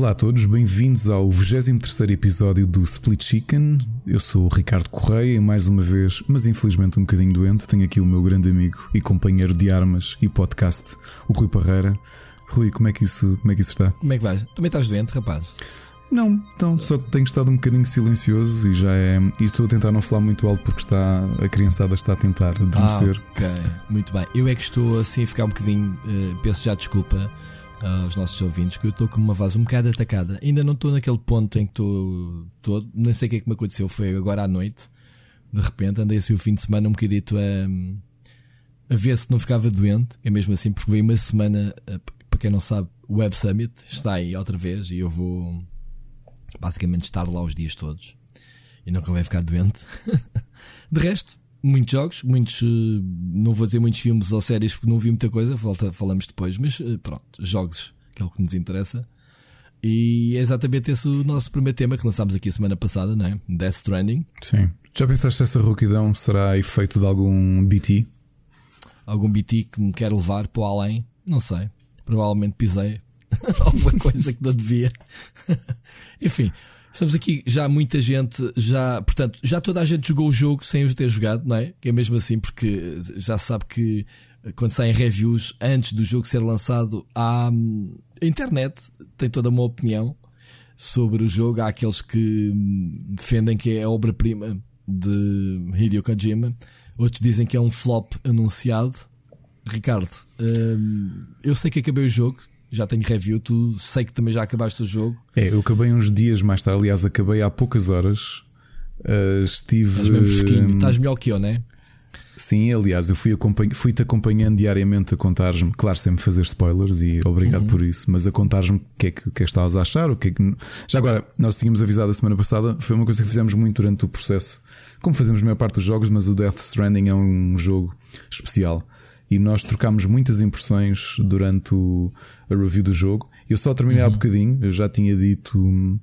Olá a todos, bem-vindos ao 23 episódio do Split Chicken. Eu sou o Ricardo Correia e mais uma vez, mas infelizmente um bocadinho doente, tenho aqui o meu grande amigo e companheiro de armas e podcast, o Rui Parreira. Rui, como é que isso, como é que isso está? Como é que vais? Também estás doente, rapaz? Não, não, só tenho estado um bocadinho silencioso e já é. E estou a tentar não falar muito alto porque está a criançada está a tentar adormecer. Ah, ok, muito bem. Eu é que estou assim a ficar um bocadinho, uh, peço já desculpa aos nossos ouvintes que eu estou com uma voz um bocado atacada. Ainda não estou naquele ponto em que estou todo, nem sei o que é que me aconteceu, foi agora à noite. De repente andei assim o fim de semana um bocadito a, a ver se não ficava doente. É mesmo assim, porque veio uma semana, para quem não sabe, o Web Summit está aí outra vez e eu vou basicamente estar lá os dias todos. E não convém ficar doente. De resto, muitos jogos, muitos. Eh, não vou dizer muitos filmes ou séries porque não vi muita coisa, volta, falamos depois, mas eh, pronto, jogos, que é o que nos interessa. E é exatamente esse o nosso primeiro tema que lançámos aqui a semana passada, não é? Death Stranding. Sim. Já pensaste se essa rouquidão será efeito de algum BT? Algum BT que me quer levar para o além? Não sei. Provavelmente pisei alguma coisa que não devia. Enfim, Estamos aqui, já muita gente, já, portanto, já toda a gente jogou o jogo sem os ter jogado, não é? Que é mesmo assim, porque já sabe que quando saem reviews antes do jogo ser lançado, há, a internet tem toda uma opinião sobre o jogo. Há aqueles que defendem que é a obra-prima de Hideo Kojima, outros dizem que é um flop anunciado. Ricardo, hum, eu sei que acabei o jogo, já tenho review, tu sei que também já acabaste o jogo. É, eu acabei uns dias mais tarde, aliás, acabei há poucas horas. Uh, estive. Estás mesmo fresquinho, estás melhor que eu, não é? Sim, aliás, eu fui fui-te acompanhando diariamente a contar-me, claro, sempre fazer spoilers e obrigado uhum. por isso, mas a contar-me o que é que, que, é que estavas a achar, o que é que. Já agora, nós tínhamos avisado a semana passada, foi uma coisa que fizemos muito durante o processo, como fazemos a maior parte dos jogos, mas o Death Stranding é um jogo especial e nós trocámos muitas impressões durante o, a review do jogo. Eu só terminei uhum. há bocadinho, eu já tinha dito. Uh,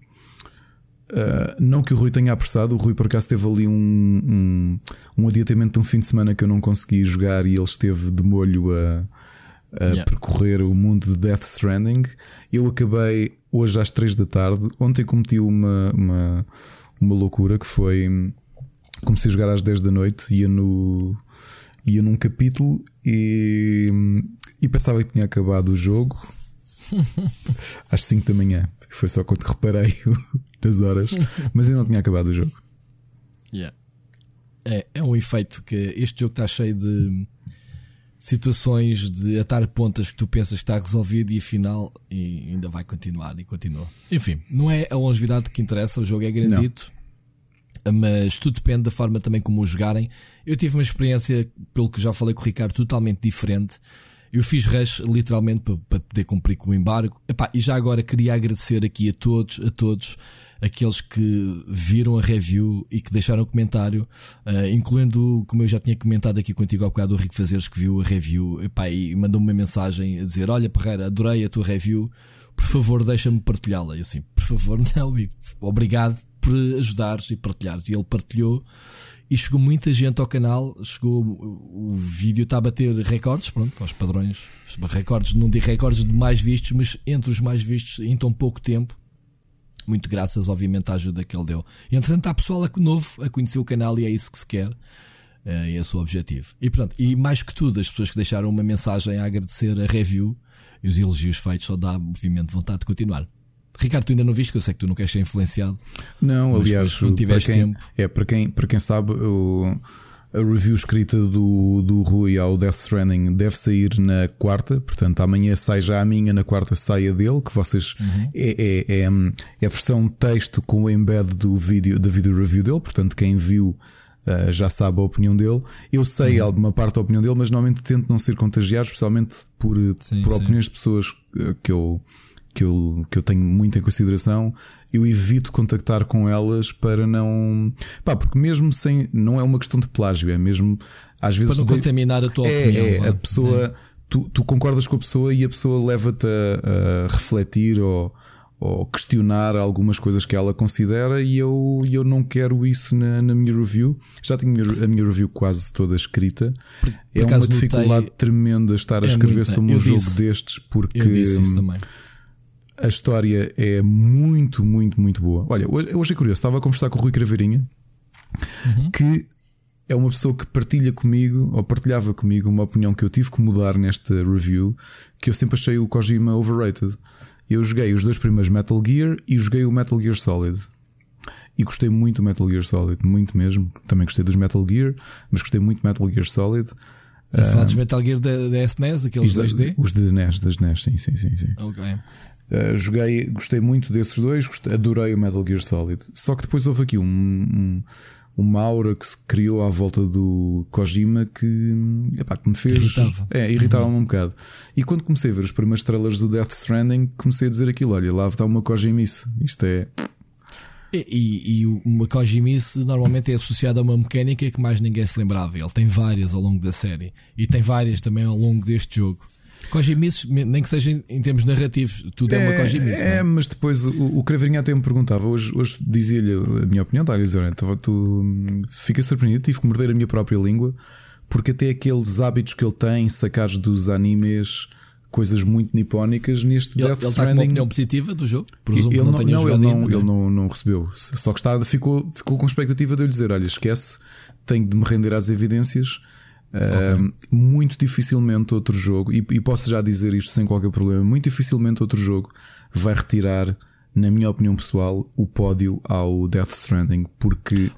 não que o Rui tenha apressado, o Rui por acaso teve ali um, um, um, adiantamento de um fim de semana que eu não consegui jogar e ele esteve de molho a, a yeah. percorrer o mundo de Death Stranding. Eu acabei hoje às 3 da tarde. Ontem cometi uma, uma, uma loucura que foi. Comecei a jogar às 10 da noite, ia no ia num capítulo e, e pensava que tinha acabado o jogo às 5 da manhã. Foi só quando reparei nas horas, mas eu não tinha acabado o jogo. Yeah. É, é um efeito que este jogo está cheio de situações de atar pontas que tu pensas que está resolvido e afinal e ainda vai continuar e continua. Enfim, não é a longevidade que interessa, o jogo é grandito mas tudo depende da forma também como o jogarem. Eu tive uma experiência, pelo que já falei com o Ricardo, totalmente diferente. Eu fiz rush literalmente para, para poder cumprir com o embargo. Epá, e já agora queria agradecer aqui a todos, a todos aqueles que viram a review e que deixaram comentário, uh, incluindo, como eu já tinha comentado aqui contigo ao bocado, o Rico Fazeres que viu a review epá, e mandou-me uma mensagem a dizer: Olha, Perreira, adorei a tua review, por favor, deixa-me partilhá-la. Eu assim, por favor, não, obrigado por ajudares e partilhares. E ele partilhou e chegou muita gente ao canal. Chegou, o vídeo está a bater recordes, pronto, aos padrões. Recordes, não digo recordes de mais vistos, mas entre os mais vistos em tão pouco tempo. Muito graças, obviamente, à ajuda que ele deu. Entretanto, há pessoal novo a conhecer o canal e é isso que se quer. É esse o objetivo. E pronto, e mais que tudo, as pessoas que deixaram uma mensagem a agradecer a review e os elogios feitos só dá movimento de vontade de continuar. Ricardo, tu ainda não viste, que eu sei que tu não queres ser influenciado. Não, mas, aliás, mas para quem, tempo. É, para quem, para quem sabe, o, a review escrita do, do Rui ao Death Stranding deve sair na quarta, portanto, amanhã sai já a minha, na quarta sai a dele, que vocês uhum. é, é, é, é, a versão texto com o embed do vídeo, da video review dele, portanto, quem viu. Uh, já sabe a opinião dele. Eu sei uhum. alguma parte da opinião dele, mas normalmente tento não ser contagiado, especialmente por, sim, por opiniões de pessoas que eu, que eu, que eu tenho muito em consideração, eu evito contactar com elas para não. Pá, porque mesmo sem. Não é uma questão de plágio, é mesmo. Às vezes. Para não de... contaminar a tua é, opinião. É, a pessoa. É. Tu, tu concordas com a pessoa e a pessoa leva-te a, a, refletir ou, ou questionar algumas coisas que ela considera e eu, eu não quero isso na, na minha review. Já tenho a minha review quase toda escrita. Por, é uma dificuldade notei... tremenda estar a é escrever muito, sobre um jogo disse, destes porque. Eu disse isso também A história é muito, muito, muito boa. Olha, hoje, hoje é curioso, estava a conversar com o Rui Craveirinha, uhum. que é uma pessoa que partilha comigo, ou partilhava comigo, uma opinião que eu tive que mudar nesta review, que eu sempre achei o Kojima overrated. Eu joguei os dois primeiros Metal Gear e joguei o Metal Gear Solid. E gostei muito do Metal Gear Solid, muito mesmo. Também gostei dos Metal Gear, mas gostei muito do Metal Gear Solid. Estás a dos Metal Gear da, da SNES, aqueles 2D? Os de NES, das NES, sim, sim, sim. sim. Ok. Uh, joguei, gostei muito desses dois, gostei, adorei o Metal Gear Solid. Só que depois houve aqui um, um, uma aura que se criou à volta do Kojima que, epá, que me fez. Irritava. É, irritava-me uhum. um bocado. E quando comecei a ver os primeiros trailers do Death Stranding, comecei a dizer aquilo: olha, lá está uma Kojimice. Isto é. E, e, e uma Kojimice normalmente é associada a uma mecânica que mais ninguém se lembrava. Ele tem várias ao longo da série e tem várias também ao longo deste jogo. Kojimices, nem que seja em termos narrativos, tudo é, é uma Kojimice. É, é, mas depois o, o até me perguntava, hoje, hoje dizia-lhe a minha opinião, dizer, então, tu fica surpreendido, tive que morder a minha própria língua, porque até aqueles hábitos que ele tem, sacados dos animes coisas muito nipónicas neste ele, Death ele Stranding. Ele uma opinião positiva do jogo? Presumo ele não, não, não ele, não, ele não, não recebeu. Só que está, ficou, ficou com expectativa de eu lhe dizer: olha, esquece, tenho de me render às evidências. Okay. Uh, muito dificilmente outro jogo, e, e posso já dizer isto sem qualquer problema, muito dificilmente outro jogo vai retirar, na minha opinião pessoal, o pódio ao Death Stranding, porque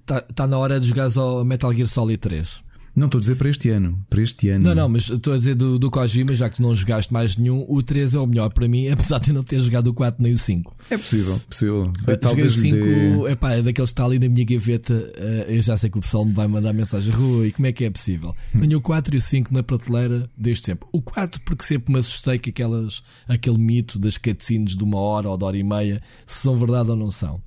está tá na hora de jogar ao Metal Gear Solid 3. Não, estou a dizer para este ano. Para este ano. Não, não, mas estou a dizer do, do Kojima, já que não jogaste mais nenhum, o 3 é o melhor para mim, apesar de não ter jogado o 4 nem o 5. É possível, possível. Eu, Talvez o 5 dê... epá, é daqueles que está ali na minha gaveta. Eh, eu já sei que o pessoal me vai mandar mensagem, Rui, como é que é possível? Hum. Tenho o 4 e o 5 na prateleira desde sempre. O 4, porque sempre me assustei que aquelas, aquele mito das cutscenes de uma hora ou de hora e meia se são verdade ou não são.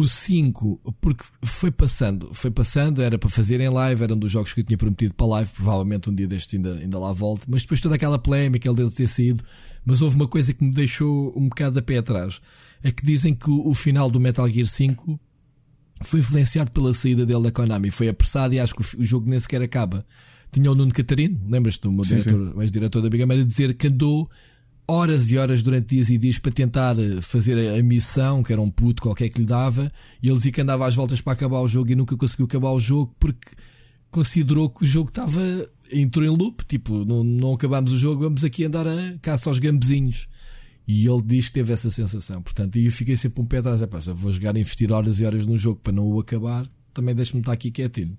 O 5, porque foi passando, foi passando, era para fazer em live, era um dos jogos que eu tinha prometido para live, provavelmente um dia deste ainda, ainda lá volto, mas depois toda aquela polémica, ele deve ter saído, mas houve uma coisa que me deixou um bocado a pé atrás. É que dizem que o, final do Metal Gear 5 foi influenciado pela saída dele da Konami, foi apressado e acho que o, jogo nem sequer acaba. Tinha o Nuno Catarino, lembras-te, o meu diretor, ex-diretor da Big a dizer que andou horas e horas durante dias e dias para tentar eh, fazer a missão, que era um puto qualquer que lhe dava, e ele dizia que andava às voltas para acabar o jogo e nunca conseguiu acabar o jogo porque considerou que o jogo estava entrou em loop, tipo, não, não acabamos o jogo, vamos aqui andar a caça aos gambezinhos. E ele diz que teve essa sensação. Portanto, e eu fiquei sempre um pé atrás. É, pá, vou jogar investir horas e horas num jogo para não o acabar, também deixe-me estar aqui quietinho.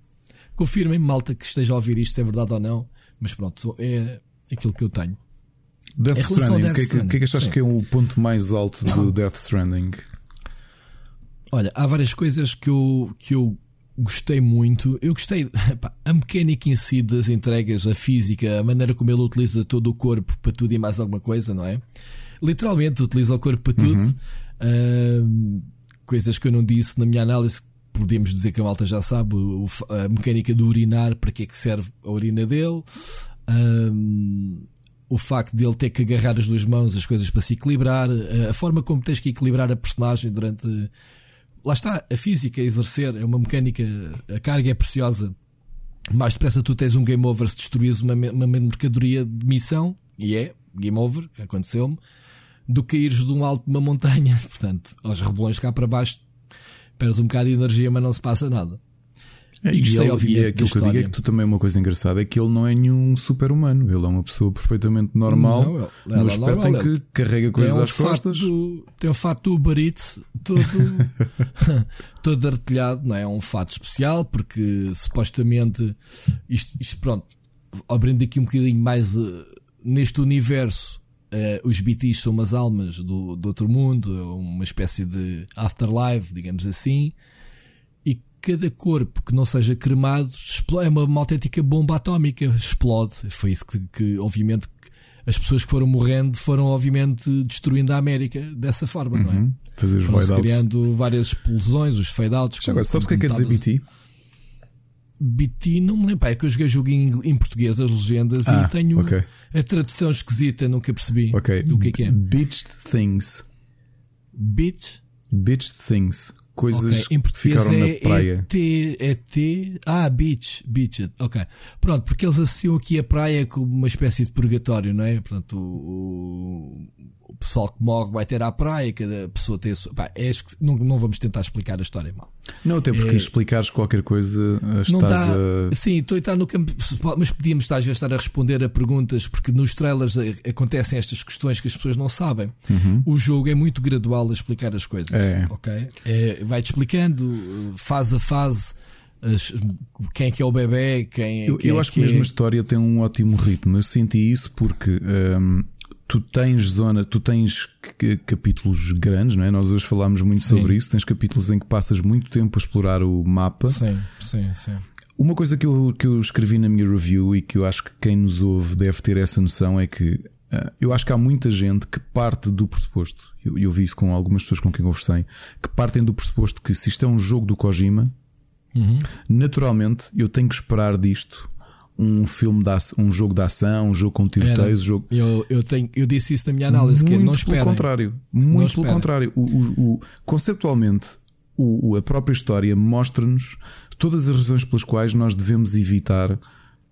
Confirmem, malta, que esteja a ouvir isto, se é verdade ou não. Mas pronto, é aquilo que eu tenho. Death Stranding, o que, é que, que, é que achaste que é o ponto mais alto do Death Stranding? Olha, há várias coisas que eu, que eu gostei muito. Eu gostei pá, a mecânica em si das entregas, a física, a maneira como ele utiliza todo o corpo para tudo e mais alguma coisa, não é? Literalmente utiliza o corpo para tudo. Uhum. Uh, coisas que eu não disse na minha análise, podemos dizer que a malta já sabe. A mecânica do urinar, para que é que serve a urina dele. Uh, o facto de ele ter que agarrar as duas mãos, as coisas para se equilibrar, eh, a forma como tens que equilibrar a personagem durante. Lá está, a física, a exercer, é uma mecânica, a carga é preciosa. Mais depressa tu tens um game over se destruís uma, uma mercadoria de missão, e é, game over, aconteceu-me, do que ires de um alto de uma montanha. Portanto, aos rebolões cá para baixo, perdes um bocado de energia, mas não se passa nada. É, e, gostei, ele, e é aquilo que eu digo é que tu também uma coisa engraçada é que ele não é nenhum super-humano, ele é uma pessoa perfeitamente normal não, ele, no é aspecto normal, em que carrega coisas um às costas. Do, tem um fato do Uber Eats todo, todo artilhado, não é? é? um fato especial porque supostamente isto, isto pronto, abrindo aqui um bocadinho mais uh, neste universo. Uh, os BTs são umas almas do, do outro mundo, uma espécie de afterlife, digamos assim cada corpo que não seja cremado é uma, uma autêntica bomba atómica, explode. Foi isso que, que, obviamente, as pessoas que foram morrendo foram, obviamente, destruindo a América dessa forma, uhum. não é? Uhum. Fazer os foram criando várias explosões, os fade-outs. Agora, sabes o que é que quer dizer BT? BT, não me lembro. É que eu joguei jogo em, em português, as legendas, ah, e tenho okay. a tradução esquisita, nunca percebi okay. do que é que é. Beached Things. Beach? Beached Things coisas okay. em que ficaram é, na praia. É T, ah, beach, beach, ok. Pronto, porque eles associam aqui a praia como uma espécie de purgatório, não é? Portanto, o, o pessoal que morre vai ter à praia, cada pessoa tem a sua. Pá, é, não, não vamos tentar explicar a história mal. Não, até porque é, explicares qualquer coisa estás não tá, a. Sim, estou a estar no campo, mas podíamos estar, estar a responder a perguntas, porque nos trailers acontecem estas questões que as pessoas não sabem. Uhum. O jogo é muito gradual a explicar as coisas. É. Ok? É, Vai-te explicando fase a fase quem é que é o bebê, quem é Eu, eu é acho que, que mesmo a história tem um ótimo ritmo. Eu senti isso porque um, tu tens zona, tu tens capítulos grandes, não é? Nós hoje falámos muito sim. sobre isso. Tens capítulos em que passas muito tempo a explorar o mapa. Sim, sim, sim. Uma coisa que eu, que eu escrevi na minha review e que eu acho que quem nos ouve deve ter essa noção é que uh, eu acho que há muita gente que parte do pressuposto, eu, eu vi isso com algumas pessoas com quem conversei, que partem do pressuposto que se isto é um jogo do Kojima, Uhum. Naturalmente, eu tenho que esperar disto um filme, de ação, um jogo de ação, um jogo com tiroteios. Jogo... Eu, eu, tenho, eu disse isso na minha análise, muito que não pelo contrário, muito pelo contrário. O, o, o, conceptualmente, o, a própria história mostra-nos todas as razões pelas quais nós devemos evitar.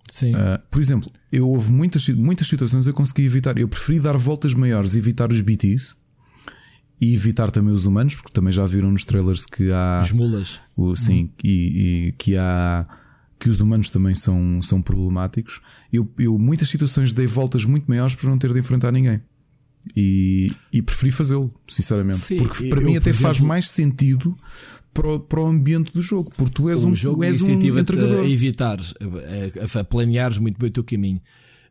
Sim. Uh, por exemplo, eu houve muitas, muitas situações eu consegui evitar. Eu preferi dar voltas maiores e evitar os BTs e evitar também os humanos, porque também já viram nos trailers que há. As mulas. O, sim, uhum. e, e, que há. Que os humanos também são, são problemáticos. Eu, eu, muitas situações, dei voltas muito maiores para não ter de enfrentar ninguém. E, e preferi fazê-lo, sinceramente. Sim, porque para eu, mim até exemplo, faz mais sentido para o, para o ambiente do jogo, porque tu és um jogo és um entregador. a evitar, a, a planeares muito bem o teu caminho.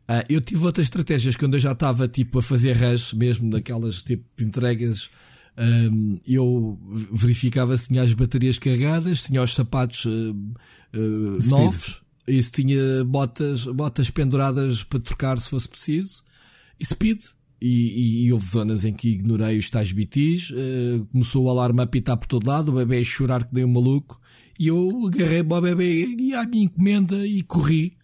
Uh, eu tive outras estratégias quando eu já estava tipo a fazer rush mesmo daquelas tipo entregas. Um, eu verificava se tinha as baterias carregadas, tinha os sapatos uh, uh, novos e se tinha botas, botas penduradas para trocar se fosse preciso. E speed. E, e, e houve zonas em que ignorei os tais BTs, uh, começou o alarme a apitar por todo lado, o bebê a chorar que dei um maluco, e eu agarrei-me ao bebê e à minha encomenda e corri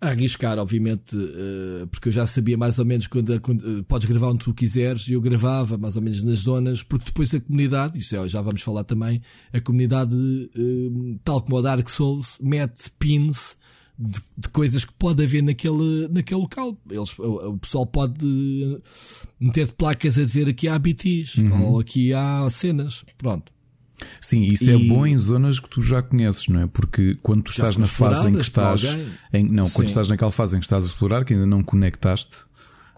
a arriscar, obviamente, uh, porque eu já sabia mais ou menos quando, quando uh, podes gravar onde tu quiseres, e eu gravava mais ou menos nas zonas, porque depois a comunidade, isso é, já vamos falar também, a comunidade, uh, tal como o Dark Souls, mete pins de, de, coisas que pode haver naquele, naquele local. Eles, o, o pessoal pode meter placas a dizer aqui há BTs, uhum. ou aqui há cenas, pronto. Sim, isso é e... é bom em zonas que tu já conheces, não é? Porque quando tu já estás na fase em que estás. Em, não, Sim. quando estás naquela fase em que estás a explorar, que ainda não conectaste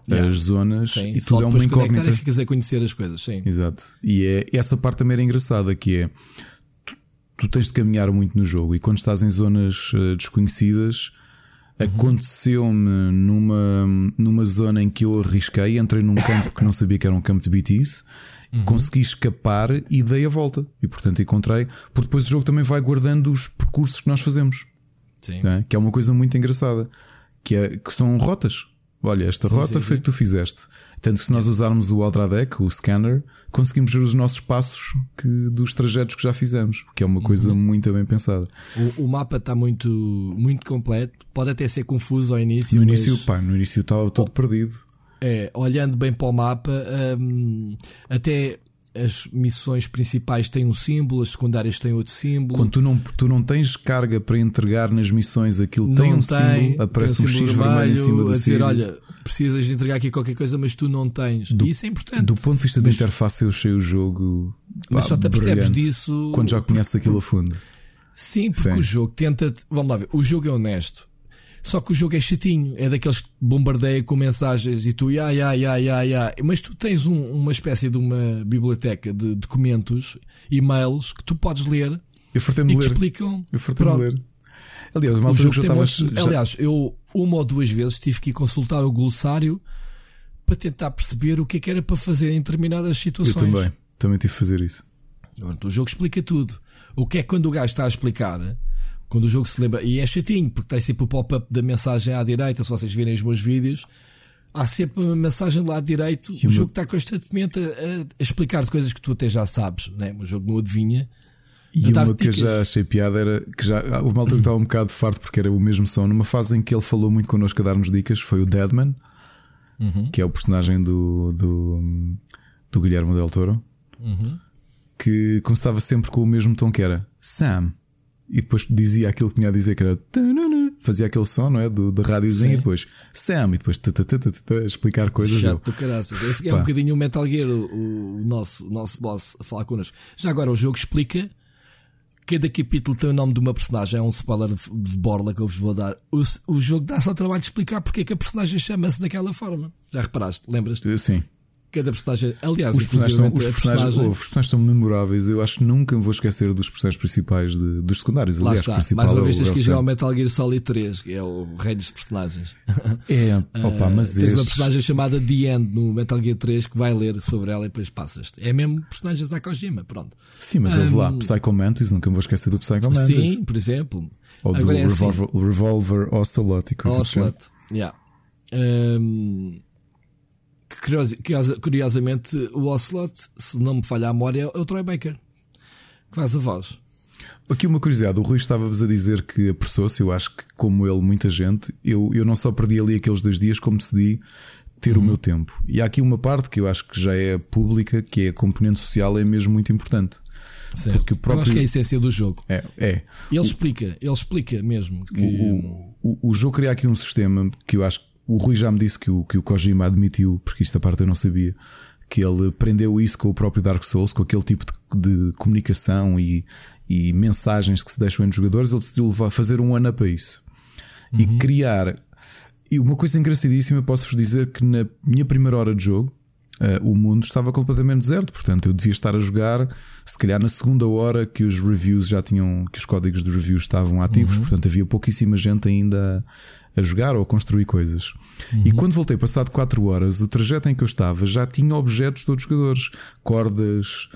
yeah. as zonas sim. e tudo Só é uma incógnita. E ficas a conhecer as coisas, sim. Exato. E é, essa parte também era engraçada, que é tu, tu tens de caminhar muito no jogo e quando estás em zonas uh, desconhecidas. Uhum. Aconteceu-me numa, numa zona em que eu arrisquei, entrei num campo que não sabia que era um campo de BTs Uhum. Consegui escapar e dei a volta. E portanto encontrei. Porque depois o jogo também vai guardando os percursos que nós fazemos. Sim. É? Que é uma coisa muito engraçada. Que, é, que são rotas. Olha, esta sim, rota sim, foi sim. que tu fizeste. Tanto que se nós usarmos o Ultra Deck, o scanner, conseguimos ver os nossos passos que, dos trajetos que já fizemos, que é uma coisa uhum. muito bem pensada. O, o, mapa está muito, muito completo, pode até ser confuso ao início. No início, pá, no início estava todo oh. perdido. É, olhando bem para o mapa, um, até as missões principais têm um símbolo, as secundárias têm outro símbolo. Quando tu não, tu não tens carga para entregar nas missões, aquilo não tem um tem, símbolo, aparece tem um, um X vermelho em cima do a dizer, olha, precisas de entregar aqui qualquer coisa, mas tu não tens. Do, isso é importante. Do ponto de vista mas, da interface, eu achei o jogo. Mas só te percebes disso quando já conheces aquilo a fundo. Sim, porque Sim. o jogo tenta. Vamos lá ver, o jogo é honesto. Só que o jogo é chatinho, é daqueles que bombardeia com mensagens e tu, ya, ya, ya, ya, ya. Mas tu tens um, uma espécie de uma biblioteca de documentos, e-mails que tu podes ler eu e que ler. explicam. Eu fartei-me ler. Aliás, uma altura que já estava. Já... Aliás, eu uma ou duas vezes tive que ir consultar o glossário para tentar perceber o que é que era para fazer em determinadas situações. Eu também, também tive que fazer isso. o jogo explica tudo. O que é que quando o gajo está a explicar quando o jogo se lembra, e é chatinho, porque tem sempre o pop-up da mensagem à direita, se vocês virem os meus vídeos, há sempre uma mensagem do lado direito. E o, o jogo está constantemente a, a explicar coisas que tu até já sabes, né? o jogo não adivinha. E uma que eu já achei piada era que já houve uma altura que estava um bocado farto porque era o mesmo som. Numa fase em que ele falou muito connosco a darmos dicas, foi o Deadman, uhum. que é o personagem do, do, do Guilherme Del Toro, uhum. que começava sempre com o mesmo tom que era Sam. E depois dizia aquilo que tinha a dizer, que era fazia aquele som, não é? Do, da rádiozinho e depois Sam, e depois explicar coisas. Chato do caraças. Esse é um bocadinho o Metal Gear, o, o, nosso, o nosso boss, a falar connosco. Já agora o jogo explica. Cada capítulo tem o nome de uma personagem, é um spoiler de borla que eu vos vou dar. O, o jogo dá só trabalho de explicar porque é que a personagem chama-se daquela forma. Já reparaste? Lembras-te? Sim cada personagem. Aliás, os personagens, são, os, personagens, oh, os personagens são memoráveis. Eu acho que nunca me vou esquecer dos personagens principais de, dos secundários. Lá Aliás, está. principal Mais uma é vez tens que jogar o Metal Gear Solid 3, que é o rei dos personagens. É, opa, mas uh, Tens uma personagem chamada The End no Metal Gear 3 que vai ler sobre ela e depois passas. É mesmo personagens da Kojima, pronto. Sim, mas um, lá, Psycho Mantis, nunca me vou esquecer do Psycho Mantis. Sim, por exemplo. Ou Agora do é assim. Revolver, assim. Revolver Ocelot e coisas assim. Ocelot, yeah. Um, que curiosamente o Ocelot, se não me falha a memória, é o Troy Baker que faz a voz. Aqui uma curiosidade, o Rui estava-vos a dizer que apressou-se, eu acho que, como ele, muita gente, eu, eu não só perdi ali aqueles dois dias, como decidi ter uhum. o meu tempo. E há aqui uma parte que eu acho que já é pública, que é a componente social, é mesmo muito importante. Certo. Porque o próprio... Eu acho que é a essência do jogo. É, é. Ele o... explica, ele explica mesmo que. O, o, o jogo cria aqui um sistema que eu acho que o Rui já me disse que o, que o Kojima admitiu, porque esta parte eu não sabia, que ele prendeu isso com o próprio Dark Souls, com aquele tipo de, de comunicação e, e, mensagens que se deixam entre jogadores. Ele decidiu levar, fazer um ano para isso uhum. e criar. E uma coisa engraçadíssima, posso-vos dizer que na minha primeira hora de jogo. Uh, o mundo estava completamente deserto, portanto eu devia estar a jogar, se calhar na segunda hora que os reviews já tinham, que os códigos de reviews estavam ativos, uhum. portanto havia pouquíssima gente ainda a jogar ou a construir coisas. Uhum. E quando voltei, passado 4 horas, o trajeto em que eu estava já tinha objetos de outros jogadores, cordas.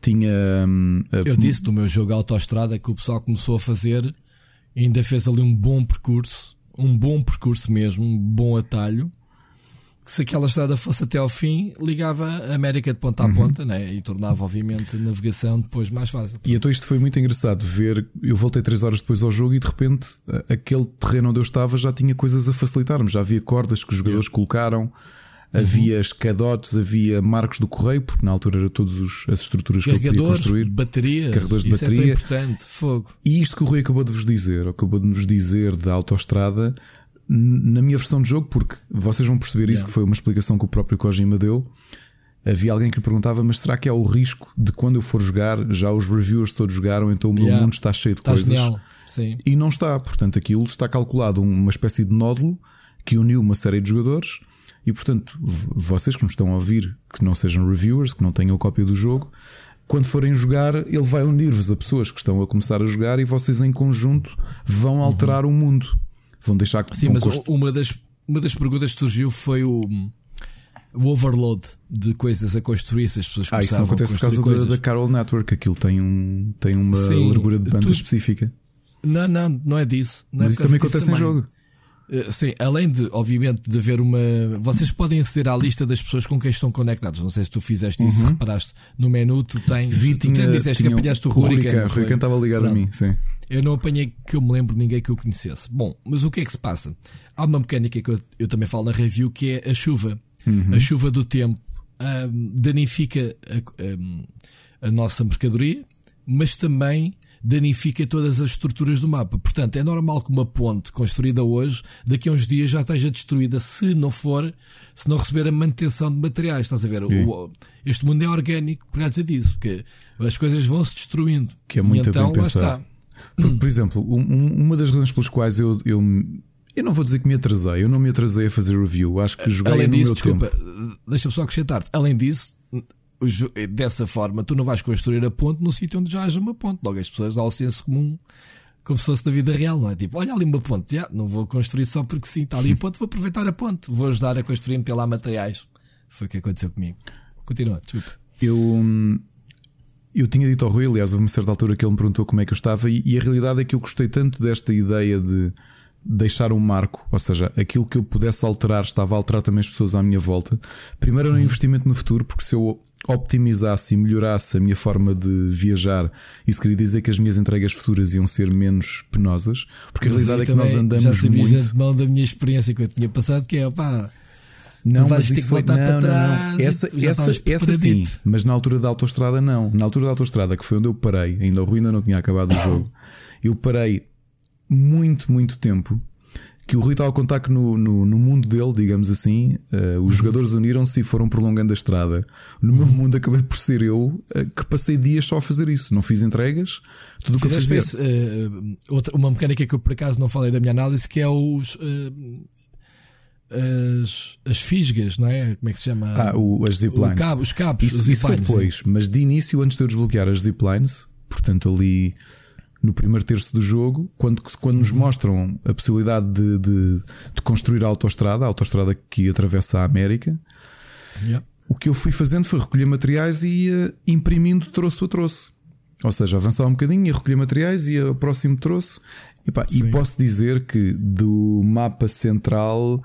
Tinha. Eu disse do meu jogo Autostrada que o pessoal começou a fazer, ainda fez ali um bom percurso, um bom percurso mesmo, um bom atalho que se aquela estrada fosse até ao fim, ligava a América de ponta a uhum. ponta né? e tornava, obviamente, a navegação depois mais fácil. E então isto foi muito engraçado ver. Eu voltei 3 horas depois ao jogo e de repente aquele terreno onde eu estava já tinha coisas a facilitar-me. Já havia cordas que os jogadores colocaram, uhum. havia escadotes, havia marcos do correio, porque na altura eram todas as estruturas que eu podia construir. Bateria, carregadores de bateria. É importante, fogo. E isto que o Rui acabou de vos dizer, acabou de nos dizer da autoestrada na minha versão de jogo, porque vocês vão perceber isso, yeah. que foi uma explicação que o próprio Kojima deu. Havia alguém que lhe perguntava, mas será que é o risco de quando eu for jogar, já os reviewers todos jogaram, então o meu yeah. mundo está cheio de está coisas? Genial. Sim. E não está, portanto, aquilo está calculado uma espécie de nódulo que uniu uma série de jogadores. E portanto, vocês que nos estão a ouvir, que não sejam reviewers, que não tenham cópia do jogo, quando forem jogar, ele vai unir-vos a pessoas que estão a começar a jogar e vocês em conjunto vão alterar uhum. o mundo. Vão deixar que Sim, mas uma das, uma das perguntas que surgiu foi o, o overload de coisas a construir. Se as pessoas ah, isso não acontece por causa da, da, Carol Network. Aquilo tem, um, tem uma Sim, largura de banda tu... específica. Não, não, não é disso. Não mas é isso também acontece também. em jogo. Eh, sim, além de, obviamente, de haver uma. Vocês podem aceder à lista das pessoas com quem estão conectados. Não sei se tu fizeste uhum. isso, reparaste. No menu tu tens. Vi, tu tinha, disseste tinha que apanhaste o Hurricane. O Hurricane estava ligado Pronto. a mim, sim. Eu não apanhei que eu me lembro de ninguém que eu conhecesse. Bom, mas o que é que se passa? Há uma mecânica que eu, eu também falo na review que é a chuva. Uhum. A chuva do tempo um, danifica a, um, a nossa mercadoria, mas também danifica todas as estruturas do mapa. Portanto, é normal que uma ponte construída hoje, daqui a uns dias já esteja destruída, se não for, se não receber a manutenção de materiais. Estás a ver? O, este mundo é orgânico por causa disso, porque as coisas vão se destruindo. Que é muito e então, bem pensado. Por, por exemplo, um, uma das razões pelas quais eu, eu eu não vou dizer que me atrasei, eu não me atrasei a fazer review, acho que joguei Além no disso, meu desculpa, tempo. Deixa-me só acrescentar Além disso, dessa forma, tu não vais construir a ponte no sítio onde já haja uma ponte. Logo as pessoas dão o senso comum como se fosse da vida real, não é? Tipo, olha ali uma ponte, já, não vou construir só porque sim, está ali a ponte, vou aproveitar a ponte, vou ajudar a construir, meter lá materiais. Foi o que aconteceu comigo. Continua, desculpa. Eu, eu tinha dito ao Rui, aliás, houve uma certa altura que ele me perguntou como é que eu estava, e, e a realidade é que eu gostei tanto desta ideia de deixar um marco, ou seja, aquilo que eu pudesse alterar estava a alterar também as pessoas à minha volta. Primeiro era um investimento no futuro, porque se eu optimizasse e melhorasse a minha forma de viajar, isso queria dizer que as minhas entregas futuras iam ser menos penosas, porque a realidade é que nós andamos já muito. Já mão da minha experiência que eu tinha passado, que é opá, Não, mas isso foi. Não, não, não. Essa, essa, essa sim, mas na altura da autostrada não. Na altura da autostrada, que foi onde eu parei, ainda o Rui ainda não tinha acabado o jogo, eu parei muito, muito tempo. Que o Rui estava a contar que no, no, no mundo dele, digamos assim, uh, os uhum. jogadores uniram-se e foram prolongando a estrada. No meu mundo, acabei por ser eu uh, que passei dias só a fazer isso. Não fiz entregas, tudo o que eu fazia. Uh, outra, uma mecânica que eu por acaso não falei da minha análise, que é os as, as fisgas, não é? Como é que se chama? Ah, o, as ziplines. Cabo, os cabos, isso, os isso foi depois, mas de início, antes de eu desbloquear as ziplines, portanto, ali no primeiro terço do jogo, quando, quando nos uhum. mostram a possibilidade de, de, de, construir a autostrada, a autostrada que atravessa a América, yeah. o que eu fui fazendo foi recolher materiais e ia imprimindo troço a troço. Ou seja, avançar um bocadinho, ia recolher materiais, ia ao próximo troço. E, pá, e posso dizer que do mapa central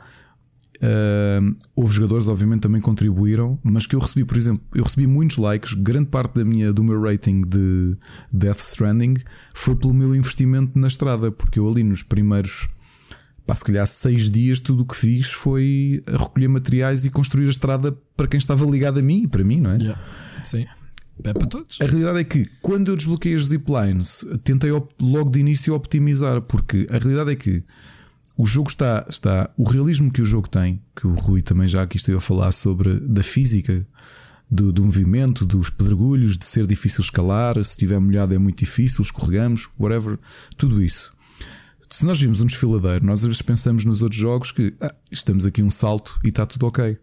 Uh, houve jogadores, obviamente, também contribuíram, mas que eu recebi, por exemplo, eu recebi muitos likes. Grande parte da minha, do meu rating de Death Stranding foi pelo meu investimento na estrada, porque eu ali nos primeiros, pá, se calhar seis dias, tudo o que fiz foi recolher materiais e construir a estrada para quem estava ligado a mim e para mim, não é? Yeah. Sim. É para todos. A realidade é que quando eu desbloqueei as ziplines, tentei logo de início optimizar, porque a realidade é que o jogo está, está. O realismo que o jogo tem, que o Rui também já aqui esteve a falar sobre da física, do, do movimento, dos pedregulhos, de ser difícil escalar, se estiver molhado é muito difícil, escorregamos, whatever, tudo isso. Se nós vimos um desfiladeiro, nós às vezes pensamos nos outros jogos que ah, estamos aqui um salto e está tudo ok.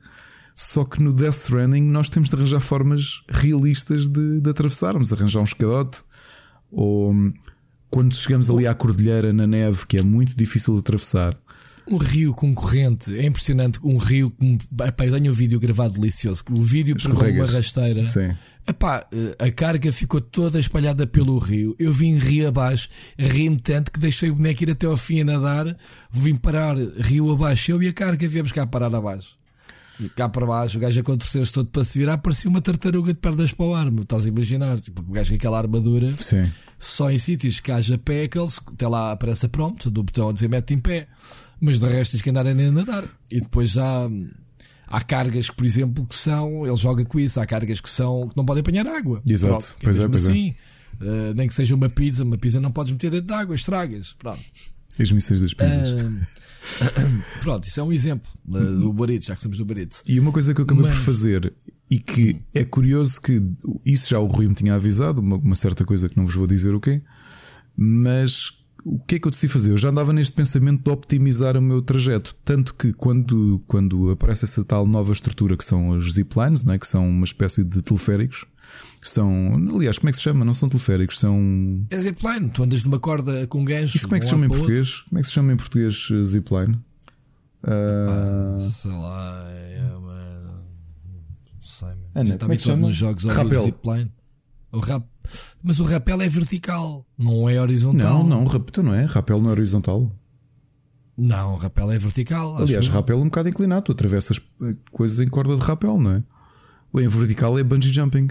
Só que no Death Stranding nós temos de arranjar formas realistas de, de atravessarmos, arranjar um escadote ou quando chegamos ali à cordilheira na neve, que é muito difícil de atravessar. Um rio concorrente, é impressionante. Um rio, epá, eu tenho um vídeo gravado delicioso. O vídeo pegou uma rasteira. Sim. Epá, a carga ficou toda espalhada pelo rio. Eu vim rio abaixo, ri-me tanto que deixei o boneco ir até ao fim a nadar. Vim parar rio abaixo. Eu e a carga viemos cá parar abaixo. E cá para baixo, o gajo aconteceu-se todo para se virar, parecia uma tartaruga de pernas para o ar. Estás a imaginar? Tipo, o gajo com aquela armadura. Sim só em sítios que haja pé, aqueles, até lá aparece pronto, do botão a dizer mete em pé, mas de resto tens que andar a nadar. E depois já há cargas que, por exemplo, que são, ele joga com isso, há cargas que são que não podem apanhar água. Exato, pronto, pois é, pois é. assim, é. Uh, nem que seja uma pizza, uma pizza não podes meter dentro de água, estragas. Pronto. As missões das pizzas. Uh, pronto, isso é um exemplo uh, do Barito, já que somos do Barito. E uma coisa que eu acabei Mas... por fazer e que é curioso que isso já o Rui me tinha avisado, uma, uma, certa coisa que não vos vou dizer o quê, mas o que é que eu decidi fazer? Eu já andava neste pensamento de optimizar o meu trajeto, tanto que quando, quando aparece essa tal nova estrutura que são os ziplines, não é? que são uma espécie de teleféricos, são, aliás, como é que se chama? Não são teleféricos, são. É zipline, tu andas numa corda com gancho. Isso como é que se chama em português? Outro? Como é que se chama em português zipline? Uh... sei lá, é uma sei, Ana, Já está habituado nos jogos ao zipline. O rap... Mas o rapel é vertical, não é horizontal. Não, não, rapel não é. Rapel não é horizontal. Não, o rapel é vertical. Aliás, rapel é um bocado inclinado. Tu atravessas coisas em corda de rapel, não é? O em vertical é bungee jumping.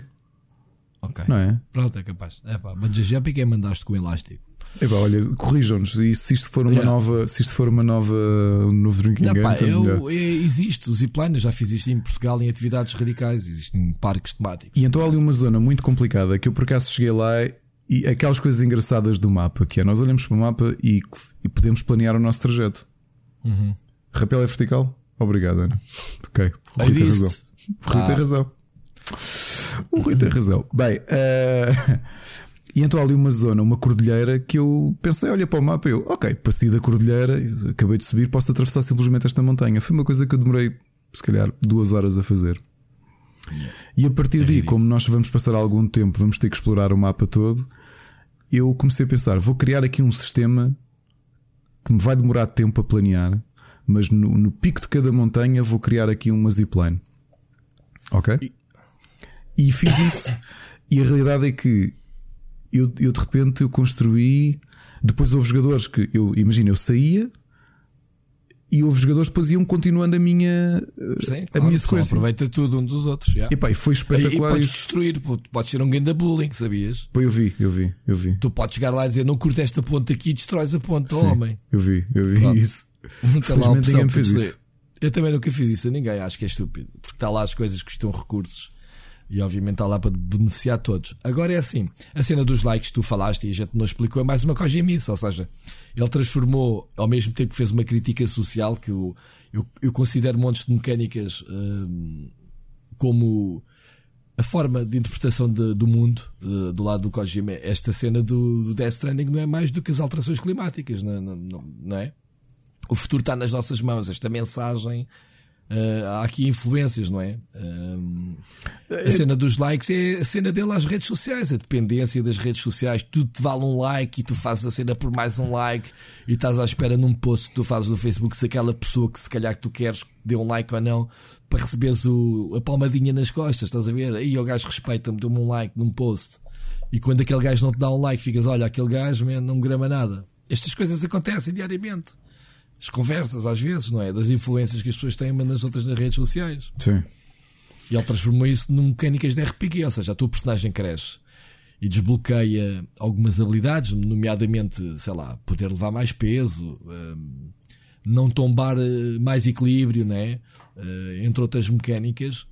Ok. Não é? Pronto, é capaz. É pá, bungee jumping é mandaste com elástico. Epá, olha, corrijam-nos. E se isto for uma yeah. nova, se isto for uma nova, um novo drinking não, game, pá, eu, é, existe o zipline, já fiz isto em Portugal em atividades radicais, existem parques temáticos. E então há ali uma zona muito complicada que eu por acaso cheguei lá e aquelas coisas engraçadas do mapa, que é nós olhamos para o mapa e, e podemos planear o nosso trajeto. Uhum. Rapel é vertical? Obrigado, Ana. Ok, o Rui tem razão. O Rui ah. tem razão. O Rui tem razão. Bem, uh, E então há ali uma zona, uma cordilheira, que eu pensei, olha para o mapa, eu, ok, passei da cordilheira, acabei de subir, posso atravessar simplesmente esta montanha. Foi uma coisa que eu demorei, se calhar, duas horas a fazer. E a partir daí, como nós vamos passar algum tempo, vamos ter que explorar o mapa todo, eu comecei a pensar: vou criar aqui um sistema que me vai demorar tempo a planear, mas no, no pico de cada montanha vou criar aqui uma zipline. Ok? E fiz isso. E a realidade é que eu, eu de repente eu construí. Depois houve jogadores que eu imagino, eu saía e houve jogadores que depois iam continuando a minha, Sim, a claro, minha sequência. Aproveita tudo um dos outros. Yeah. E, pá, e foi espetacular. E, e podes destruir, podes ser um da bullying, sabias? Pô, eu vi, eu vi, eu vi. Tu podes chegar lá e dizer não curte esta ponta aqui e destróis a ponta do homem. Eu vi, eu vi Pronto. isso. Felizmente ninguém me fez isso. Eu também nunca fiz isso a ninguém, acho que é estúpido. Porque está lá as coisas que custam recursos e obviamente está lá para beneficiar todos. Agora é assim: a cena dos likes que tu falaste e a gente não explicou é mais uma imensa, ou seja, ele transformou, ao mesmo tempo que fez uma crítica social, que eu, eu, eu considero montes de mecânicas hum, como a forma de interpretação de, do mundo uh, do lado do Kojima. Esta cena do, do Death Stranding não é mais do que as alterações climáticas, não, não, não é? O futuro está nas nossas mãos. Esta mensagem Uh, há aqui influências, não é? Uh, a cena dos likes é a cena dele às redes sociais, a dependência das redes sociais. Tu te vale um like e tu fazes a cena por mais um like e estás à espera num post que tu fazes no Facebook se aquela pessoa que se calhar que tu queres dê um like ou não para receberes o, a palmadinha nas costas, estás a ver? Aí o gajo respeita-me, deu-me um like num post. E quando aquele gajo não te dá um like, ficas, olha, aquele gajo man, não me grama nada. Estas coisas acontecem diariamente as conversas, às vezes, não é? Das influências que as pessoas têm umas nas outras nas redes sociais. Sim. E ele transformou isso num mecânicas de RPG, ou seja, a tua personagem cresce e desbloqueia algumas habilidades, nomeadamente, sei lá, poder levar mais peso, hum, não tombar eh, mais equilíbrio, né? Entre outras mecânicas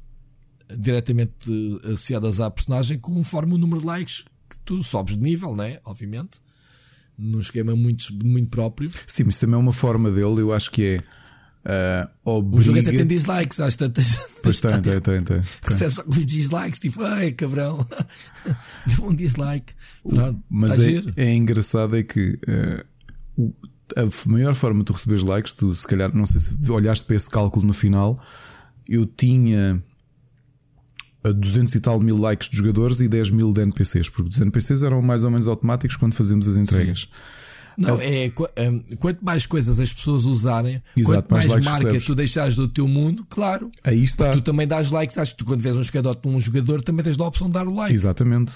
diretamente associadas à personagem, conforme o número de likes que tu sobes de nível, né? Obviamente num esquema muito, muito próprio. Sim, mas também é uma forma dele, eu acho que é. Uh, obriga... O jogo até tem dislikes, às tantas. Pois tem, tem, tem, tem. Recebes alguns dislikes, tipo, ai cabrão, deu um dislike. Pronto, mas é, é, engraçado é que uh, a maior forma de tu receberes likes, tu se calhar, não sei se olhaste para esse cálculo no final, eu tinha 200 e tal mil likes de jogadores e 10 mil de NPCs, porque os NPCs eram mais ou menos automáticos quando fazemos as entregas. Sim. Não, é, é, quanto mais coisas as pessoas usarem, Exato, quanto mais, mais marca recebes. tu deixares do teu mundo, claro. Aí está. Tu também dás likes, acho que tu quando vês um jogador um jogador também tens a opção de dar o like. Exatamente.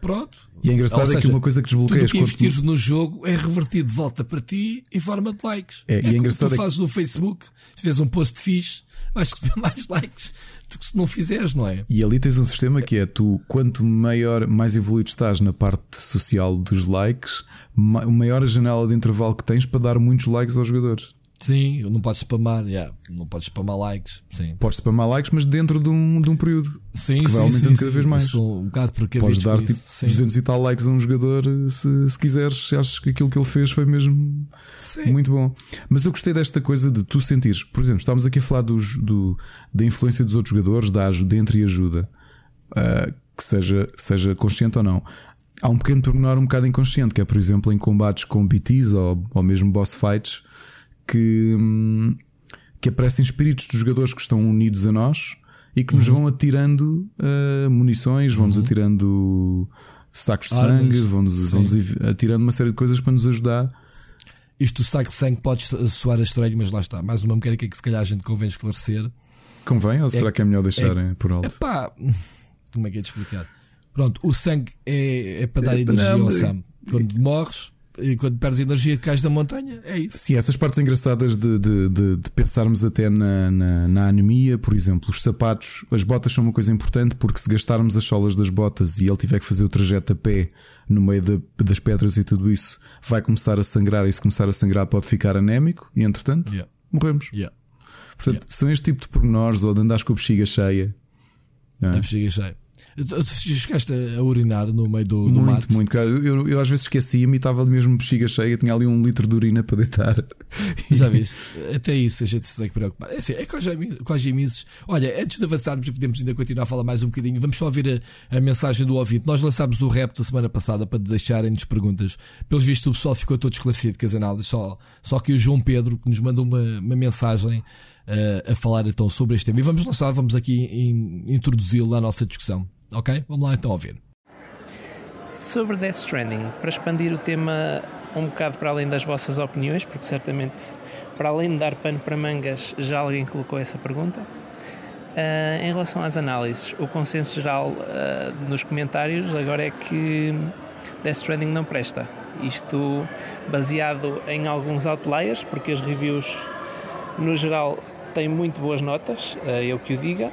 Pronto. E é engraçado seja, é que uma coisa que desbloqueia tudo que investires no jogo é revertido de volta para ti em forma de likes. É, é e é engraçado tu é fazes que... no Facebook, se vês um post fixe, vais receber mais likes do que se não fizeres, não é? E ali tens um sistema que é tu, quanto maior, mais evoluído estás na parte social dos likes, maior a janela de intervalo que tens para dar muitos likes aos jogadores. Sim, não podes spamar, yeah. não podes spamar likes. Sim. Podes spamar likes, mas dentro de um, de um período. Sim, que sim, vai aumentando sim, cada vez mais. Um bocado porque Podes dar tipo sim. 200 e tal likes a um jogador se, se quiseres, se achas que aquilo que ele fez foi mesmo muito bom. Mas eu gostei desta coisa de tu sentires, por exemplo, estávamos aqui a falar dos, do, da influência dos outros jogadores, da ajuda entre ajuda, uh, que seja, seja consciente ou não. Há um pequeno pormenor um bocado inconsciente, que é, por exemplo, em combates com BTs ou, ou mesmo boss fights que, hum, que aparecem espíritos dos jogadores que estão unidos a nós e que nos uhum. vão atirando uh, munições, vão-nos uhum. atirando sacos de Armas. sangue, vão-nos vão atirando uma série de coisas para nos ajudar. Isto do saco de sangue pode soar estranho, mas lá está. Mais uma mecânica que se calhar a gente convém esclarecer. Convém ou é será que é melhor deixarem é, por alto? Epá, como é que é de explicar? Pronto, o sangue é, é para dar é, energia ao Sam. Quando morres, e quando perdes energia cais da montanha, é isso. Sim, essas partes engraçadas de, de, de, de pensarmos até na, na, na, anemia, por exemplo, os sapatos, as botas são uma coisa importante porque se gastarmos as solas das botas e ele tiver que fazer o trajeto a pé no meio de, das pedras e tudo isso, vai começar a sangrar e se começar a sangrar pode ficar anémico e entretanto yeah. morremos. Yeah. Portanto, yeah. são este tipo de pormenores ou de andares com a bexiga cheia. É? A bexiga cheia. Chegaste a urinar no meio do, do muito, mato? Muito, eu, eu, eu às vezes esquecia-me e estava mesmo bexiga cheia, tinha ali um litro de urina para deitar. Já viste? Até isso a gente se tem que preocupar. É assim, é com as gemises. Olha, antes de avançarmos e podemos ainda continuar a falar mais um bocadinho, vamos só ouvir a, a mensagem do ouvinte. Nós lançámos o rap da semana passada para deixarem-nos perguntas. Pelos vistos, o pessoal ficou todo esclarecido com as análises, só, só que o João Pedro, que nos mandou uma, uma mensagem. Uh, a falar então sobre este tema e vamos lançar, vamos aqui introduzi-lo à nossa discussão. Ok? Vamos lá então ouvir. Sobre Death Stranding, para expandir o tema um bocado para além das vossas opiniões, porque certamente, para além de dar pano para mangas, já alguém colocou essa pergunta. Uh, em relação às análises, o consenso geral uh, nos comentários agora é que Death Stranding não presta. Isto baseado em alguns outliers, porque as reviews no geral têm muito boas notas, uh, eu que o diga,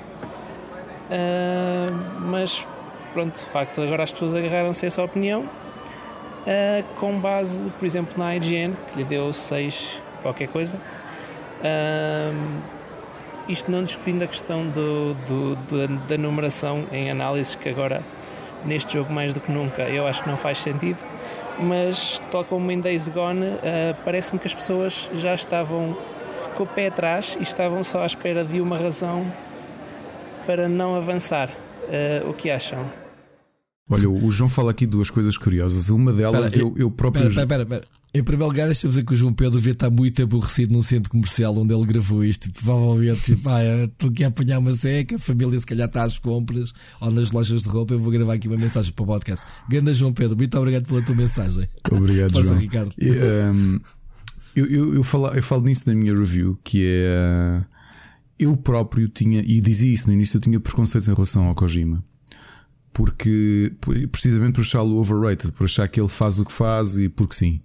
Uh, mas pronto, de facto, agora as pessoas agarraram-se a essa opinião uh, com base, por exemplo, na IGN, que lhe deu 6 qualquer coisa. Isto não discutindo a questão do, do, do, da numeração em análises que agora neste jogo mais do que nunca eu acho que não faz sentido mas tal como em Days Gone uh, parece-me que as pessoas já estavam com o pé atrás e estavam só à espera de uma razão para não avançar uh, o que acham? Olha, o João fala aqui duas coisas curiosas. Uma delas, pera, eu, eu próprio. Espera, espera, espera. Em primeiro lugar, deixa-me dizer que o João Pedro devia estar muito aborrecido num centro comercial onde ele gravou isto. Provavelmente, tipo, ah, estou aqui a apanhar uma seca, a família se calhar está às compras ou nas lojas de roupa. Eu vou gravar aqui uma mensagem para o podcast. Ganda João Pedro, muito obrigado pela tua mensagem. Obrigado, Força, João. Ricardo. E, um, eu, eu, eu, falo, eu falo nisso na minha review, que é. Eu próprio tinha, e dizia isso no início, eu tinha preconceitos em relação ao Kojima porque precisamente por achá-lo overrated, por achar que ele faz o que faz e porque sim.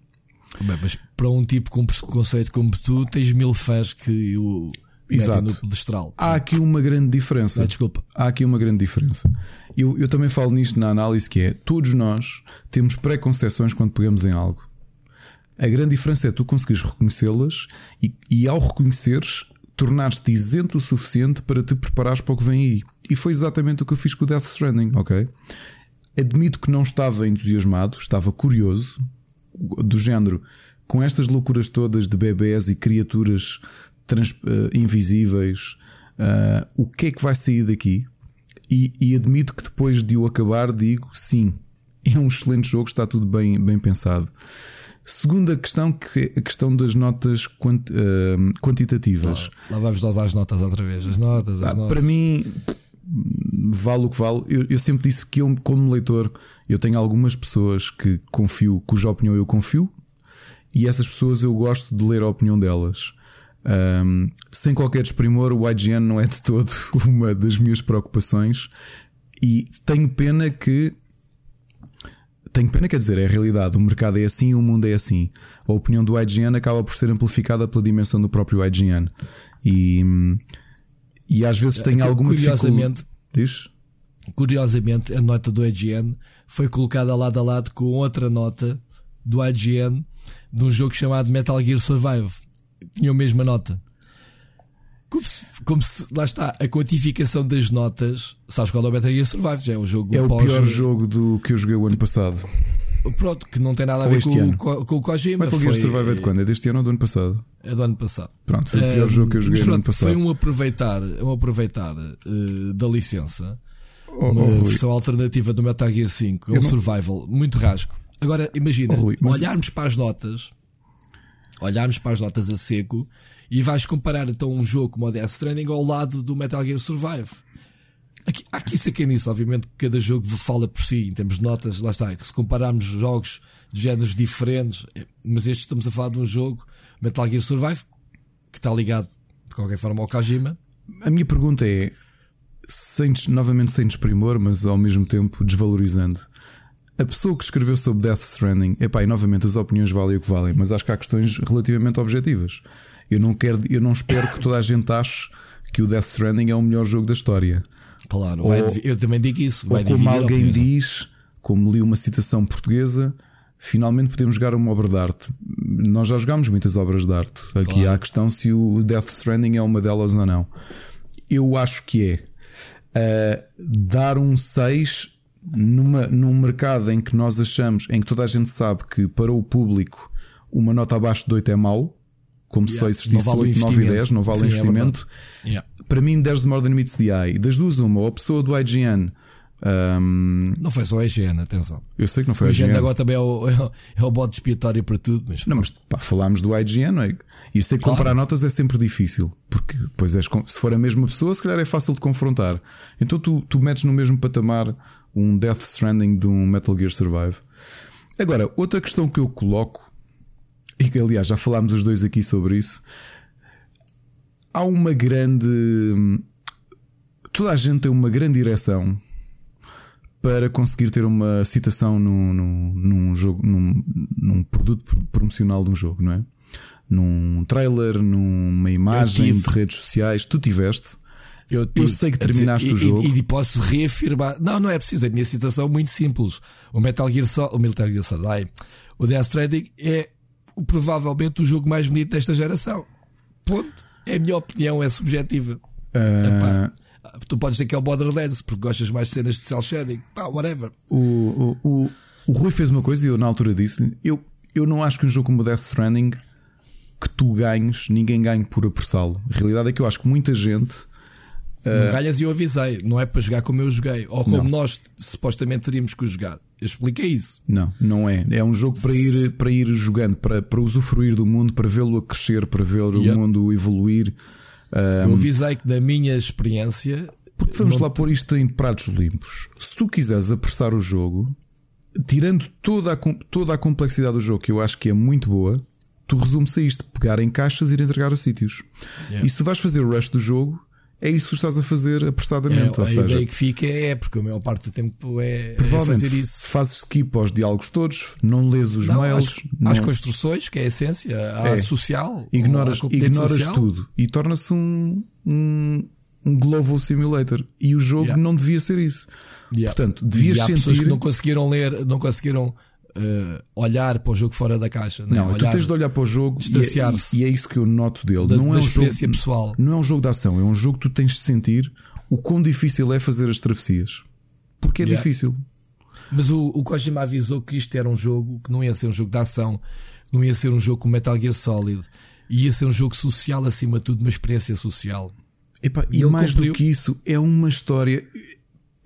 Bem, mas para um tipo com conceito como tu, tens mil fãs que o Exato. no pedestral. Há aqui uma grande diferença. Ah, desculpa. Há aqui uma grande diferença. Eu, eu também falo nisto na análise que é todos nós temos preconceições quando pegamos em algo. A grande diferença é tu conseguires reconhecê-las e, e ao reconheceres tornar-te isento o suficiente para te preparares para o que vem aí. E foi exatamente o que eu fiz com o Death Stranding, ok? Admito que não estava entusiasmado, estava curioso, do género, com estas loucuras todas de bebés e criaturas trans, uh, invisíveis, uh, o que é que vai sair daqui? E, e, admito que depois de o acabar, digo sim, é um excelente jogo, está tudo bem, bem pensado. Segunda questão, que é a questão das notas uh, quantitativas. lá vamos nós às notas outra vez. As notas, as ah, notas. Para mim, vale o que vale. Eu, eu, sempre disse que eu, como leitor, eu tenho algumas pessoas que confio, cuja opinião eu confio, e essas pessoas eu gosto de ler a opinião delas. Um, sem qualquer desprimor, o IGN não é de todo uma das minhas preocupações, e tenho pena que. Tenho pena, quer dizer, é a realidade. O mercado é assim, o mundo é assim. A opinião do IGN acaba por ser amplificada pela dimensão do próprio IGN. E e às vezes tem alguma curiosamente, Diz? Curiosamente, a nota do IGN foi colocada lado a lado com outra nota do IGN de um jogo chamado Metal Gear Survive. Tinha a mesma nota. Como se, como se, lá está, a quantificação das notas. Sabes qual é o Metal Gear Survive? Já é um jogo É o pior jogo do que eu joguei o ano passado. Pronto, que não tem nada a ver com, com, com, o Kojima. Metal Gear Survive é de quando? É deste ano ou do ano passado? É do ano passado. Pronto, foi o pior uh, jogo que eu joguei pronto, no ano passado. Foi um aproveitar, um aproveitar uh, da licença. Oh, uma oh, versão alternativa do Metal Gear 5, um não... survival muito rasgo. Agora imagina, oh, Rui, mas... olharmos para as notas, olharmos para as notas a seco e vais comparar então um jogo como o Death Stranding ao lado do Metal Gear Survive. Aqui, há aqui sacanice, obviamente, que cada jogo fala por si, em termos de notas, lá está. Se compararmos jogos de géneros diferentes, é, mas este estamos a falar de um jogo, Metal Gear Survive, que está ligado de qualquer forma ao Kojima. A minha pergunta é, sem, novamente sem desprimor, mas ao mesmo tempo desvalorizando. A pessoa que escreveu sobre Death Stranding, epá, e novamente as opiniões valem o que valem, mas acho que há questões relativamente objetivas. Eu não, quero, eu não espero que toda a gente ache que o Death Stranding é o melhor jogo da história. Claro, ou, eu também digo isso. Ou como alguém diz, como li uma citação portuguesa, finalmente podemos jogar uma obra de arte. Nós já jogámos muitas obras de arte. Aqui claro. há a questão se o Death Stranding é uma delas ou não. Eu acho que é. Uh, dar um 6 numa, num mercado em que nós achamos, em que toda a gente sabe que para o público uma nota abaixo de 8 é mau, como yeah. só existisse vale 8, 9 e 10, não vale Sim, é investimento. É yeah. Para mim, there's more than meets the eye. Das duas, uma, ou a pessoa do IGN. Um... Não foi só a IGN, atenção. Eu sei que não foi o a IGN. agora também é o, é o bode expiatório para tudo. Mas... Não, mas pá, falámos do IGN, não é? E eu sei que claro. comparar notas é sempre difícil, porque depois és, se for a mesma pessoa, se calhar é fácil de confrontar. Então tu, tu metes no mesmo patamar um Death Stranding de um Metal Gear Survive. Agora, outra questão que eu coloco e que aliás já falámos os dois aqui sobre isso. Há uma grande. Toda a gente tem uma grande direção para conseguir ter uma citação num, num, num jogo, num, num, produto promocional de um jogo, não é? Num trailer, numa imagem de redes sociais, tu tiveste. Eu, tive, eu sei que terminaste dizer, o jogo. E, e, posso reafirmar. Não, não é preciso. A minha citação é muito simples. O Metal Gear Solid, o Metal Gear Solid, o Death Stranding é provavelmente o jogo mais bonito desta geração. Ponto. É a minha opinião, é subjetiva. Uh, tu podes dizer que é o Borderlands porque gostas mais de cenas de cel shading, pá, whatever. O, o, o, o Rui fez uma coisa e eu na altura disse-lhe: eu, eu não acho que um jogo como Death Stranding que tu ganhes, ninguém ganhe por apressá-lo. A realidade é que eu acho que muita gente. Não uh... ganhas e eu avisei, não é para jogar como eu joguei, ou como não. nós supostamente teríamos que jogar. Eu expliquei isso. Não, não é. É um jogo para ir, para ir jogando, para, para usufruir do mundo, para vê-lo a crescer, para ver yep. o mundo evoluir. Um... Eu avisei que, na minha experiência. Porque vamos não... lá pôr isto em pratos limpos. Se tu quiseres apressar o jogo, tirando toda a, toda a complexidade do jogo, que eu acho que é muito boa, tu resumes a isto: pegar em caixas e ir entregar a sítios. Yeah. E se vais fazer o resto do jogo, é isso que estás a fazer apressadamente. É, a seja, ideia que fica é, porque a maior parte do tempo é, é fazer isso. Fazes skip aos diálogos todos, não lês os não, mails. Às, não... às construções, que é a essência, a é. social. Ignoras, ignoras social. tudo e torna-se um, um, um Global Simulator. E o jogo yeah. não devia ser isso. Yeah. Portanto, devias e há sentir. pessoas que não conseguiram ler, não conseguiram uh, olhar para o jogo fora da caixa. Não, não tu tens de olhar para o jogo e é, e é, isso que eu noto dele. Da, não da é um experiência jogo, pessoal. Não é um jogo de ação, é um jogo que tu tens de sentir o quão difícil é fazer as travessias. Porque é yeah. difícil. Mas o, o Kojima avisou que isto era um jogo que não ia ser um jogo de ação, não ia ser um jogo como Metal Gear Solid, ia ser um jogo social acima de tudo, uma experiência social. E, e mais cumpriu... do que isso, é uma história.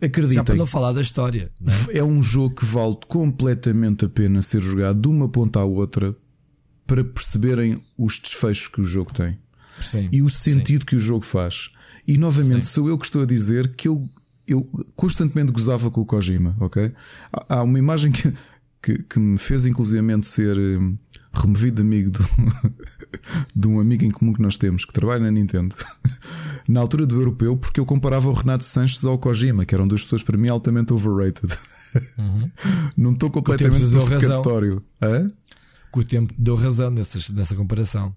Acreditem. Já para não falar da história. É? é? um jogo que vale completamente a pena ser jogado de uma ponta à outra para perceberem os desfechos que o jogo tem sim, e o sentido sim. que o jogo faz. E novamente, sim. sou eu que estou a dizer que eu, eu constantemente gozava com o Kojima, ok? Há uma imagem que, que, que me fez inclusivamente ser hum, removido de amigo do, de um amigo em comum que nós temos que trabalha na Nintendo na altura do europeu, porque eu comparava o Renato Sanches ao Kojima, que eram duas pessoas para mim altamente overrated. Uhum. Não estou completamente provocatório. Que o tempo deu razão nessa, nessa comparação.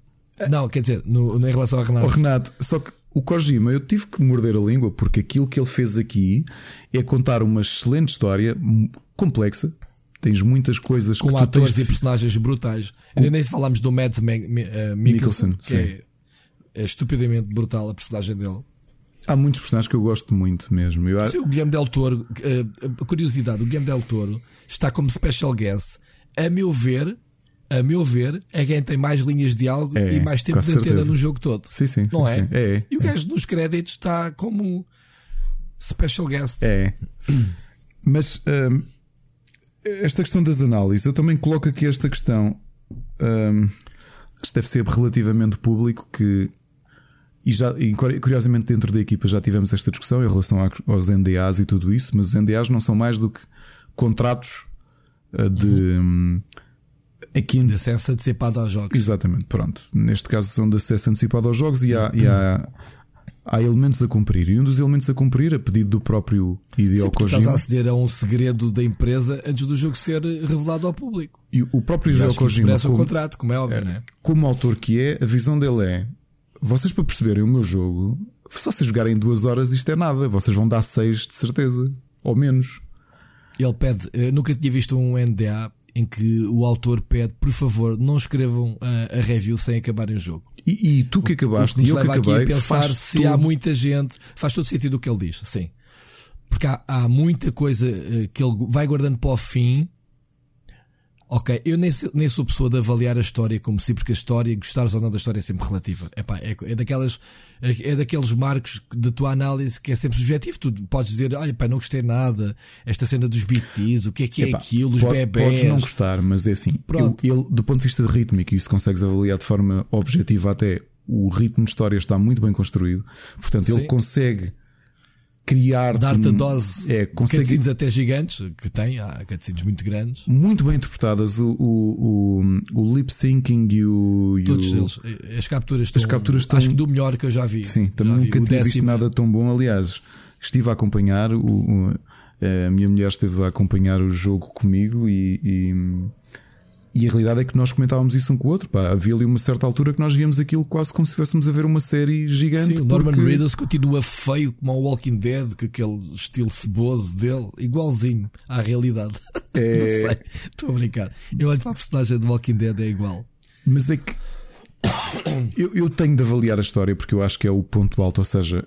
Não, quer dizer, no, em relação ao Renato. O Renato, só que o Kojima, eu tive que morder a língua porque aquilo que ele fez aqui é contar uma excelente história complexa, Tens muitas coisas com que atores tens... e personagens brutais. Com... Ainda nem falámos do Mads eh, Mikkelsen, que é, é, estupidamente brutal a personagem dele. Há muitos personagens que eu gosto muito mesmo. Eu... Sim, o Guilherme Del Toro, eh, a curiosidade, o Guilherme Del Toro está como special guest. A meu ver, a meu ver, é quem tem mais linhas de diálogo é, e mais tempo de antena no jogo todo. Sim, sim. Não sim, é? Sim. é? E o gajo nos créditos está como special guest. É. Mas. Um esta questão das análises, eu também coloco aqui esta questão. Um, isto deve ser relativamente público que. E, já, e curiosamente, dentro da equipa já tivemos esta discussão em relação aos NDAs e tudo isso, mas os NDAs não são mais do que contratos uh, de. Uhum. Aqui, de acesso antecipado aos jogos. Exatamente, pronto. Neste caso são de acesso antecipado aos jogos e há, e há há elementos a cumprir. E um dos elementos a cumprir, a pedido do próprio Hideo Kojima. Estás a aceder a um segredo da empresa antes do jogo ser revelado ao público. E o próprio Hideo Kojima. Como, um contrato, como é óbvio, é, né? Como autor que é, a visão dele é: vocês para perceberem o meu jogo, só se jogarem duas horas, isto é nada. Vocês vão dar seis de certeza, ou menos. Ele pede, nunca tinha visto um NDA em que o autor pede, por favor, não escrevam a, a review sem acabarem o jogo. E, e tu que acabaste, e eu que acabei, aqui a pensar se há muita gente, faz todo sentido o que ele diz, sim. Porque há, há muita coisa eh, que ele vai guardando para o fim Ok, eu nem, nem sou pessoa de avaliar a história como se, porque a história, gostares ou não da história é sempre relativa. Epá, é, é, daquelas, é, é daqueles marcos da tua análise que é sempre subjetivo. Tu podes dizer, olha, pá, não gostei nada, esta cena dos BTs, o que é que é aquilo, os pode, bebés. Podes não gostar, mas é assim, Pronto. Ele, ele, do ponto de vista de rítmico, e isso consegues avaliar de forma objetiva até, o ritmo de história está muito bem construído. Portanto, Sim. ele consegue criar dar-te a dose é, consegue... cutscenes até gigantes que tem, há cutscenes muito grandes, muito bem interpretadas. O, o, o, o lip syncing e o. Todos o... eles, as capturas, estão, as capturas estão, acho que do melhor que eu já vi. Sim, também nunca tinha visto nada tão bom. Aliás, estive a acompanhar, o, a minha mulher esteve a acompanhar o jogo comigo e, e e a realidade é que nós comentávamos isso um com o outro. Pá. Havia ali uma certa altura que nós víamos aquilo quase como se estivéssemos a ver uma série gigante. Sim, o Norman porque... Reedus continua feio como o Walking Dead, com aquele estilo ceboso dele, igualzinho à realidade. É... Estou a brincar. Eu olho para a personagem do Walking Dead, é igual. Mas é que Eu, eu tenho de avaliar a história porque eu acho que é o ponto alto. Ou seja,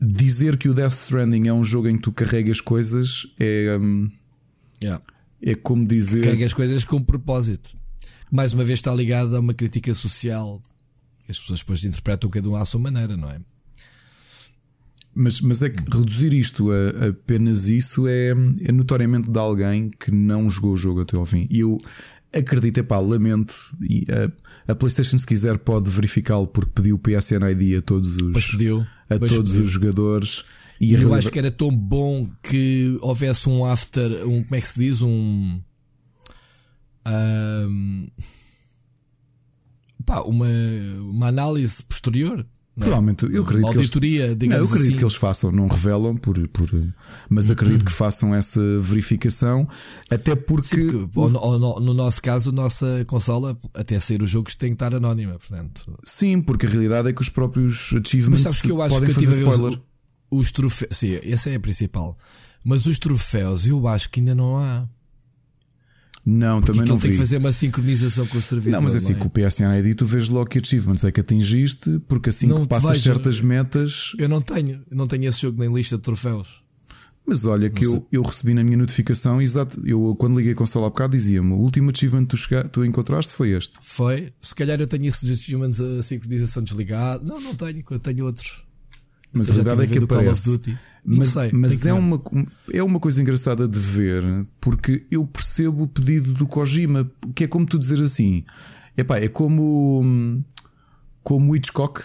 dizer que o Death Stranding é um jogo em que tu carregas coisas é. Um, yeah. É como dizer. Carregas coisas com propósito. Mais uma vez está ligado a uma crítica social que as pessoas depois interpretam cada um à sua maneira, não é? Mas, mas é que reduzir isto a, a apenas isso é, é notoriamente de alguém que não jogou o jogo até ao fim. E eu acredito, pá, lamento. E a, a, PlayStation, se quiser, pode verificá-lo porque pediu o PSN ID a todos os, a todos pediu. os jogadores. E, e eu acho que era tão bom que houvesse um after, um como é que se diz? Um. um pá, uma, uma análise posterior é? Provavelmente, eu acredito que eles, não, eu acredito assim. que eles façam, não revelam, por, por, mas acredito que façam essa verificação, até porque. Sim, porque no, no, nosso caso, a nossa consola, até sair os jogos, tem que estar anónima. Portanto. Sim, porque a realidade é que os próprios achievements mas sabes que eu acho podem que fazer spoiler. Os, troféus, sim, essa é a principal. Mas os troféus, eu acho que ainda não há. Não, Porque também não tem vi. que fazer uma sincronização com o servidor. Não, mas assim, não é? com o PSN ID tu vês logo que achievements é que atingiste, porque assim Não que passas vejo. certas metas. Eu não tenho, eu não tenho esse jogo nem lista de troféus. Mas olha, que eu, eu recebi na minha notificação, exato. Eu quando liguei a consola há bocado dizia-me: o último achievement que tu, tu encontraste foi este. Foi. Se calhar eu tenho esses achievements a sincronização desligada. Não, não tenho, eu tenho outros. Mas a verdade é que aparece. Mas, sei, mas é, ver. uma, é uma coisa engraçada de ver, porque eu percebo o pedido do Kojima, que é como tu dizer assim: epá, é como, hum, como Hitchcock.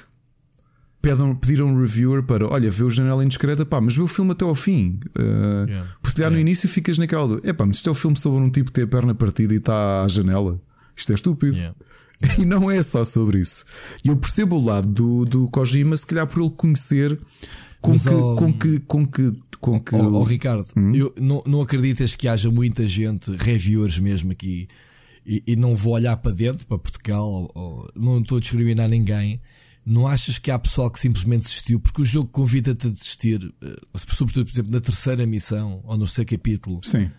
Pedam, pediram um reviewer para olha, vê o janela indiscreta, pá, mas vê o filme até ao fim. Uh, Yeah. Porque se calhar no Yeah. início ficas naquela do, epá, mas isto é o filme sobre um tipo que tem a perna partida e está à janela. Isto é estúpido. Yeah. E não é só sobre isso. E eu percebo o lado do, do Kojima, se calhar por ele conhecer com Mas, que, ó, com que com que com que Ó ó, Ricardo, Hum? eu, não, não acreditas que haja muita gente, reviewers mesmo aqui, e, e não vou olhar para dentro, para Portugal, ou- ou- não estou a discriminar ninguém. Não achas que há pessoal que simplesmente desistiu porque o jogo convida-te a desistir, eh, sobretudo, por exemplo, na terceira missão ou no seu capítulo, Sim.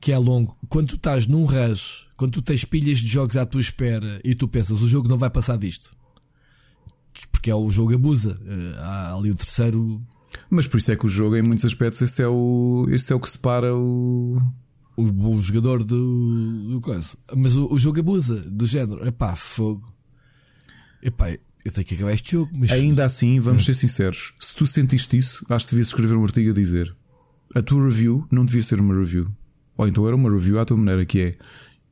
Que é longo, quando tu estás num rush, quando tu tens pilhas de jogos à tua espera e tu pensas o jogo não vai passar disto, porque é o jogo abusa. Eh, Há ali o terceiro Mas por isso é que o jogo, em muitos aspectos, esse é o, esse é o que separa o. o, o jogador do, do coisa. Mas o, o jogo abusa do género. Epá, fogo. Epá, eu tenho que acabar este jogo. Mas Ainda assim, vamos ser sinceros, se tu sentiste isso, acho que devias escrever um artigo a dizer a tua review não devia ser uma review. Ou então era uma review à tua maneira, que é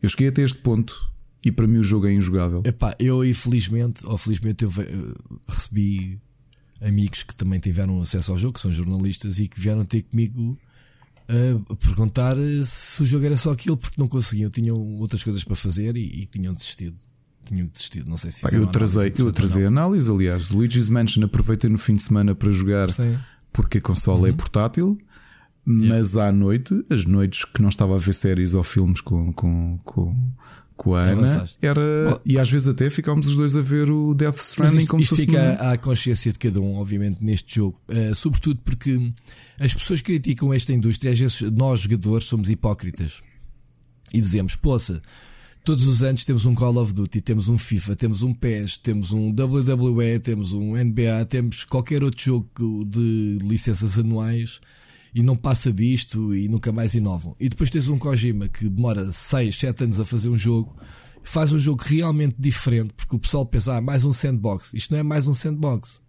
eu cheguei até este ponto e para mim o jogo é injogável. Epá, eu infelizmente, ou felizmente, eu eh, recebi amigos que também tiveram acesso ao jogo, que são jornalistas e que vieram ter comigo a perguntar eh, se o jogo era só aquilo, porque não conseguiam, tinham outras coisas para fazer e, e tinham desistido. Tinham desistido, não sei se Pá, fizeram eu trazei, análise eu trazei análise, aliás. Luigi's Mansion aproveitei no fim de semana para jogar. Sim. porque a consola é portátil, mas à noite, as noites que não estava a ver séries ou filmes com, com, com, com a Ana, era. Oh. E às vezes até ficámos os dois a ver o Death Stranding isto, como isto se fosse. fica à consciência de cada um, obviamente, neste jogo. Uh, sobretudo porque as pessoas criticam esta indústria, às vezes nós, jogadores, somos hipócritas e dizemos: poça, todos os anos temos um Call of Duty, temos um FIFA, temos um PES, temos um WWE, temos um NBA, temos qualquer outro jogo de licenças anuais. E não passa disto e nunca mais inovam. E depois tens um Kojima que demora 6, 7 anos a fazer um jogo faz um jogo realmente diferente, porque o pessoal pensa, ah, mais um sandbox. Isto não é mais um sandbox.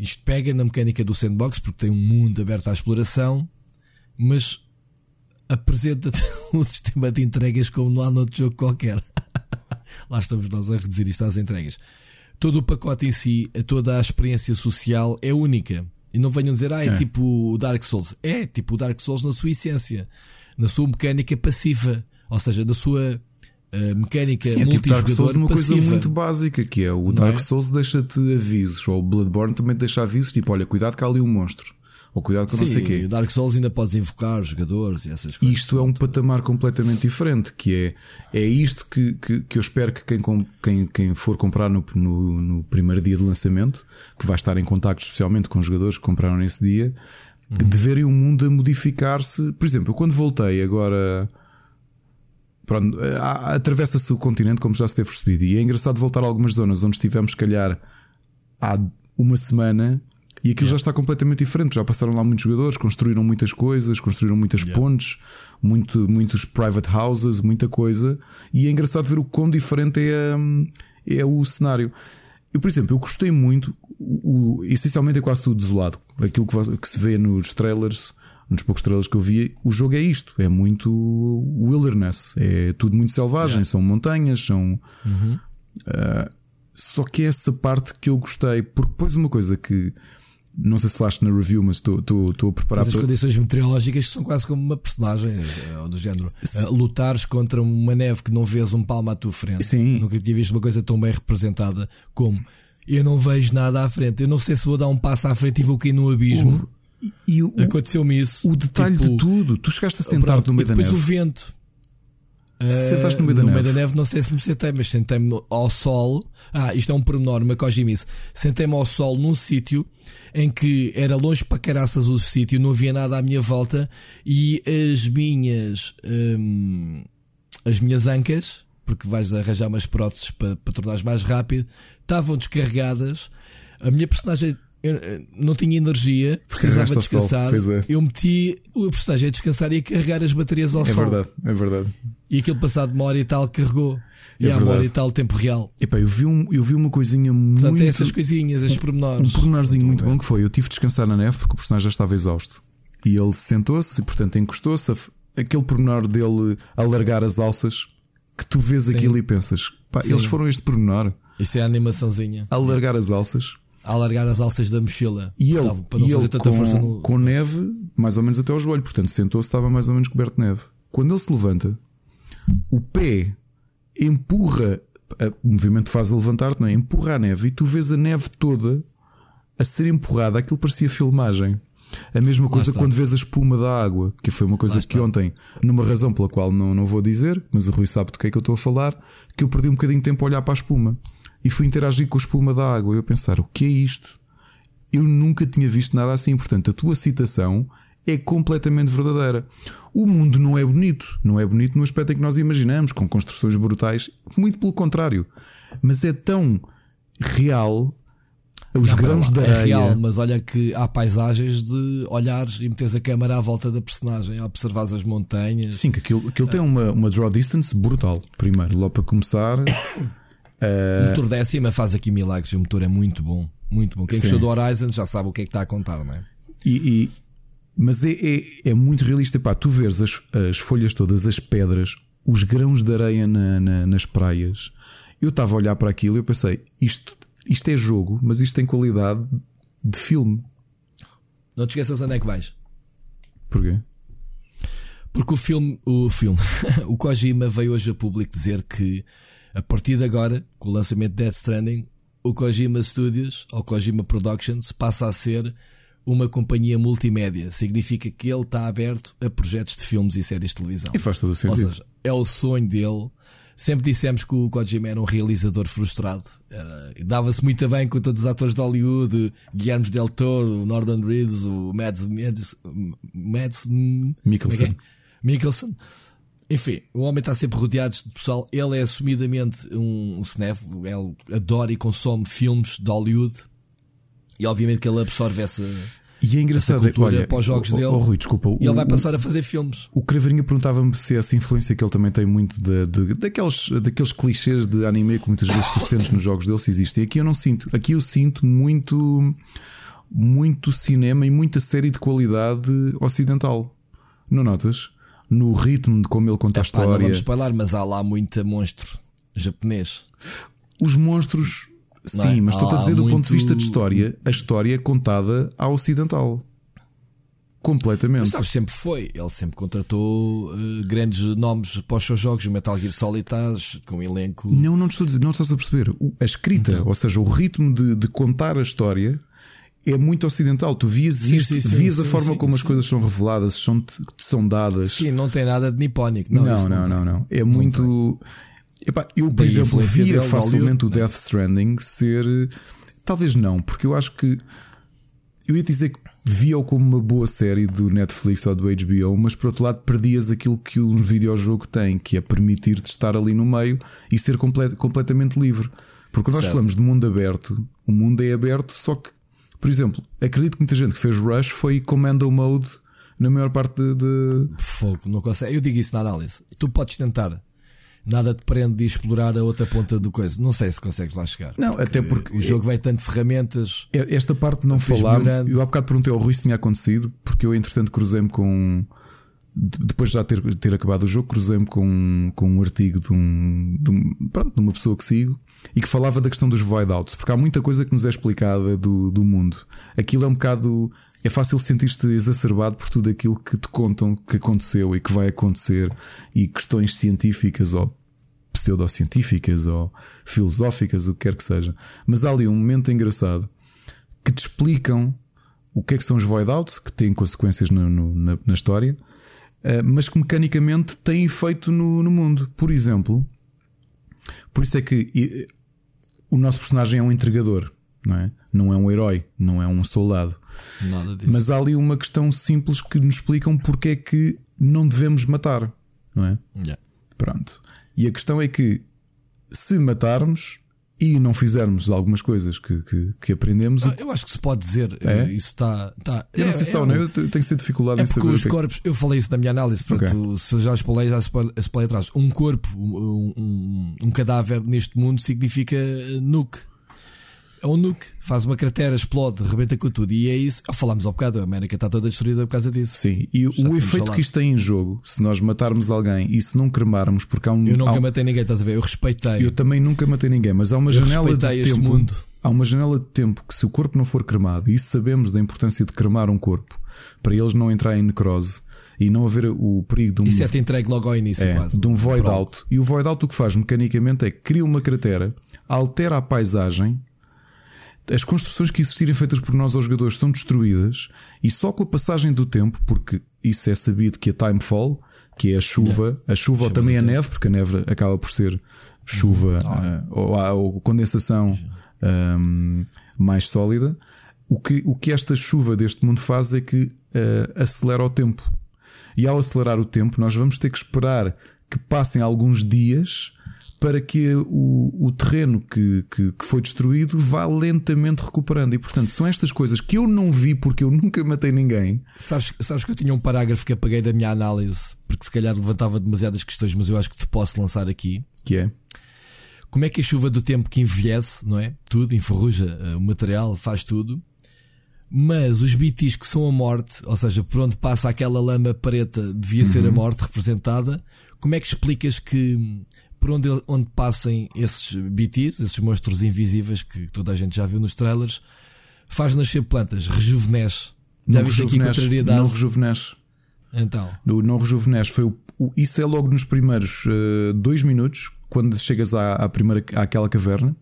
Isto pega na mecânica do sandbox, porque tem um mundo aberto à exploração, mas apresenta-te um sistema de entregas como não há noutro jogo qualquer. Lá estamos nós a reduzir isto às entregas. Todo o pacote em si, toda a experiência social é única. E não venham dizer, ah, é, É. tipo o Dark Souls. É tipo o Dark Souls na sua essência, na sua mecânica passiva, ou seja, da sua eh, mecânica Sim, é tipo Dark Souls uma coisa passiva. muito básica que é o Dark é? Souls deixa-te avisos, ou o Bloodborne também deixa avisos, tipo, olha, cuidado que há ali um monstro, ou cuidado que não sei o Sim, quê. Dark Souls ainda podes invocar jogadores e essas coisas. isto é um patamar completamente diferente, que é, é isto que, que, que eu espero que quem, com- quem, quem for comprar no, no, no primeiro dia de lançamento, que vai estar em contacto especialmente com os jogadores que compraram nesse dia, de verem o mundo a modificar-se. Por exemplo, eu quando voltei agora, pronto, atravessa-se o continente, como já se teve percebido. E é engraçado voltar a algumas zonas onde estivemos, se calhar, há uma semana. E aquilo yeah. já está completamente diferente. Já passaram lá muitos jogadores, construíram muitas coisas, construíram muitas yeah. pontes, muito, muitos private houses, muita coisa. E é engraçado ver o quão diferente é, é o cenário. Eu, por exemplo, eu gostei muito. O, o, essencialmente é quase tudo desolado. Aquilo que, que se vê nos trailers nos poucos trailers que eu vi, o jogo é isto: é muito wilderness, é tudo muito selvagem, são montanhas, são. Uhum. Uh, só que é essa parte que eu gostei, porque depois uma coisa que não sei se falaste na review, mas estou, a preparar. Mas as para... condições meteorológicas são quase como uma personagem é, do género. Uh, lutares contra uma neve que não vês um palmo à tua frente. Sim. Nunca tinha visto uma coisa tão bem representada como eu não vejo nada à frente. Eu não sei se vou dar um passo à frente e vou cair no abismo. E Aconteceu-me isso. O detalhe tipo, de tudo, tu chegaste a sentar-te no meio da neve. Depois o vento. Sentaste no meio da no neve. meio da neve, não sei se me sentei, mas sentei-me ao sol. Ah, isto é um pormenor, uma cojimice. Sentei-me ao sol num sítio em que era longe para caraças o sítio, não havia nada à minha volta e as minhas hum, as minhas ancas, porque vais arranjar umas próteses para, para tornares mais rápido, estavam descarregadas. A minha personagem eu eh, não tinha energia, precisava descansar. É. Eu meti o personagem a descansar e a carregar as baterias ao é sol. É verdade, é verdade. E aquilo passado uma hora e tal carregou. É e há uma hora e tal tempo real. Epá, eu, vi um, eu vi uma coisinha muito. Portanto, essas coisinhas, esses pormenores. Um pormenorzinho muito, muito bom que foi: eu tive de descansar na neve porque o personagem já estava exausto. E ele sentou-se, portanto encostou-se. Aquele pormenor dele alargar as alças, que tu vês Sim. aquilo e pensas: pá, eles foram este pormenor. Isso é a animaçãozinha. Alargar as alças a alargar as alças da mochila. E ele, para não fazer tanta com, força no... com neve, mais ou menos até ao joelho, portanto sentou-se, estava mais ou menos coberto de neve. Quando ele se levanta, o pé empurra, o movimento faz a levantar-te, não é? Empurra a neve e tu vês a neve toda a ser empurrada, aquilo parecia filmagem. A mesma coisa quando vês a espuma da água, que foi uma coisa que ontem, numa razão pela qual não, não vou dizer, mas o Rui sabe do que é que eu estou a falar, que eu perdi um bocadinho de tempo a olhar para a espuma e fui interagir com a espuma da água. E eu pensar, o que é isto? Eu nunca tinha visto nada assim. Portanto, a tua citação é completamente verdadeira. O mundo não é bonito, não é bonito no aspecto em que nós imaginamos, com construções brutais, muito pelo contrário. Mas é tão real. Os não, grãos da areia. É real, mas olha que há paisagens de olhares e metes a câmera à volta da personagem, observares as montanhas. Sim, que aquilo, aquilo tem uma, uma draw distance brutal. Primeiro, logo para começar. Uh... O motor décima faz aqui milagres. O motor é muito bom. Muito bom. Quem gostou do Horizon já sabe o que é que está a contar, não é? E, e... mas é, é, é, muito realista. Pá, tu vês as, as folhas todas, as pedras, os grãos de areia na, na, nas praias. Eu estava a olhar para aquilo e eu pensei: isto, isto é jogo, mas isto tem qualidade de filme. Não te esqueças onde é que vais. Porquê? Porque o filme, o filme, o Kojima veio hoje a público dizer que a partir de agora, com o lançamento de Death Stranding, o Kojima Studios ou Kojima Productions passa a ser uma companhia multimédia. Significa que ele está aberto a projetos de filmes e séries de televisão. E faz todo o sentido. Ou seja, é o sonho dele. Sempre dissemos que o Kojima era um realizador frustrado. Dava-se muito bem com todos os atores de Hollywood, Guilherme Del Toro, o Northern Reedus, o Mads, Mads, Mads Mikkelsen. É? Mikkelsen. Enfim, o homem está sempre rodeado de pessoal. Ele é assumidamente um, um Ele adora e consome filmes de Hollywood. E obviamente que ele absorve essa. E é engraçado, essa olha, para os jogos dele. Oh, Rui, desculpa. E ele vai passar a fazer filmes. O Craveirinha perguntava-me se essa influência que ele também tem muito de, de, daqueles, daqueles clichês de anime que muitas vezes tu sentes nos jogos dele, se existe. E aqui eu não sinto. Aqui eu sinto muito, muito cinema e muita série de qualidade ocidental. Não notas? no ritmo de como ele conta a história. Não vamos spoiler, mas há lá muita monstro japonês. Os monstros, sim, é? mas estou a dizer do muito... ponto de vista de história, a história é contada à ocidental. Completamente. Mas sabes, sempre foi. Ele sempre contratou uh, grandes nomes para os seus jogos. O Metal Gear Solid estás com um elenco. Não, não estou a dizer, não estás a perceber. A escrita, então. ou seja, o ritmo de, de contar a história é muito ocidental. Tu vias sim, isto, sim, sim, vias a forma como as coisas são reveladas, são, são dadas. Sim, não tem nada de nipónico. Não, não, não, não, não, É muito. Epá, eu, por exemplo, via facilmente o Death Stranding ser. Talvez não, porque eu acho que. Eu ia dizer que via-o como uma boa série do Netflix ou do HBO, mas por outro lado perdias aquilo que um videojogo tem, que é permitir-te estar ali no meio e ser complet, completamente livre. Porque nós certo. falamos de mundo aberto, o mundo é aberto, só que, por exemplo, acredito que muita gente que fez Rush foi Commando Mode na maior parte de. de... Fogo, não consegue. Eu digo isso na análise. Tu podes tentar nada te prende de explorar a outra ponta do coisa. Não sei se consegues lá chegar. Não, porque até porque o jogo vai tanto ferramentas. Esta parte não falar. Eu há bocado perguntei ao Rui se tinha acontecido, porque eu entretanto cruzei-me com. Depois de já ter, ter acabado o jogo, cruzei-me com, com um artigo de, um, de, um, pronto, de uma pessoa que sigo e que falava da questão dos void outs, porque há muita coisa que nos é explicada do, do mundo. Aquilo é um bocado. É fácil sentir-te exacerbado por tudo aquilo que te contam que aconteceu e que vai acontecer e questões científicas ou pseudocientíficas ou filosóficas, o que quer que seja. Mas há ali um momento engraçado que te explicam o que é que são os void outs, que têm consequências no, no, na, na, história, uh, mas que mecanicamente têm efeito no, no, mundo. Por exemplo, por isso é que e, o nosso personagem é um entregador, não é? Não é um herói, não é um soldado. Mas há ali uma questão simples que nos explicam porque é que não devemos matar, não é? Yeah. Pronto. E a questão é que se matarmos e não fizermos algumas coisas que, que, que aprendemos. Ah, eu acho que se pode dizer, é? Eh, isso está. está eu não sei se está é, ou não, eu tenho sido dificuldade é em saber. Os que... É corpos, eu falei isso na minha análise, portanto, okay. se já espalhei, já espalhei atrás. Um corpo, um, um, um cadáver neste mundo significa nuke é um nuke, faz uma cratera, explode, rebenta com tudo. E é isso. Ah, falámos ao bocado, a América está toda destruída por causa disso. Sim, e o efeito que isto tem em jogo, se nós matarmos alguém e se não cremarmos, porque há um. Eu nunca há... matei ninguém, estás a ver? Eu respeitei. Eu também nunca matei ninguém, mas há uma eu janela de tempo. Mundo. Há uma janela de tempo que, se o corpo não for cremado, e sabemos da importância de cremar um corpo, para eles não entrarem em necrose e não haver o perigo de um. Isso é te entregue logo ao início, é, quase. De um void out. E o void out o que faz mecanicamente é que cria uma cratera, altera a paisagem as construções que existirem feitas por nós aos jogadores são destruídas e só com a passagem do tempo, porque isso é sabido que a timefall, que é a chuva, a chuva ou também a neve, porque a neve acaba por ser chuva uh, ou, ou, condensação um, mais sólida. O que, o que esta chuva deste mundo faz é que uh, acelera o tempo. E ao acelerar o tempo, nós vamos ter que esperar que passem alguns dias para que o, o terreno que, que, que, foi destruído vá lentamente recuperando. E portanto, são estas coisas que eu não vi porque eu nunca matei ninguém. Sabes, sabes que eu tinha um parágrafo que apaguei da minha análise porque se calhar levantava demasiadas questões, mas eu acho que te posso lançar aqui. Que é? Como é que a chuva do tempo que envelhece, não é? Tudo, enferruja eh, o material, faz tudo. Mas os BTs que são a morte, ou seja, por onde passa aquela lama preta, devia uhum. ser a uhum. morte representada. Como é que explicas que por onde, onde passem esses BTs, esses monstros invisíveis que toda a gente já viu nos trailers, faz nascer plantas, rejuvenesce. Já viste aqui contrariedade? Não rejuvenesce. Então. No, não rejuvenesce. Foi o, o, isso é logo nos primeiros uh, dois minutos, quando chegas à, à primeira, àquela caverna,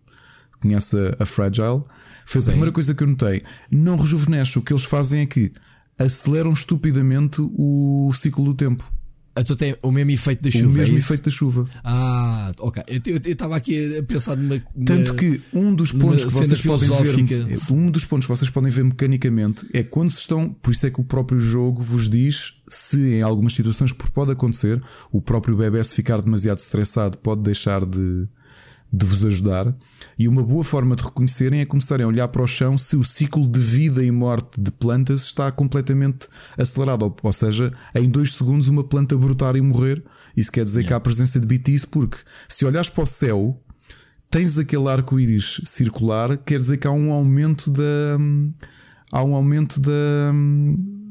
conhece a, a Fragile. Foi Sim. a primeira coisa que eu notei. Não rejuvenesce. O que eles fazem é que aceleram estupidamente o ciclo do tempo. Então tem o mesmo efeito da chuva. O mesmo é efeito da chuva. Ah, ok. Eu estava aqui a pensar numa. Tanto que um dos pontos que vocês podem ver. Um dos pontos que vocês podem ver mecanicamente é quando se estão. Por isso é que o próprio jogo vos diz se em algumas situações que pode acontecer, o próprio bebê se ficar demasiado estressado pode deixar de de vos ajudar. E uma boa forma de reconhecerem é começarem a olhar para o chão se o ciclo de vida e morte de plantas está completamente acelerado. Ou, seja, em dois segundos uma planta brotar e morrer. Isso quer dizer yeah. que há presença de BTs, porque se olhares para o céu, tens aquele arco-íris circular, quer dizer que há um aumento da. Há um aumento da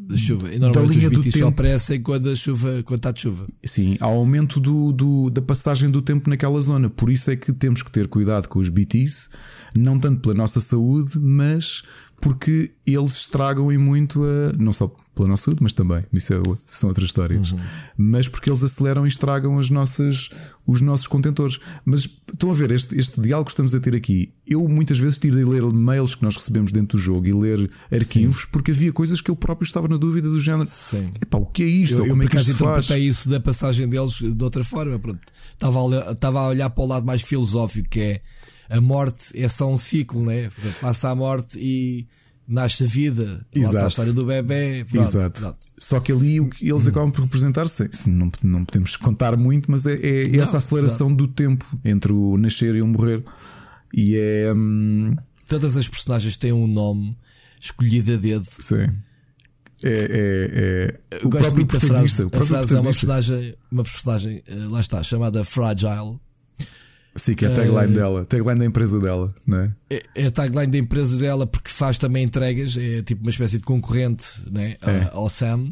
da chuva. E normalmente da linha os BTs só aparecem quando a chuva, quando está de chuva. Sim, há aumento do, do, da passagem do tempo naquela zona. Por isso é que temos que ter cuidado com os BTs, não tanto pela nossa saúde, mas porque eles estragam e muito a. Não só pela nossa saúde, mas também. Isso é, são outras histórias. Uhum. Mas porque eles aceleram e estragam as nossas, os nossos contentores. Mas estão a ver, este, este diálogo que estamos a ter aqui. Eu muitas vezes tirei a ler mails que nós recebemos dentro do jogo e ler arquivos Sim. porque havia coisas que eu próprio estava na dúvida do género. Sim. Epá, o que é isto? Eu, Como eu, é que isto faz? isso da passagem deles de outra forma. Pronto. Estava, a, estava a olhar para o lado mais filosófico que é a morte é só um ciclo, né? Passa a morte e nasce a vida, Exato. a história do bebê. Pronto, exato. exato. Só que ali o que eles hum. acabam por representar, se, não, não podemos contar muito, mas é, é não, essa aceleração não. do tempo entre o nascer e o morrer. E é. Hum... Todas as personagens têm um nome escolhido a dedo. Sim. É, é, é. O gosto próprio da frase. A frase é uma personagem, uma personagem, eh, lá está, chamada Fragile Sim, que é a tagline uh, dela, tagline da empresa dela, não é? é? É a tagline da empresa dela porque faz também entregas, é tipo uma espécie de concorrente né, é. ao Sam,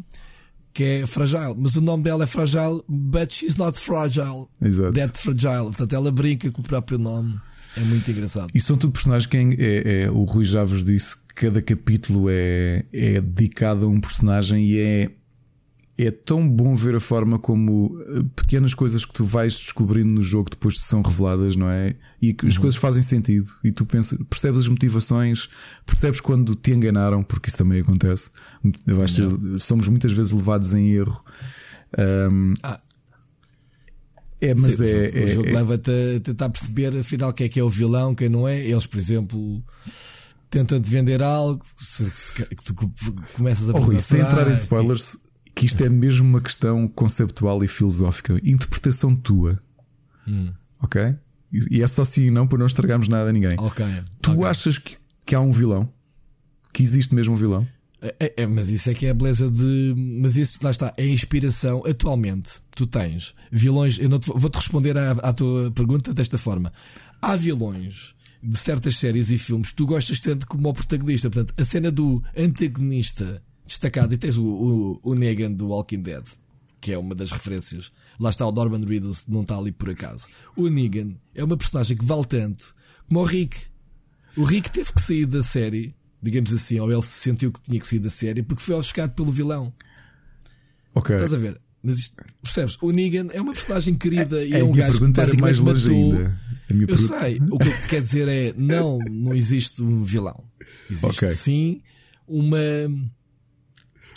que é fragile. Mas o nome dela é fragile, but she's not fragile. Exato. That fragile. Portanto, ela brinca com o próprio nome. É muito engraçado. E são tudo personagens que é, é, o Rui já vos disse que cada capítulo é, é dedicado a um personagem e é é tão bom ver a forma como eh, pequenas coisas que tu vais descobrindo no jogo depois são reveladas, não é? E que as uhum. coisas fazem sentido e tu pensas, percebes as motivações, percebes quando te enganaram, porque isso também acontece. Ser, somos muitas vezes levados em erro. Um, ah. É, mas Sim, é, o é, jogo é, leva-te a tentar perceber afinal quem é que é o vilão, quem não é. Eles, por exemplo, tentam-te vender algo, se, se, se, começas a oh, Rui, sem entrar em spoilers, que isto é mesmo uma questão conceptual e filosófica, interpretação tua. Hum. Ok? E é só sim e não para não estragarmos nada a ninguém. Okay. Tu okay. achas que, que há um vilão? Que existe mesmo um vilão? É, é, é, mas isso é que é a beleza de. Mas isso lá está, é inspiração. Atualmente, tu tens vilões. Eu te, vou-te responder à, à, tua pergunta desta forma. Há vilões de certas séries e filmes que tu gostas tanto como o protagonista. Portanto, a cena do antagonista destacado. E tens o, o, o Negan do Walking Dead, que é uma das referências. Lá está o Norman Reedus, não está ali por acaso. O Negan é uma personagem que vale tanto como o Rick. O Rick teve que sair da série, digamos assim, ou ele se sentiu que tinha que sair da série porque foi ofuscado pelo vilão. Ok. Estás a ver? Mas isto, percebes? O Negan é uma personagem querida é, e é um gajo que basicamente mais longe matou. Ainda. eu pergunta... sei. O que eu te quero dizer é: não, não existe um vilão. Existe okay. sim uma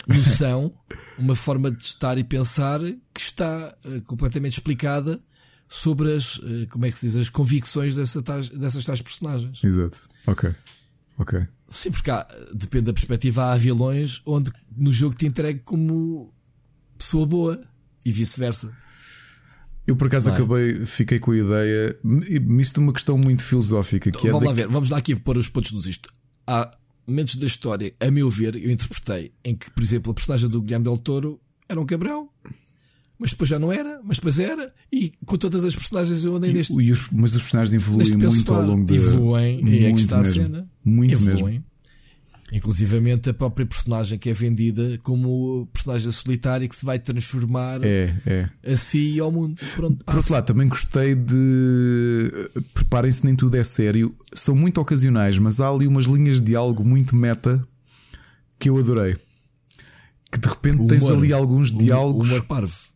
noção, uma forma de estar e pensar que está uh, completamente explicada sobre as, uh, como é que se diz, as convicções dessa tais, dessas tais personagens. Exato. Ok. Ok. Sim, porque há, depende da perspectiva, há vilões onde no jogo te entregue como pessoa boa e vice-versa. Eu por acaso é? acabei, fiquei com a ideia, isto é uma questão muito filosófica. Que é vamos é lá ver, vamos lá aqui pôr os pontos dos isto. Há momentos da história, a meu ver, eu interpretei em que, por exemplo, a personagem do Guilherme Del Toro era um cabrão, mas depois já não era, mas depois era, e com todas as personagens eu andei neste. E os, mas os personagens evoluem muito ao longo da. Evoluem, e é que está mesmo, a cena. Muito evoluem. mesmo. Inclusivamente a própria personagem que é vendida como personagem solitária que se vai transformar é, é. a si e ao mundo. Pronto, Por outro lado, também gostei de. Preparem-se, nem tudo é sério. São muito ocasionais, mas há ali umas linhas de algo muito meta que eu adorei. Que de repente humor, tens ali alguns diálogos. Humor parvo.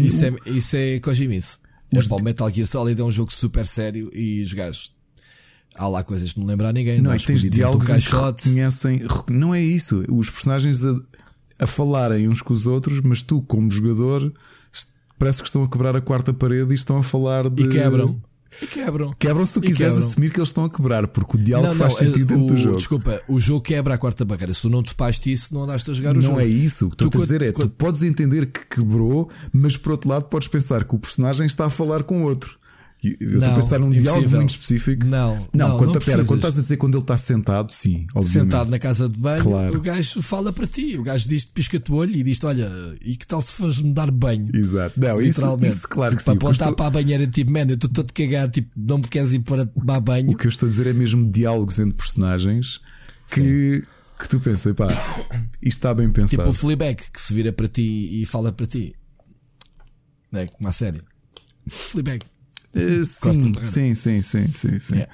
Isso é, isso é Kojimice. Os... É, Metal Gear Solid é um jogo super sério e os gajos há lá coisas que não lembrar ninguém. Não, não é? tens diálogos que reconhecem. Não é isso. Os personagens a, a falarem uns com os outros, mas tu, como jogador, parece que estão a quebrar a quarta parede e estão a falar de. E quebram. E quebram. Quebram se tu e quiseres quebram. assumir que eles estão a quebrar, porque o diálogo não, faz não, sentido dentro o, do jogo. Desculpa, o jogo quebra a quarta barreira. Se tu não topaste isso, não andaste a jogar não o jogo. Não é isso. O que estou a dizer é: quando... tu podes entender que quebrou, mas por outro lado podes pensar que o personagem está a falar com outro. Eu estou a pensar num impossível. diálogo muito específico. Não, não, não quando, não pera, quando estás a dizer quando ele está sentado, sim, obviamente. Sentado na casa de banho, claro. o gajo fala para ti. O gajo diz-te, pisca-te o olho e diz Olha, e que tal se fores me dar banho? Exato, não, isso, isso claro que para sim. Para apontar estou... para a banheira, tipo, man, eu estou todo cagado, tipo, não me queres ir para tomar banho. O que eu estou a dizer é mesmo diálogos entre personagens que. Que tu pensas, pá, isto está bem pensado. Tipo o Fleabag que se vira para ti e fala para ti, não é? Como a série. Fleabag. Uh, sim, sim, sim, sim, sim, sim. Yeah.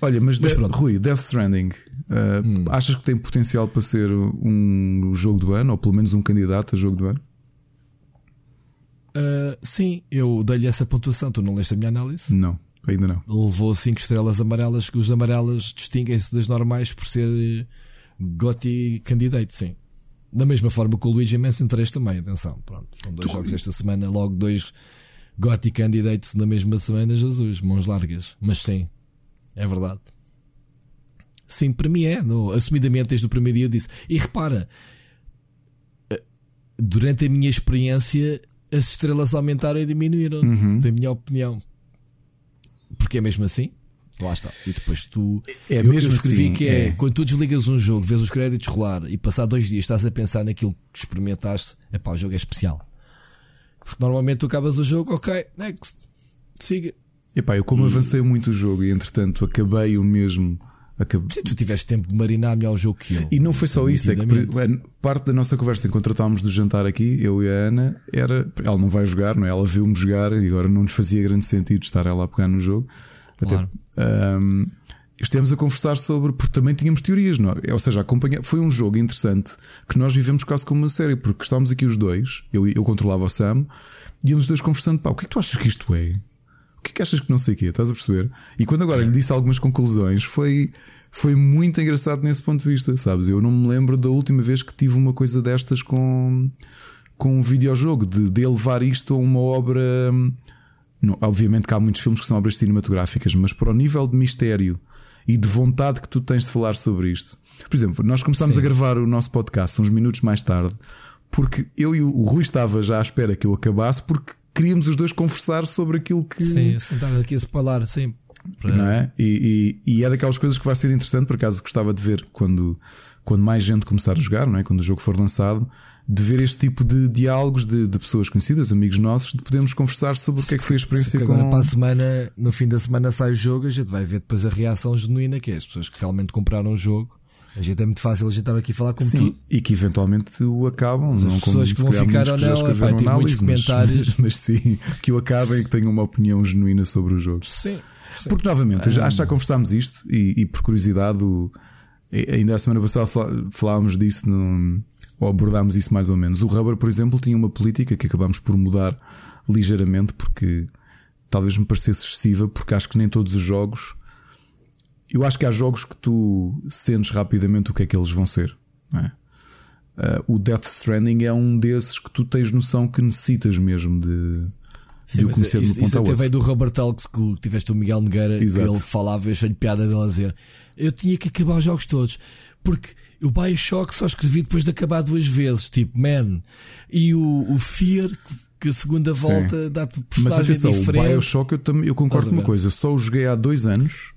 Olha, mas, mas de, Rui, Death Stranding, uh, hum. achas que tem potencial para ser um jogo do ano, ou pelo menos um candidato a jogo do ano? Uh, sim, eu dei-lhe essa pontuação. Tu não leste a minha análise? Não, ainda não. Levou 5 estrelas amarelas, que os amarelas distinguem-se das normais por ser GOTY candidate, sim. Da mesma forma que o Luigi Mansion 3 também, atenção. Pronto, são dois tu... jogos esta semana, logo dois Gotti Candidates na mesma semana, Jesus, mãos largas. Mas sim, é verdade. Sim, para mim é. No, assumidamente, desde o primeiro dia eu disse. E repara, eh, durante a minha experiência, as estrelas aumentaram e diminuíram, uhum. da minha opinião. Porque é mesmo assim. Lá está. E depois tu. É eu, mesmo eu escrevi assim, que é, é, quando tu desligas um jogo, vês os créditos rolar e passar dois dias estás a pensar naquilo que experimentaste, é pá, o jogo é especial. Porque normalmente tu acabas o jogo, ok, next, siga. Epá, eu como e... avancei muito o jogo e entretanto acabei o mesmo. Acabei... Se tu tiveste tempo de marinar melhor o jogo que eu. E não foi só isso, é que parte da nossa conversa enquanto tratámos do jantar aqui, eu e a Ana, era. Ela não vai jogar, não é? Ela viu-me jogar e agora não nos fazia grande sentido estar ela a pegar no jogo. Claro. Até, um, estivemos a conversar sobre, porque também tínhamos teorias, não é? Ou seja, acompanhar, foi um jogo interessante que nós vivemos quase como uma série, porque estávamos aqui os dois, eu, eu controlava o Sam, e íamos os dois conversando, pá, o que é que tu achas que isto é? O que é que achas que não sei o quê? Estás a perceber? E quando agora lhe disse algumas conclusões, foi, foi muito engraçado nesse ponto de vista, sabes? Eu não me lembro da última vez que tive uma coisa destas com, com um videojogo, de, de elevar isto a uma obra. Não, obviamente que há muitos filmes que são obras cinematográficas, mas para o nível de mistério e de vontade que tu tens de falar sobre isto. Por exemplo, nós começámos a gravar o nosso podcast uns minutos mais tarde, porque eu e o Rui estava já à espera que eu acabasse, porque queríamos os dois conversar sobre aquilo que. Sim, sentar aqui a se falar, sim. Não é? E, e, e, é daquelas coisas que vai ser interessante, por acaso gostava de ver quando, quando mais gente começar a jogar, não é? Quando o jogo for lançado, de ver este tipo de diálogos de, de pessoas conhecidas, amigos nossos, de podermos conversar sobre o que é que foi a experiência com. Agora para a semana, no fim da semana sai o jogo, a gente vai ver depois a reação genuína, que é as pessoas que realmente compraram o jogo. A gente é muito fácil a gente estar aqui a falar com Sim, tudo. E que eventualmente o acabam, Mas não as pessoas que vão ficar ou não, epá, tem muitos comentários. Mas, mas, sim, que o acabem e que tenham uma opinião genuína sobre o jogo. Sim. sim. Porque novamente, um... já, já conversámos isto e, e por curiosidade, o, ainda a semana passada falávamos disso no ou abordámos isso mais ou menos. O Rubber, por exemplo, tinha uma política que acabámos por mudar ligeiramente porque talvez me parecesse excessiva, porque acho que nem todos os jogos. Eu acho que há jogos que tu sentes rapidamente o que é que eles vão ser. É? Uh, o Death Stranding é um desses que tu tens noção que necessitas mesmo de. Sim, de conhecer isso, isso até veio do Robert Talks que tiveste o Miguel Nogueira Exato. que ele falava, eu achei-lhe piada dele a dizer eu tinha que acabar os jogos todos porque o Bioshock só escrevi depois de acabar duas vezes, tipo Man. E o, o Fear, que a segunda volta dá-te Mas atenção, diferente. o Bioshock eu, também, eu concordo com uma coisa, eu só o joguei há dois anos.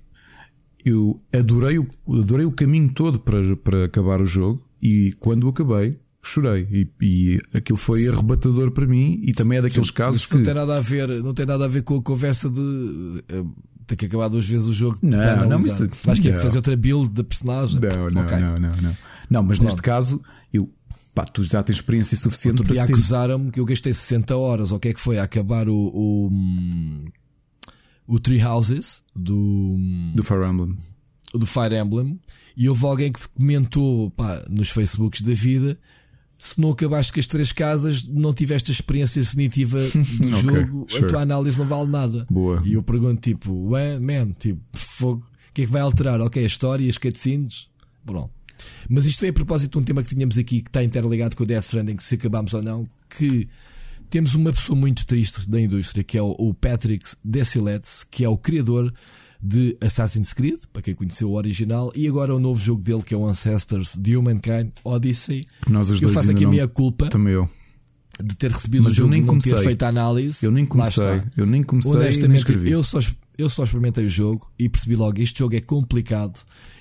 Eu adorei o, adorei o caminho todo para, para acabar o jogo e quando o acabei, chorei e, e aquilo foi arrebatador para mim e também é daqueles casos que não tem nada a ver não tem nada a ver com a conversa de eh, ter que acabar duas vezes o jogo. Não, não, mas acho que é fazer outra build da personagem. Não, não, okay. não, não, não. Não, mas Pronto. neste caso, eu pá, tu já tens experiência suficiente Outro para ser... acusaram-me que eu gastei 60 horas, ou o que é que foi, a acabar o, o, o Tree Houses do, do Fire Emblem. Do Fire Emblem, e houve alguém que comentou pá, nos Facebooks da vida se não acabaste com as três casas, não tiveste a experiência definitiva do okay, jogo, sure. a tua análise não vale nada. Boa. E eu pergunto, tipo, man, tipo, fogo, o que é que vai alterar? Ok, a história, as cutscenes, pronto. Mas isto foi a propósito de um tema que tínhamos aqui que está interligado com o Death Stranding, se acabamos ou não, que temos uma pessoa muito triste da indústria, que é o Patrick Desilets, que é o criador de Assassin's Creed, para quem conheceu o original, e agora o novo jogo dele que é o Ancestors de Humankind Odyssey. Nós os eu dois faço aqui a minha culpa. Também eu. De ter recebido Mas o jogo eu nem comecei. ter feito a análise. Eu nem comecei. Eu nem comecei. Honestamente, nem eu, só, eu só experimentei o jogo e percebi logo este jogo é complicado.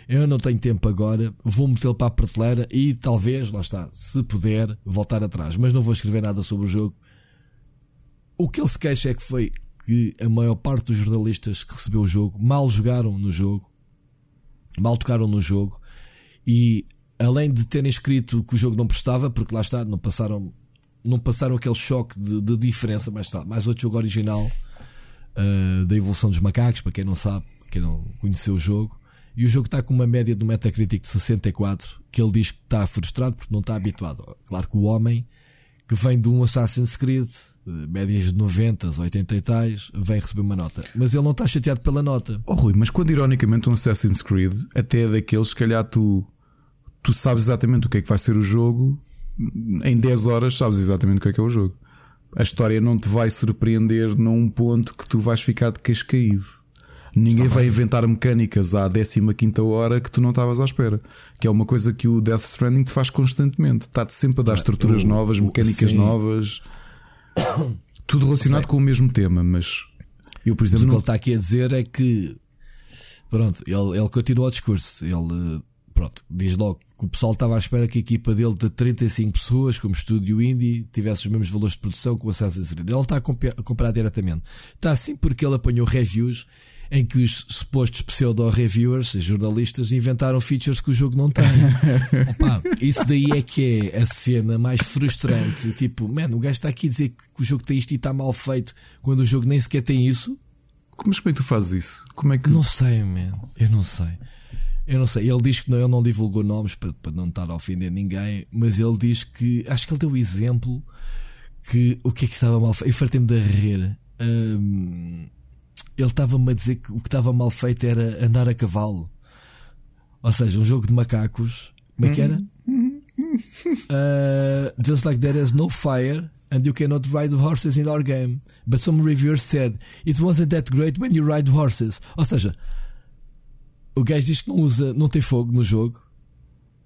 Eu não tenho tempo agora, vou metê-lo para a prateleira e talvez, lá está, se puder, voltar atrás. Mas não vou escrever nada sobre o jogo. O que ele se queixa é que foi que a maior parte dos jornalistas que recebeu o jogo mal jogaram no jogo, mal tocaram no jogo e além de terem escrito que o jogo não prestava, porque lá está, não passaram, não passaram aquele choque de, de diferença, mas está, mais outro jogo original uh, da evolução dos macacos, para quem não sabe, quem não conheceu o jogo. E o jogo está com uma média do Metacritic de 64, que ele diz que está frustrado porque não está habituado. Claro que o homem que vem de um Assassin's Creed, médias de 90, 80 e tais, vem receber uma nota. Mas ele não está chateado pela nota. Oh Rui, mas quando ironicamente um Assassin's Creed, até é daqueles, se calhar tu, tu sabes exatamente o que é que vai ser o jogo, em 10 horas sabes exatamente o que é que é o jogo. A história não te vai surpreender num ponto que tu vais ficar de queixo caído. Ninguém vai inventar mecânicas à 15 hora que tu não estavas à espera. Que é uma coisa que o Death Stranding te faz constantemente. Está-te sempre a dar estruturas novas, mecânicas novas. Tudo relacionado com o mesmo tema, mas eu, por exemplo. O que ele está aqui a dizer é que. Pronto, ele, ele continua o discurso. Ele pronto, diz logo que o pessoal estava à espera que a equipa dele de 35 pessoas, como estúdio indie, tivesse os mesmos valores de produção que o Assassin's Creed. Ele está a, comprar diretamente. Está assim porque ele apanhou reviews em que os supostos pseudo-reviewers, jornalistas, inventaram features que o jogo não tem. Opa, isso daí é que é a cena mais frustrante. Tipo, mano, o gajo está aqui a dizer que o jogo tem isto e está mal feito quando o jogo nem sequer tem isso. Como, como é que tu fazes isso? Como é que... Não sei, man. Eu não sei. Eu não sei. Ele diz que não, ele não divulgou nomes para, para não estar a ofender ninguém, mas ele diz que. Acho que ele deu o exemplo que o que é que estava mal feito. Eu fartei-me de rir. Um, ele estava-me a dizer que o que estava mal feito era andar a cavalo. Ou seja, um jogo de macacos. Como é que era? Uh, just like there is no fire and you cannot ride horses in our game. But some reviewers said it wasn't that great when you ride horses. Ou seja, o gajo diz que não usa, não tem fogo no jogo.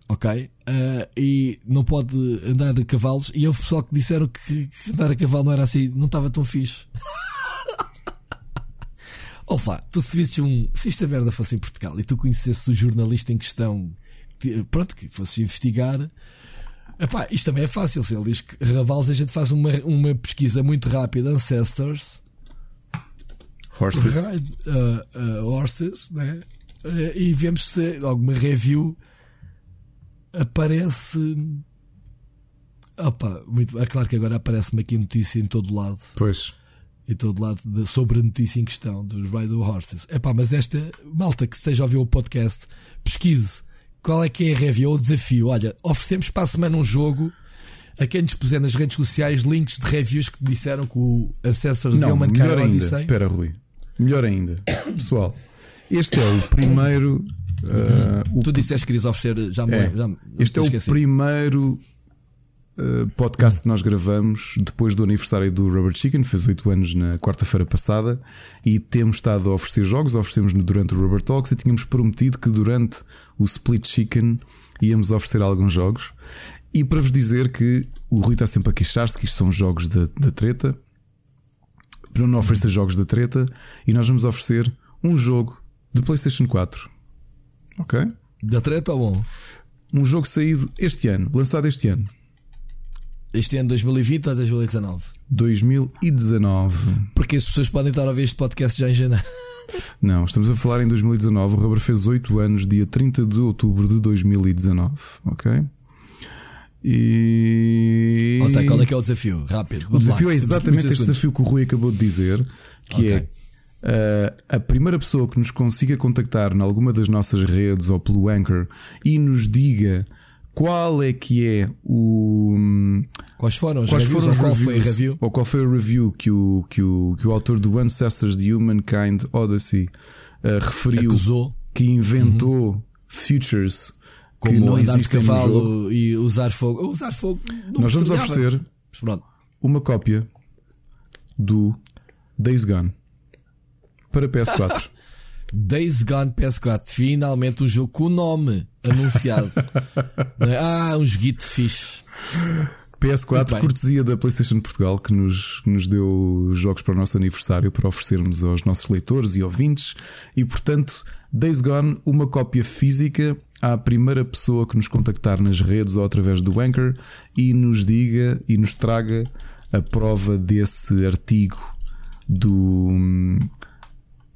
Ok? Uh, e não pode andar a cavalos. E houve pessoal que disseram que, que andar a cavalo não era assim, não estava tão fixe. Opa, tu se visses um. Se esta merda fosse em Portugal e tu conhecesses o jornalista em questão, pronto, que fosses investigar. Epá, isto também é fácil. Se ele diz que Ravalos a gente faz uma, uma pesquisa muito rápida, Ancestors, Horses, uh, uh, horses né? Uh, e vemos se alguma review aparece. Opa, muito, é claro que agora aparece-me aqui notícia em todo lado. Pois em todo lado de, sobre a notícia em questão dos Rider Horses. É pá, mas esta malta que esteja a ouvir o podcast, pesquise qual é que é a review ou o desafio. Olha, oferecemos para a semana um jogo a quem nos puser nas redes sociais links de reviews que disseram que o Ancestors Não, e o Mankind melhor ainda. Espera, Rui. Melhor ainda. Pessoal, este é o primeiro. Uh, tu disseste que querias oferecer. Já me, é, já, este é o primeiro Uh, podcast que nós gravamos depois do aniversário do Rubber Chicken, fez 8 anos na quarta-feira passada, e temos estado a oferecer jogos, oferecemos durante o Rubber Talks e tínhamos prometido que durante o Split Chicken íamos oferecer alguns jogos. E para vos dizer que o Rui está sempre a queixar-se que isto são jogos da, da treta, para não oferecer jogos da treta, e nós vamos oferecer um jogo de PlayStation 4. Ok? Da treta ou bom? Um jogo saído este ano, lançado este ano. Este ano 2020 ou 2019? 2019. Porque as pessoas podem estar a ver este podcast já em janeiro. Não, estamos a falar em 2019. O Rubber fez 8 anos, dia 30 de outubro de 2019. Ok? E. Ou seja, qual é que é o desafio? Rápido. O desafio lá. é exatamente este desafio que o Rui acabou de dizer, que okay. é. Uh, a primeira pessoa que nos consiga contactar em alguma das nossas redes ou pelo Anchor e nos diga qual é que é o. Quais foram os quais reviews, foram os qual reviews, foi review? Ou qual foi o review que o, que o, que o autor do Ancestors de Humankind Odyssey uh, referiu Acusou. que inventou uhum. futures que não existem no jogo e usar fogo. Usar fogo. Nós vamos oferecer uma cópia do Days Gone para PS4. Days Gone PS4, finalmente um jogo com o nome anunciado. É? ah, um joguito fixe. PS4, cortesia da PlayStation Portugal, que nos, que nos deu jogos para o nosso aniversário para oferecermos aos nossos leitores e ouvintes. E portanto, Days Gone, uma cópia física à primeira pessoa que nos contactar nas redes ou através do Anchor e nos diga e nos traga a prova desse artigo do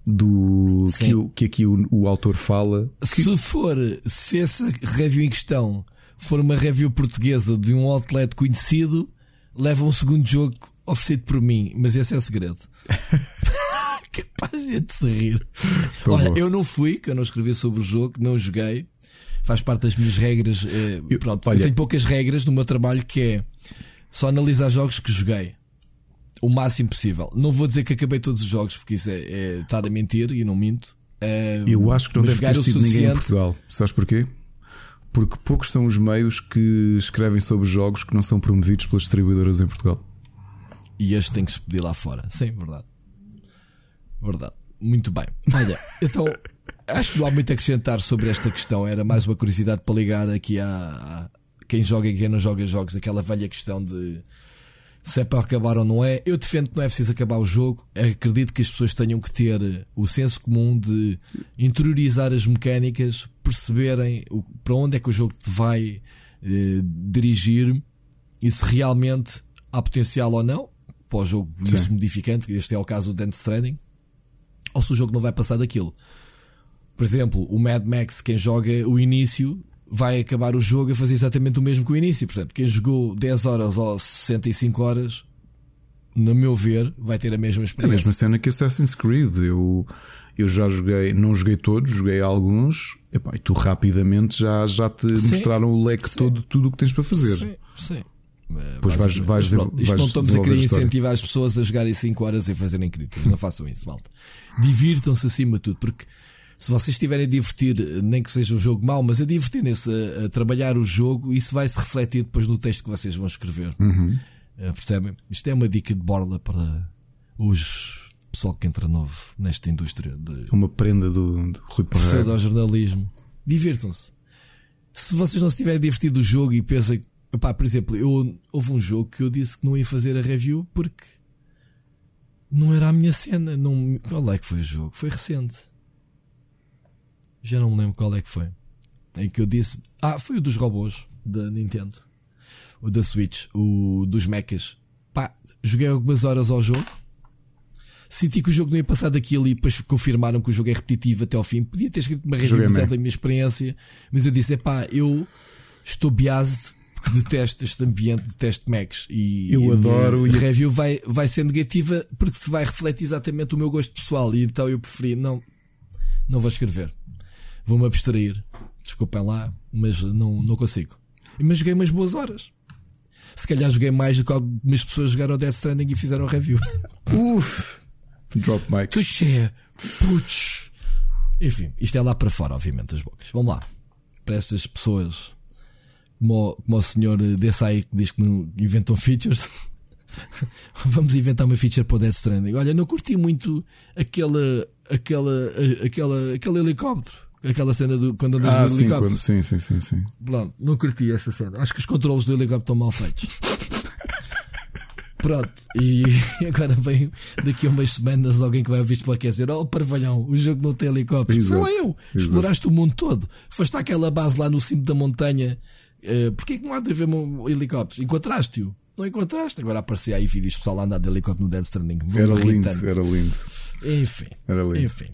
do que, o, que aqui o, o, autor fala. Se for, se essa review em questão for uma review portuguesa de um outlet conhecido, leva um segundo jogo oferecido por mim, mas esse é o segredo. a gente se rir. Olha, bom. eu não fui, que eu não escrevi sobre o jogo, não joguei. Faz parte das minhas regras. Eh, eu, pronto, olha, eu tenho poucas regras no meu trabalho que é só analisar jogos que joguei o máximo possível. Não vou dizer que acabei todos os jogos, porque isso é, é estar a mentir e não minto. Eu acho que não deve ter sido ninguém em Portugal. Sabes porquê? Porque poucos são os meios que escrevem sobre jogos que não são promovidos pelas distribuidoras em Portugal. E este tem que se pedir lá fora. Sim, verdade. Verdade. Muito bem. Olha, então acho que não há muito a acrescentar sobre esta questão. Era mais uma curiosidade para ligar aqui a, a quem joga e quem não joga jogos, aquela velha questão de se é para acabar ou não é. Eu defendo que não é preciso acabar o jogo. Acredito que as pessoas tenham que ter o senso comum de interiorizar as mecânicas, perceberem o, para onde é que o jogo te vai eh, dirigir e se realmente há potencial ou não para o jogo isso modificante. Este é o caso do Dance Stranding. Ou se o jogo não vai passar daquilo. Por exemplo, o Mad Max, quem joga o início, vai acabar o jogo a fazer exatamente o mesmo que o início. Portanto, quem jogou 10 horas ou 65 horas, no meu ver, vai ter a mesma experiência. É a mesma cena que Assassin's Creed. Eu, eu já joguei, não joguei todos, joguei alguns, epá, e tu rapidamente já, já te sim, mostraram o leque sim. todo, tudo o que tens para fazer. Sim, sim. Depois vais, vais, pronto, isto vais não estamos a querer incentivar as pessoas a jogarem 5 horas e fazerem críticas. Não façam isso, malta. Divirtam-se acima de tudo, porque se vocês estiverem a divertir, nem que seja um jogo mau, mas a divertirem-se a, a, trabalhar o jogo, isso vai se refletir depois no texto que vocês vão escrever. Uhum. Uh, percebem? Isto é uma dica de borla para os pessoal que entra novo nesta indústria de uma prenda do, do Rui Parreira. jornalismo. Divirtam-se. Se vocês não se tiverem divertido do jogo e pensam, opá, por exemplo, eu, houve um jogo que eu disse que não ia fazer a review porque não era a minha cena. Não, qual é que foi o jogo? Foi recente. Já não me lembro qual é que foi. Em que eu disse. Ah, foi o dos robôs da Nintendo. O da Switch. O dos mechas. Pá, joguei algumas horas ao jogo. Senti que o jogo não ia passar daquilo e depois confirmaram que o jogo é repetitivo até ao fim. Podia ter escrito uma review da minha experiência, mas eu disse: pá, eu estou biased porque detesto este ambiente, detesto mechs. E eu adoro. A review vai, vai ser negativa porque se vai refletir exatamente o meu gosto pessoal. E então eu preferi, não, não vou escrever vou-me abstrair. Desculpem lá, mas não, não consigo. Mas joguei umas boas horas. Se calhar joguei mais do que algumas pessoas jogaram o Death Stranding e fizeram review. Uf! Drop mic. Tuxé! Putz! Enfim, isto é lá para fora, obviamente, as bocas. Vamos lá. Para essas pessoas, como, como o senhor desse aí que diz que não inventam features. Vamos inventar uma feature para o Death Stranding. Olha, não curti muito aquela, aquela, aquela, aquele helicóptero. Aquela cena do quando andas ah, no sim, helicóptero. Sim, sim, sim, sim. Pronto, não curti essa cena. Acho que os controles do helicóptero estão mal feitos. Pronto, e agora vem daqui a umas semanas alguém que vai ouvir para dizer: Oh, parvalhão, o jogo não tem helicóptero. Exato, não é eu, exato. exploraste o mundo todo. Foste àquela base lá no cimo da montanha. Uh, Porquê que não há de haver um helicóptero? Encontraste-o? Não encontraste? Agora aparecia aí vídeos pessoal a andar de helicóptero no Dead Stranding. Era lindo, era lindo. Enfim, era lindo. enfim.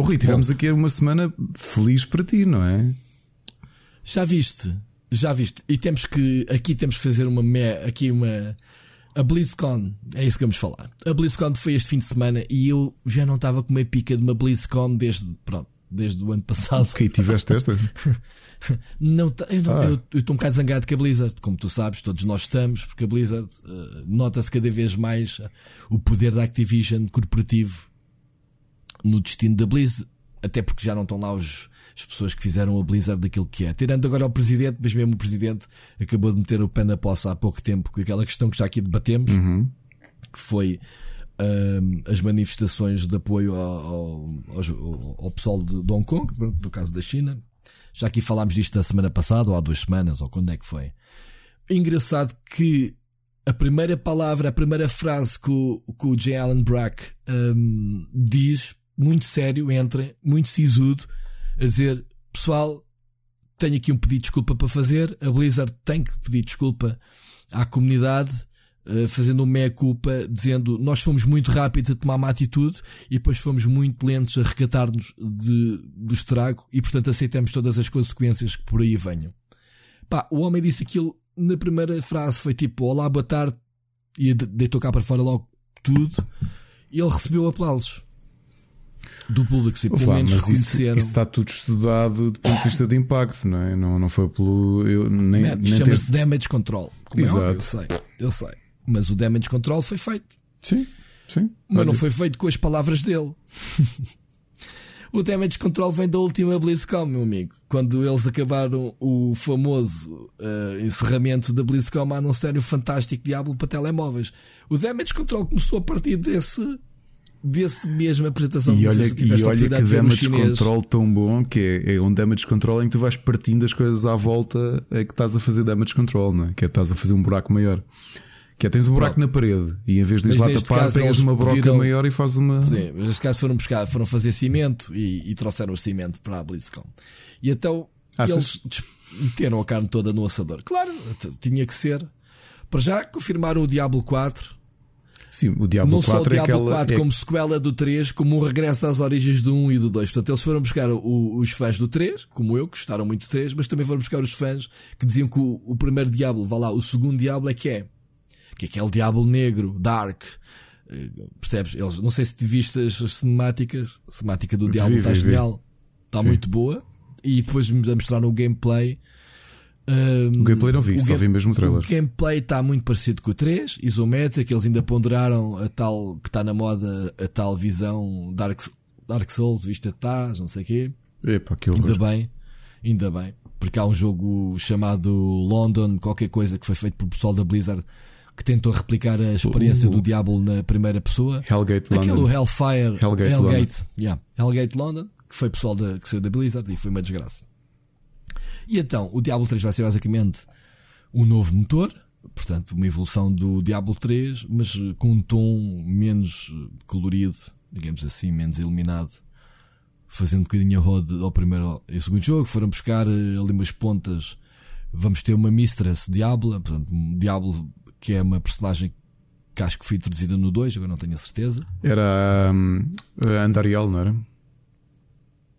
Oh, Rui, tivemos Bom, aqui uma semana feliz para ti, não é? Já viste, já viste. E temos que, aqui temos que fazer uma, aqui uma, a BlizzCon, é isso que vamos falar. A BlizzCon foi este fim de semana e eu já não estava com uma pica de uma BlizzCon desde, pronto, desde o ano passado. Ok, tiveste esta? não, eu, ah. eu, eu estou um bocado zangado com a Blizzard, como tu sabes, todos nós estamos, porque a Blizzard uh, nota-se cada vez mais o poder da Activision corporativo no destino da Blizzard, até porque já não estão lá os, as pessoas que fizeram a Blizzard daquilo que é. Tirando agora o presidente, mas mesmo o presidente acabou de meter o pé na poça há pouco tempo com aquela questão que já aqui debatemos, uhum. que foi um, as manifestações de apoio ao, ao, ao, pessoal de, de Hong Kong, do caso da China. Já aqui falámos disto a semana passada, ou há duas semanas, ou quando é que foi. Engraçado que a primeira palavra, a primeira frase que o, que o J. Allen Brack um, diz muito sério, entra, muito sisudo, a dizer: Pessoal, tenho aqui um pedido de desculpa para fazer. A Blizzard tem que pedir desculpa à comunidade, uh, fazendo uma meia-culpa, dizendo: Nós fomos muito rápidos a tomar uma atitude e depois fomos muito lentos a recatar-nos do estrago e, portanto, aceitamos todas as consequências que por aí venham. Pá, o homem disse aquilo na primeira frase: Foi tipo: Olá, boa tarde, e deitou cá para fora logo tudo. E ele recebeu aplausos do público, sim, pelo menos mas isso, isso, está tudo estudado do ponto de vista de impacto, não é? Não, não foi pelo. Eu, nem, nem Chama-se ter... damage control. Como Exato. É eu sei, eu sei. Mas o damage control foi feito. Sim, sim. Mas não foi feito com as palavras dele. o damage control vem da última BlizzCon, meu amigo. Quando eles acabaram o famoso uh, encerramento da BlizzCon a anunciar o fantástico Diablo para telemóveis. O damage control começou a partir desse desse mesma apresentação. E olha, e olha que damage control tão bom que é, é um damage control em que tu vais partindo as coisas à volta é que estás a fazer damage control, não é? Que é estás a fazer um buraco maior. Que é tens um buraco Pronto. na parede e em vez de ir lá tapar, tens uma broca pediram... maior e faz uma. Sim, mas neste caso foram buscar, foram fazer cimento e, e trouxeram o cimento para a BlizzCon. E então Achas? eles meteram a carne toda no assador. Claro, tinha que ser. Para já confirmaram o Diablo 4 Sim, o Diablo não 4 só o Diablo é aquela, 4 é... como sequela do 3, como um regresso às origens do 1 e do 2. Portanto, eles foram buscar o, os fãs do 3, como eu, que gostaram muito do 3, mas também foram buscar os fãs que diziam que o, o primeiro Diablo, vá lá, o segundo Diablo é que é. Que é aquele Diablo negro, dark. Eh, percebes? Eles, não sei se te viste as cinemáticas. A cinemática do Diablo está genial. Está muito boa. E depois me mostraram o gameplay um, o gameplay não vi, só vi mesmo o trailer. O gameplay está muito parecido com o 3, isométrico. Eles ainda ponderaram a tal que está na moda, a tal visão Dark, Dark Souls, vista de trás, não sei o quê. Epa, que ainda bem, ainda bem, porque há um jogo chamado London, qualquer coisa que foi feito pelo pessoal da Blizzard que tentou replicar a experiência uh, do Diablo na primeira pessoa. Hellgate London. Aquele Hellfire, Hellgate, Hellgate, London. Yeah, Hellgate London, que foi pessoal da, que saiu da Blizzard e foi uma desgraça. E então, o Diablo 3 vai ser basicamente um novo motor, portanto, uma evolução do Diablo 3, mas com um tom menos colorido, digamos assim, menos iluminado, fazendo um bocadinho a roda ao primeiro e segundo jogo. Foram buscar eh, ali umas pontas. Vamos ter uma Mistress Diablo, portanto, Diablo que é uma personagem que acho que foi introduzida no 2, agora não tenho a certeza. Era um, Andariel, não era?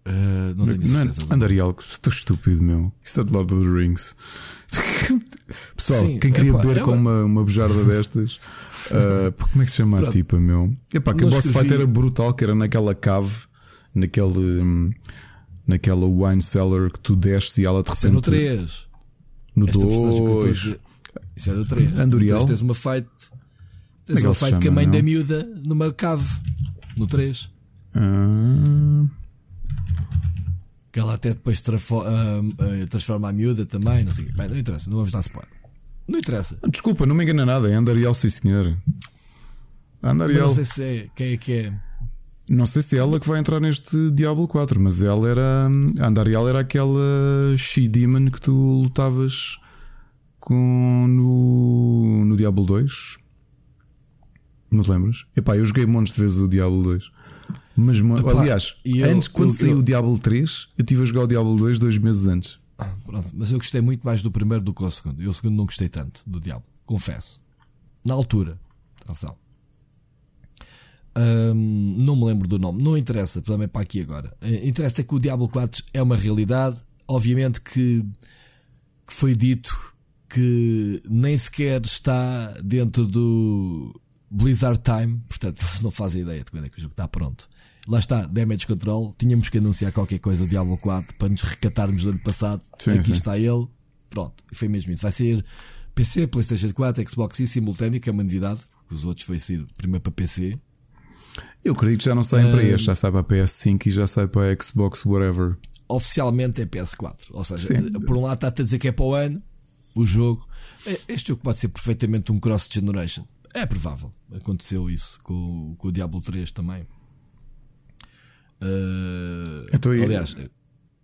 Uh, não tenho certeza. Não, Andariel, estou estúpido, meu. Isto é de Lord of the Rings. Pessoal, Sim, quem queria beber é com uma, uma bujarda destas, uh, como é que se chama Pronto. a tipa, meu? Epá, que a boss fight era brutal, que era naquela cave, naquele. Um, naquela wine cellar que tu desces e ela de repente. Isso é no 3. No 2. Isso é do 3. Andoriel. Tens uma fight. Tens é uma fight com a mãe não? da miúda numa cave. No 3. Ah. Que ela até depois transforma, uh, uh, transforma a miúda também. Não sei Bem, não interessa, não vamos dar spoiler. Não interessa. Desculpa, não me engana nada. É Andariel, sim senhor. Andariel. Não sei se é. Quem é que é? Não sei se é ela que vai entrar neste Diablo 4, mas ela era. A Andariel era aquela She-Demon que tu lutavas com no, no Diablo 2. Não te lembras? Epá, eu joguei montes de vezes o Diablo 2. Mas, Epá, aliás, eu, antes, quando eu, saiu eu, o Diablo 3, eu estive a jogar o Diablo 2 dois meses antes. Ah, pronto, mas eu gostei muito mais do primeiro do que do segundo. Eu o segundo não gostei tanto do Diablo, confesso. Na altura, atenção. Hum, não me lembro do nome, não interessa, também para aqui agora. Eh, interessa é que o Diablo 4 é uma realidade. Obviamente que, que foi dito que nem sequer está dentro do Blizzard Time, portanto, eles não fazem ideia de quando é que o jogo está pronto. Lá está, Damage Control. Tínhamos que anunciar qualquer coisa do Diablo 4 para nos recatarmos do ano passado. Sim, Aqui sim. está ele. Pronto, e foi mesmo isso. Vai ser PC, PlayStation 4, Xbox e simultâneo, que é uma novidade, porque os outros foi sido primeiro para PC. Eu acredito que já não saem um, para este, já sai para a PS5 e já sai para Xbox, whatever. Oficialmente é PS4. Ou seja, sim. por um lado está a dizer que é para o ano o jogo. Este jogo pode ser perfeitamente um cross-generation. É provável. Aconteceu isso com, com o Diablo 3 também. Uh, então, aliás,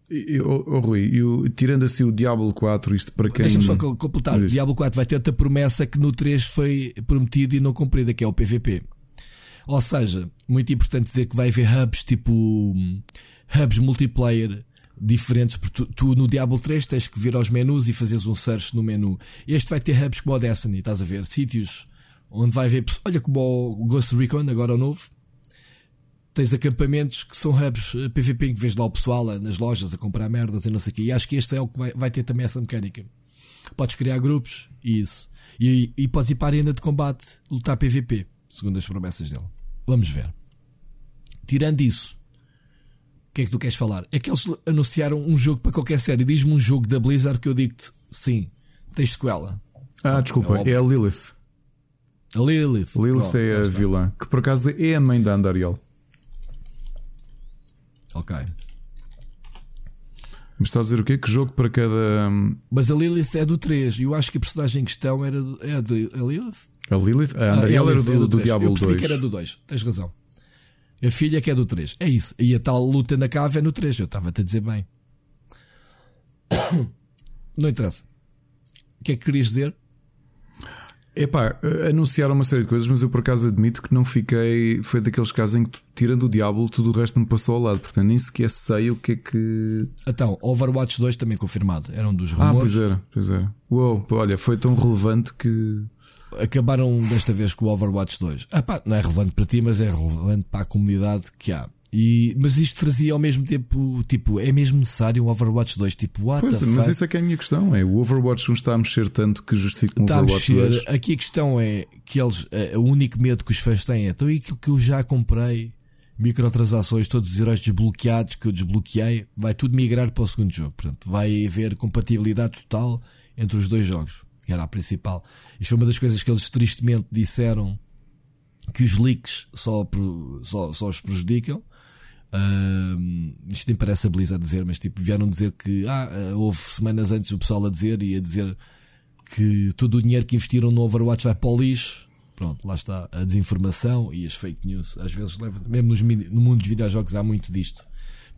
o Rui, eu, tirando assim o Diablo 4, isto para quem. Deixa-me só completar. O Diablo 4 vai ter outra promessa que no 3 foi prometido e não cumprida, que é o PVP. Ou seja, muito importante dizer que vai haver hubs tipo hubs multiplayer diferentes, porque tu, tu, no Diablo 3 tens que vir aos menus e fazeres um search no menu. Este vai ter hubs como o Destiny, estás a ver? Sítios onde vai haver. Olha como o Ghost Recon, agora o novo. Tens acampamentos que são hubs PVP eh, em que vês lá o pessoal eh, nas lojas a comprar merdas e não sei o quê. E acho que este é o que vai, vai ter também essa mecânica. Podes criar grupos e isso. E, e podes ir para a arena de combate lutar PVP, segundo as promessas dele. Vamos ver. Tirando isso, o que é que tu queres falar? É que eles anunciaram um jogo para qualquer série. Diz-me um jogo da Blizzard que eu digo-te sim, tens sequela. Ah, desculpa, é, é a Lilith. A Lilith. Lilith oh, é a vilã, que por acaso é a mãe da Andariel. Ok. Mas está a dizer o quê? Que jogo para cada. Hum, Mas a Lilith é do 3 e eu acho que a personagem em questão era é a, de, a Lilith. A Lilith? A Andariel ah, é era do, é do, do Diablo 2. Eu percebi que era do 2, tens razão. A filha que é do 3. É isso. E a tal luta na cave é no 3. Eu estava-te a dizer bem. Não interessa. O que é que querias dizer? Epá, anunciaram uma série de coisas, mas eu por acaso admito que não fiquei. Foi daqueles casos em que, tirando o Diablo, tudo o resto me passou ao lado. Portanto, nem sequer sei o que é que. Então, Overwatch 2 também confirmado. Era um dos rumores. Ah, pois era, pois era. Uou, olha, foi tão relevante que. Acabaram desta vez com o Overwatch 2. Ah, pá, não é relevante para ti, mas é relevante para a comunidade que há. E, mas isto trazia ao mesmo tempo, tipo, é mesmo necessário um Overwatch 2? Tipo, what pois, mas isso é que é a minha questão. É o Overwatch 1 está a mexer tanto que justifica um está Overwatch a mexer. 2. Aqui a questão é que eles, o único medo que os fãs têm é então aquilo que eu já comprei, microtransações, todos os heróis desbloqueados que eu desbloqueei, vai tudo migrar para o segundo jogo. Portanto, vai haver compatibilidade total entre os dois jogos, que era a principal. Isto foi uma das coisas que eles tristemente disseram que os leaks só, só, só os prejudicam Uh, isto nem parece a Blizzard dizer, mas tipo, vieram dizer que ah, ah, houve semanas antes o pessoal a dizer e a dizer que todo o dinheiro que investiram no Overwatch vai para o lixo. Pronto, lá está a desinformação e as fake news. Às vezes leva, mesmo nos, no mundo dos videojogos há muito disto.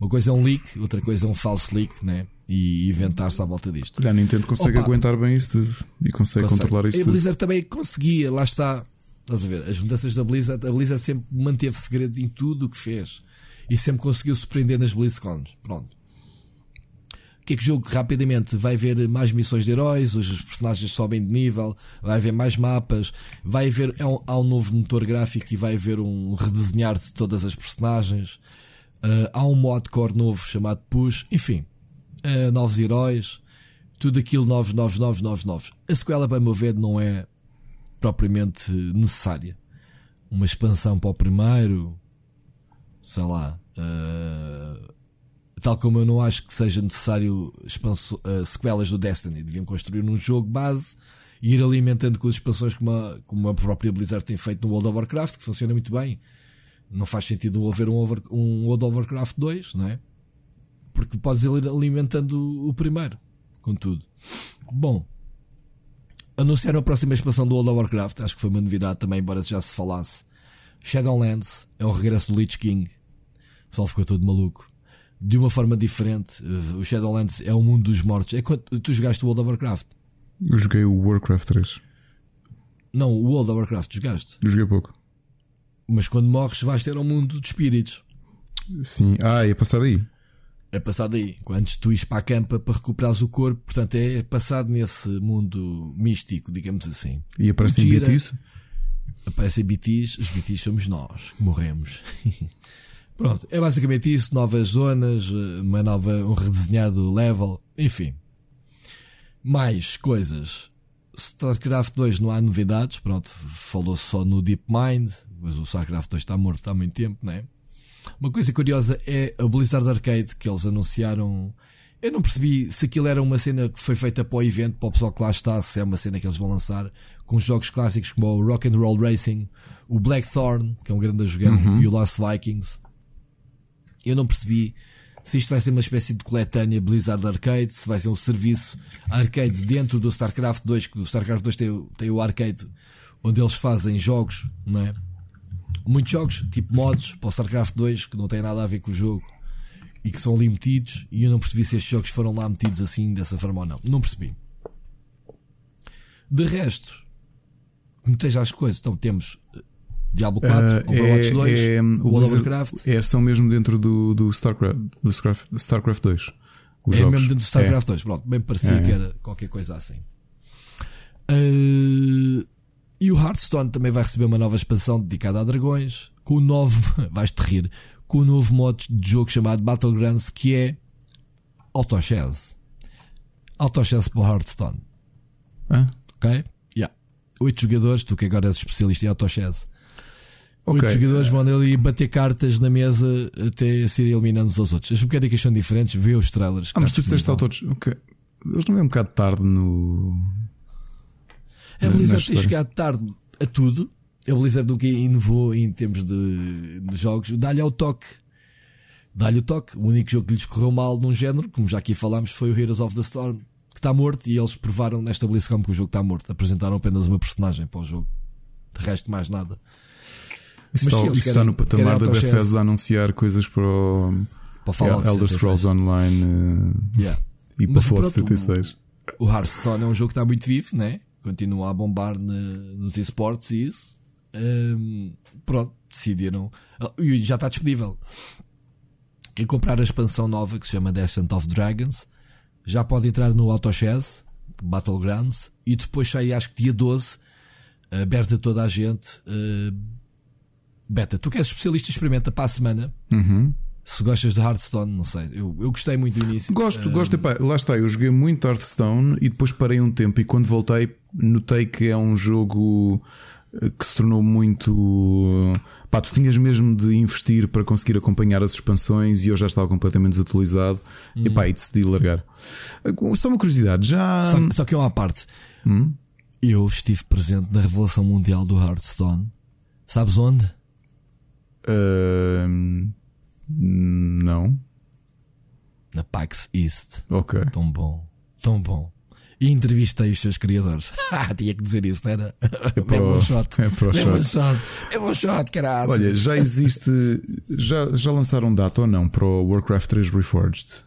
Uma coisa é um leak, outra coisa é um falso leak, né? E inventar-se à volta disto. Olha, a Nintendo consegue Opa, aguentar bem isso tudo e consegue, consegue. controlar isso e tudo. A Blizzard também conseguia, lá está. Estás a ver? As mudanças da Blizzard, a Blizzard sempre manteve segredo em tudo o que fez e sempre conseguiu surpreender nas BlizzCons. Pronto. O que é que jogo rapidamente vai haver mais missões de heróis, os personagens sobem de nível, vai haver mais mapas, vai haver é um, há um novo motor gráfico e vai haver um redesenhar de todas as personagens. Uh, há um mod core novo chamado Push, enfim, uh, novos heróis, tudo aquilo novos, novos, novos, novos, novos. A sequela, para meu ver, não é propriamente necessária. Uma expansão para o primeiro, sei lá, uh, tal como eu não acho que seja necessário uh, sequelas do Destiny, deviam construir um jogo base e ir alimentando com as expansões como a, como a própria Blizzard tem feito no World of Warcraft, que funciona muito bem. Não faz sentido haver um, over, um World of Warcraft 2, não é? Porque podes ir alimentando o primeiro, com tudo. Bom, anunciaram a próxima expansão do World of Warcraft, acho que foi uma novidade também, embora já se falasse Shadowlands é o regresso do Lich King. O pessoal ficou todo maluco. De uma forma diferente, eh, o Shadowlands é o mundo dos mortos. É quando tu jogaste o World of Warcraft? Eu joguei o Warcraft 3. Não, o World of Warcraft jogaste? Eu joguei pouco. Mas quando morres vais ter um mundo de espíritos. Sim. Ah, é passado aí. É passado aí. Antes tu ires para a campa para recuperares o corpo, portanto é passado nesse mundo místico, digamos assim. E aparece em isso? aparecem BTs, os BTs somos nós que morremos. Pronto, é basicamente isso, novas zonas, uma nova, um redesenhado level, enfim. Mais coisas. StarCraft 2 não há novidades, pronto, falou-se só no DeepMind, mas o StarCraft 2 está morto há muito tempo, né? Uma coisa curiosa é a Blizzard Arcade que eles anunciaram. Eu não percebi se aquilo era uma cena que foi feita para o evento, para o pessoal que lá está, se é uma cena que eles vão lançar, com jogos clássicos como o Rock and Roll Racing, o Blackthorn, que é um grande jogão, uhum. e o Lost Vikings. Eu não percebi se isto vai ser uma espécie de coletânea Blizzard Arcade, se vai ser um serviço arcade dentro do StarCraft 2, que o StarCraft 2 tem, tem o arcade, onde eles fazem jogos, não é? Muitos jogos, tipo mods para o StarCraft 2, que não têm nada a ver com o jogo e que são ali metidos, e eu não percebi se estes jogos foram lá metidos assim, dessa forma ou não. Não percebi. De resto, esteja as coisas. Então temos eh, Diablo 4, uh, Overwatch é, 2, é, World of Warcraft. É, são mesmo dentro do, do, StarCraft, do StarCraft, StarCraft 2. Os é jogos. mesmo dentro do StarCraft é. 2. Pronto, bem parecia é. que era qualquer coisa assim. Uh, e o Hearthstone também vai receber uma nova expansão dedicada a dragões. Com o novo, vais-te rir, com o novo modo de jogo chamado Battlegrounds que é Autochess. Autochess para o Hearthstone. Ah? Ok? oito jogadores, tu que agora és especialista em autochess. Okay. Oito jogadores vão ali bater cartas na mesa até serem eliminando os outros. As mecânicas são diferentes, vê os trailers. Ah, mas tu disseste autos. Okay. Eles não é um bocado tarde no. A Blizzard tem chegado tarde a tudo. A Blizzard do que inovou em termos de, de jogos, dá-lhe ao toque. Dá-lhe o toque. O único jogo que lhes correu mal num género, como já aqui falámos, foi o Heroes of the Storm que está morto e eles provaram nesta BlizzCon que o jogo está morto. Apresentaram apenas uma personagem para o jogo. De resto, mais nada. Isso, está, isso está, no patamar da Bethesda a anunciar coisas para o, para Fallout Elder Scrolls Online uh, yeah. e para Fallout 76. O, o Hearthstone é um jogo que está muito vivo, né? continua a bombar nos esportes e isso. Um, pronto, decidiram. E já está disponível. Quem comprar a expansão nova que se chama Descent of Dragons já pode entrar no AutoChess Battlegrounds e depois sai acho que dia 12 aberta a toda a gente. Uh, beta, tu que és especialista, experimenta para a semana. Uhum. Se gostas de Hearthstone, não sei. Eu, eu gostei muito do início. Gosto, uh, gosto. Epá, lá está, eu joguei muito Hearthstone e depois parei um tempo. E quando voltei, notei que é um jogo eh, que se tornou muito. Pá, tu tinhas mesmo de investir para conseguir acompanhar as expansões e eu já estava completamente desatualizado. Hum. E pá, e decidi largar. Só uma curiosidade, já. Só, só que é uma parte. Hum? Eu estive presente na Revolução Mundial do Hearthstone. Sabes onde? Uh, não. Na PAX East. Ok. Tão bom. Tão bom. E entrevistei os seus criadores. Ah, tinha que dizer isso, não era? É, para o, shot. É para o shot. shot. É para o shot, caralho. Olha, já existe. Já, já lançaram data ou não para o Warcraft 3 Reforged?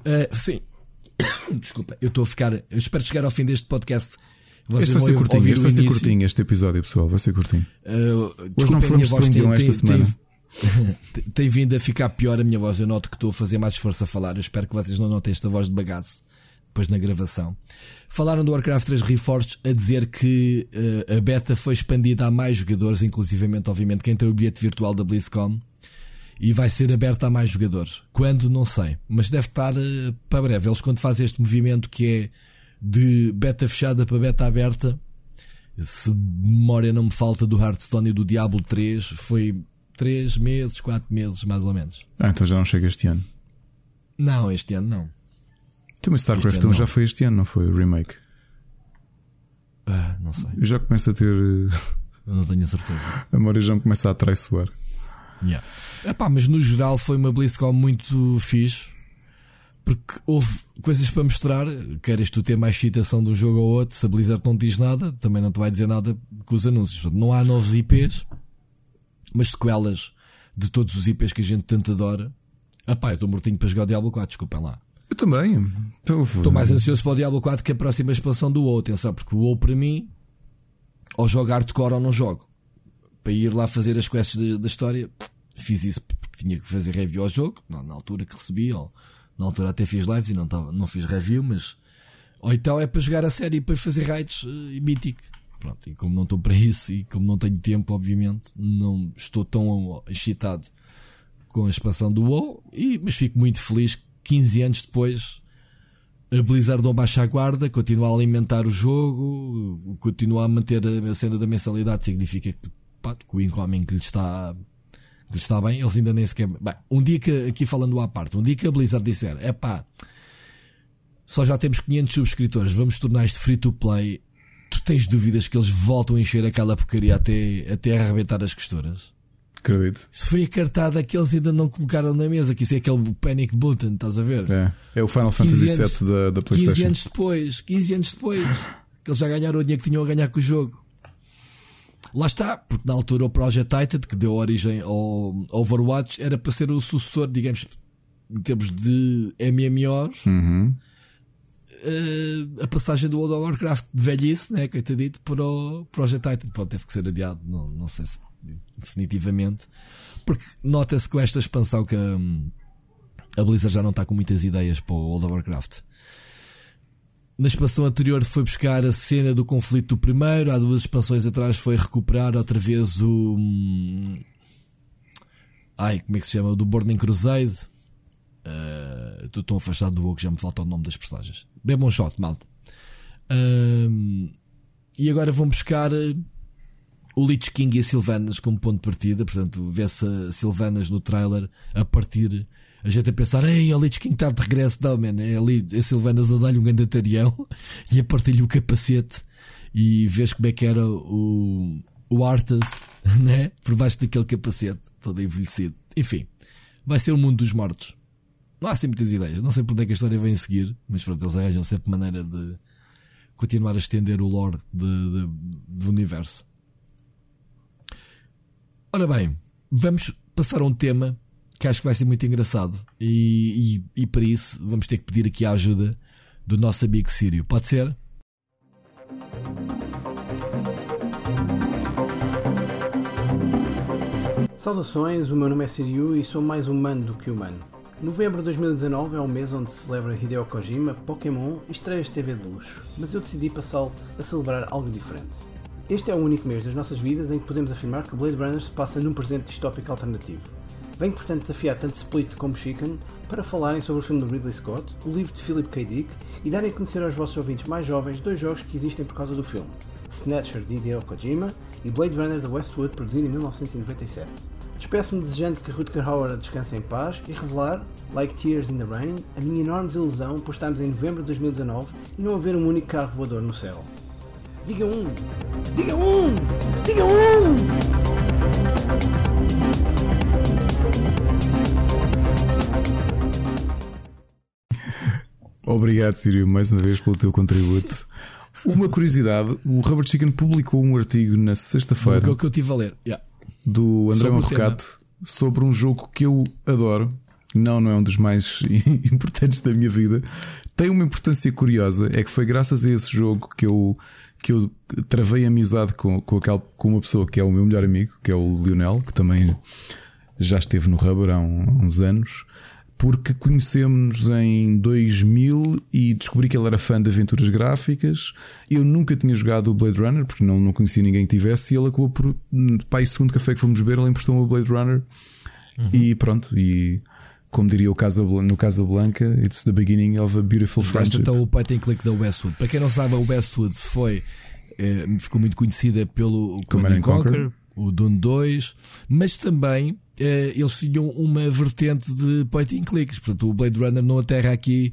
Uh, sim. Desculpa, eu estou a ficar. Eu espero chegar ao fim deste podcast este vai ser curtinho, este vai ser curtinho, este episódio, pessoal, vai ser curtinho. Uh, Hoje não falamos de Celine esta semana. Tem, tem, vindo a ficar pior a minha voz. Eu noto que estou a fazer mais esforço a falar. Eu espero que vocês não notem esta voz de bagaço depois na gravação. Falaram do Warcraft 3 Reforged a dizer que uh, a beta foi expandida a mais jogadores, inclusivamente, obviamente, quem tem o bilhete virtual da BlizzCon. E vai ser aberta a mais jogadores. Quando? Não sei. Mas deve estar uh, para breve. Eles, quando fazem este movimento que é de beta fechada para beta aberta, se memória não me falta do Hearthstone e do Diablo 3, foi 3 meses, 4 meses mais ou menos. Ah, então já não chega este ano? Não, este ano não. Então, mas StarCraft 1 já foi este ano, não foi? O remake? Ah, não sei. Eu já começo a ter. Eu não tenho certeza. A memória já me começa a traiçoar. Yeah. Epá, mas no geral foi uma BlizzCon muito fixe porque houve coisas para mostrar. Queres tu ter mais excitação de um jogo ou outro? Se a Blizzard não diz nada, também não te vai dizer nada com os anúncios. Portanto, não há novos IPs, mas sequelas de todos os IPs que a gente tanto adora. Ah pá, eu estou mortinho para jogar o Diablo 4, desculpem lá. Eu também. Estou mais ansioso para o Diablo 4 que a próxima expansão do WoW. Atenção, porque o WoW para mim, ou jogo hardcore ou não jogo. Para ir lá fazer as quests da, da história, fiz isso porque tinha que fazer review ao jogo, na, na altura que recebi, ou na altura até fiz lives e não, tava, não fiz review, mas. Ou então é para jogar a série e para fazer raids uh, e Mythic. Pronto, e como não estou para isso e como não tenho tempo, obviamente, não estou tão excitado com a expansão do WoW, e, mas fico muito feliz que 15 anos depois a Blizzard não baixa a guarda, continua a alimentar o jogo, continua a manter a cena da mensalidade, significa que, pá, que o incoming que lhe está está bem, eles ainda nem sequer. Bem, um dia que, aqui falando à parte, um dia que a Blizzard disser, é pá, só já temos 500 subscritores, vamos tornar isto free to play. Tu tens dúvidas que eles voltam a encher aquela porcaria até, até arrebentar as costuras? Acredito. Isso foi a cartada que eles ainda não colocaram na mesa, que isso é aquele panic button, estás a ver? É, é o Final Fantasy VII da, da PlayStation. 15 anos depois, 15 anos depois, que eles já ganharam o dinheiro que tinham a ganhar com o jogo. Lá está, porque na altura o Project Titan, que deu origem ao Overwatch, era para ser o sucessor, digamos, em termos de MMOs. Uhum. Uh, a passagem do World of Warcraft de velhice, né, dito para o Project Titan. Pode teve que ser adiado, não, não sei se definitivamente. Porque nota-se com esta expansão que hum, a Blizzard já não está com muitas ideias para o World of Warcraft na expansão anterior foi buscar a cena do conflito do primeiro, há duas expansões atrás foi recuperar outra vez o. Hum, ai, como é que se chama? O do Burning Crusade. Uh, estou tão afastado do que já me falta o nome das personagens. Bem bom shot, malta. Uh, e agora vão buscar uh, o Lich King e a Sylvanas como ponto de partida. Portanto, vê-se a Sylvanas no trailer a partir a gente a pensar, ei, a Lich King está de regresso, não, man. É ali a Silvanas a dar-lhe um gandatarião e a partir-lhe o capacete e vês como é que era o, o né? Por baixo daquele capacete, todo envelhecido. Enfim, vai ser o mundo dos mortos. Não há assim muitas ideias. Não sei por onde é que a história vem seguir, mas pronto, eles arranjam sempre maneira de continuar a estender o lore de, de, do universo. Ora bem, vamos passar a um tema que acho que vai ser muito engraçado. E, e, e para isso vamos ter que pedir aqui a ajuda do nosso amigo Sírio. Pode ser? Saudações, o meu nome é Siriu e sou mais humano do que humano. Novembro de 2019 é o mês onde se celebra Hideo Kojima, Pokémon e estreias de TV de luxo, mas eu decidi passá-lo a celebrar algo diferente. Este é o único mês das nossas vidas em que podemos afirmar que Blade Runner se passa num presente distópico alternativo. Venho portanto desafiar tanto Split como Chicken para falarem sobre o filme de Ridley Scott, o livro de Philip K. Dick e darem a conhecer aos vossos ouvintes mais jovens dois jogos que existem por causa do filme: Snatcher de Hideo Kojima e Blade Runner de Westwood, produzido em 1997. Despeço-me desejando que Rutger Hauer descanse em paz e revelar, like Tears in the Rain, a minha enorme desilusão por estarmos em novembro de 2019 e não haver um único carro voador no céu. Diga um! Diga um! Diga um! Obrigado, Sírio, mais uma vez pelo teu contributo. Uma curiosidade: o Robert Chicken publicou um artigo na sexta-feira. que eu tive a ler. Yeah. Do André Marrocate sobre um jogo que eu adoro. Não, não é um dos mais importantes da minha vida. Tem uma importância curiosa: é que foi graças a esse jogo que eu que eu travei amizade com, com, aquela, com uma pessoa que é o meu melhor amigo, que é o Lionel, que também já esteve no Rubber há, um, há uns anos, porque conhecemos-nos em 2000 e descobri que ele era fã de aventuras gráficas. Eu nunca tinha jogado o Blade Runner, porque não, não conhecia ninguém que tivesse, e ele acabou por. Pai, segundo café que fomos beber, ele emprestou-me o Blade Runner. Uhum. E pronto, e como diria o Casablanca, no Casablanca, it's the beginning of a beautiful friendship. então o point and click da Westwood. Para quem não sabe, a Westwood foi eh, ficou muito conhecida pelo Command Conquer, Conquer, o Dune 2, mas também eles tinham uma vertente de point and clicks. Portanto, o Blade Runner não aterra aqui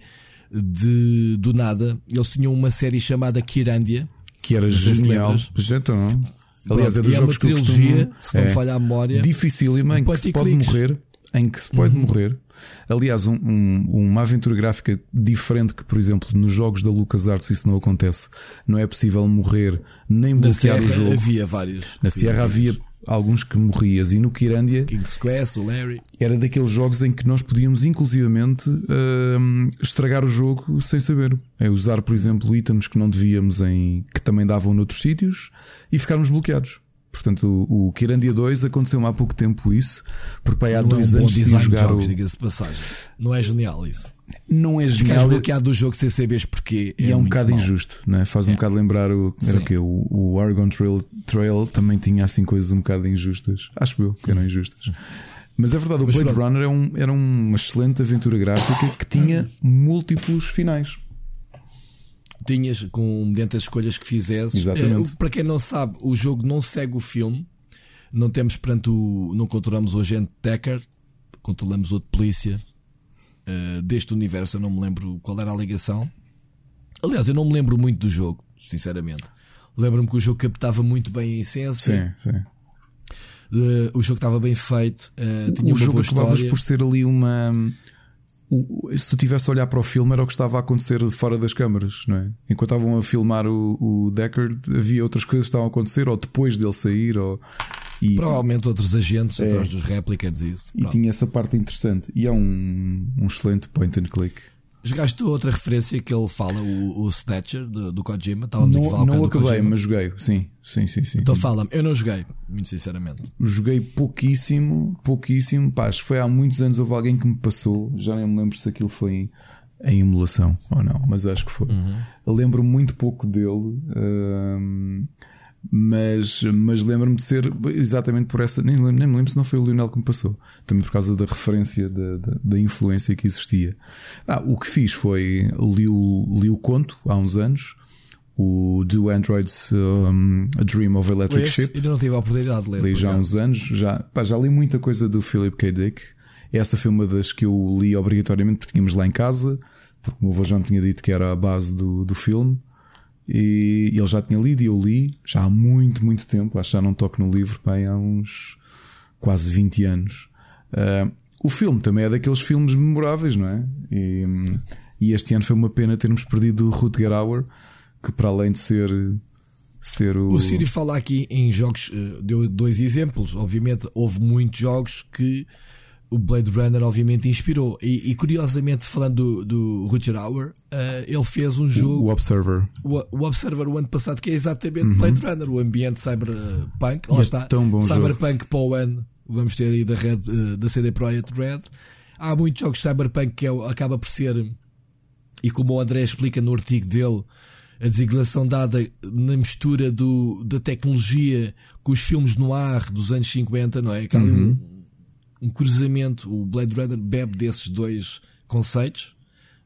de, do nada. Eles tinham uma série chamada Kirandia, que era genial. Então, Aliás, é dos é jogos que eu costumo, se não é, falhar a memória, dificílima em que se pode morrer em que se pode uhum. morrer. Aliás, um, um, uma aventura gráfica diferente que, por exemplo, nos jogos da LucasArts isso não acontece. Não é possível morrer nem bloquear o jogo. Havia vários. Na Sierra havia alguns que morrias e no Kirandia King's Quest, o Larry. era daqueles jogos em que nós podíamos inclusivamente uh, estragar o jogo sem saber é usar por exemplo itens que não devíamos em que também davam noutros sítios e ficarmos bloqueados. Portanto, o, o Kirandia 2 aconteceu há pouco tempo isso, porque pai, há não dois é um anos tinha jogar jogos, o... Não é genial isso. Não é genial. Ficares bloqueado do jogo sem saberes porquê. E é, é um bocado mal. injusto, né? faz um é. bocado lembrar o, era o, quê? o, o Oregon Trail, Trail também tinha assim coisas um bocado injustas. Acho eu que eram injustas. Mas é verdade, o Blade Runner é um, era uma excelente aventura gráfica que tinha múltiplos finais tinhas com mediante as escolhas que fizesses. Exatamente. É, para quem não sabe, o jogo não segue o filme. Não temos perante o. Não controlamos o agente Decker, controlamos outro polícia uh, deste universo. Eu não me lembro qual era a ligação. Aliás, eu não me lembro muito do jogo, sinceramente. Lembro-me que o jogo captava muito bem a essência. Sim, sim. Uh, o jogo estava bem feito. Uh, tinha o jogo acabavas história. por ser ali uma o, se tu tivesse a olhar para o filme, era o que estava a acontecer fora das câmaras, não é? Enquanto estavam a filmar o, o Deckard, havia outras coisas que estavam a acontecer, ou depois dele sair, ou. E, Provavelmente outros agentes é, atrás dos replicants e isso. E tinha essa parte interessante. E é um, um excelente point and click. Jogaste outra referência que ele fala, o, o Snatcher do, do Kojima? Estava não não acabei, mas joguei. Sim, sim, sim. sim. Então fala-me, eu não joguei, muito sinceramente. Joguei pouquíssimo, pouquíssimo. Pá, foi há muitos anos. Houve alguém que me passou, já nem me lembro se aquilo foi em emulação ou não, mas acho que foi. Uhum. Lembro muito pouco dele. Hum, mas, mas lembro-me de ser exatamente por essa. Nem, nem me lembro se não foi o Lionel que me passou, também por causa da referência da, da, da influência que existia. Ah, o que fiz foi li o, li o conto há uns anos, o Do Androids um, A Dream of Electric este, Ship. Ainda não tive a oportunidade de ler. Li já há uns anos, já, pá, já li muita coisa do Philip K. Dick. Essa foi uma das que eu li obrigatoriamente porque tínhamos lá em casa, porque o meu avô já me tinha dito que era a base do, do filme. E ele já tinha lido e eu li já há muito, muito tempo. Acho que já não toco no livro bem, há uns quase 20 anos. Uh, o filme também é daqueles filmes memoráveis, não é? E, e este ano foi uma pena termos perdido o Rutger Hauer, que para além de ser ser o. O Siri fala aqui em jogos, eh, deu dois exemplos. Obviamente, houve muitos jogos que o Blade Runner, obviamente, inspirou. E, e curiosamente, falando do, do Roger Hour, uh, ele fez um jogo. O Observer. O, o, Observer, o ano passado, que é exatamente uhum. Blade Runner, o ambiente cyberpunk. Lá é está. Tão bom cyberpunk jogo. para o ano. Vamos ter aí da, Red, uh, da CD Projekt Red. Há muitos jogos cyberpunk que é, acaba por ser. E como o André explica no artigo dele a designação dada na mistura do, da tecnologia com os filmes no ar dos anos 50, não é? Uhum. Um, cruzamento. O Blade Runner bebe desses dois conceitos,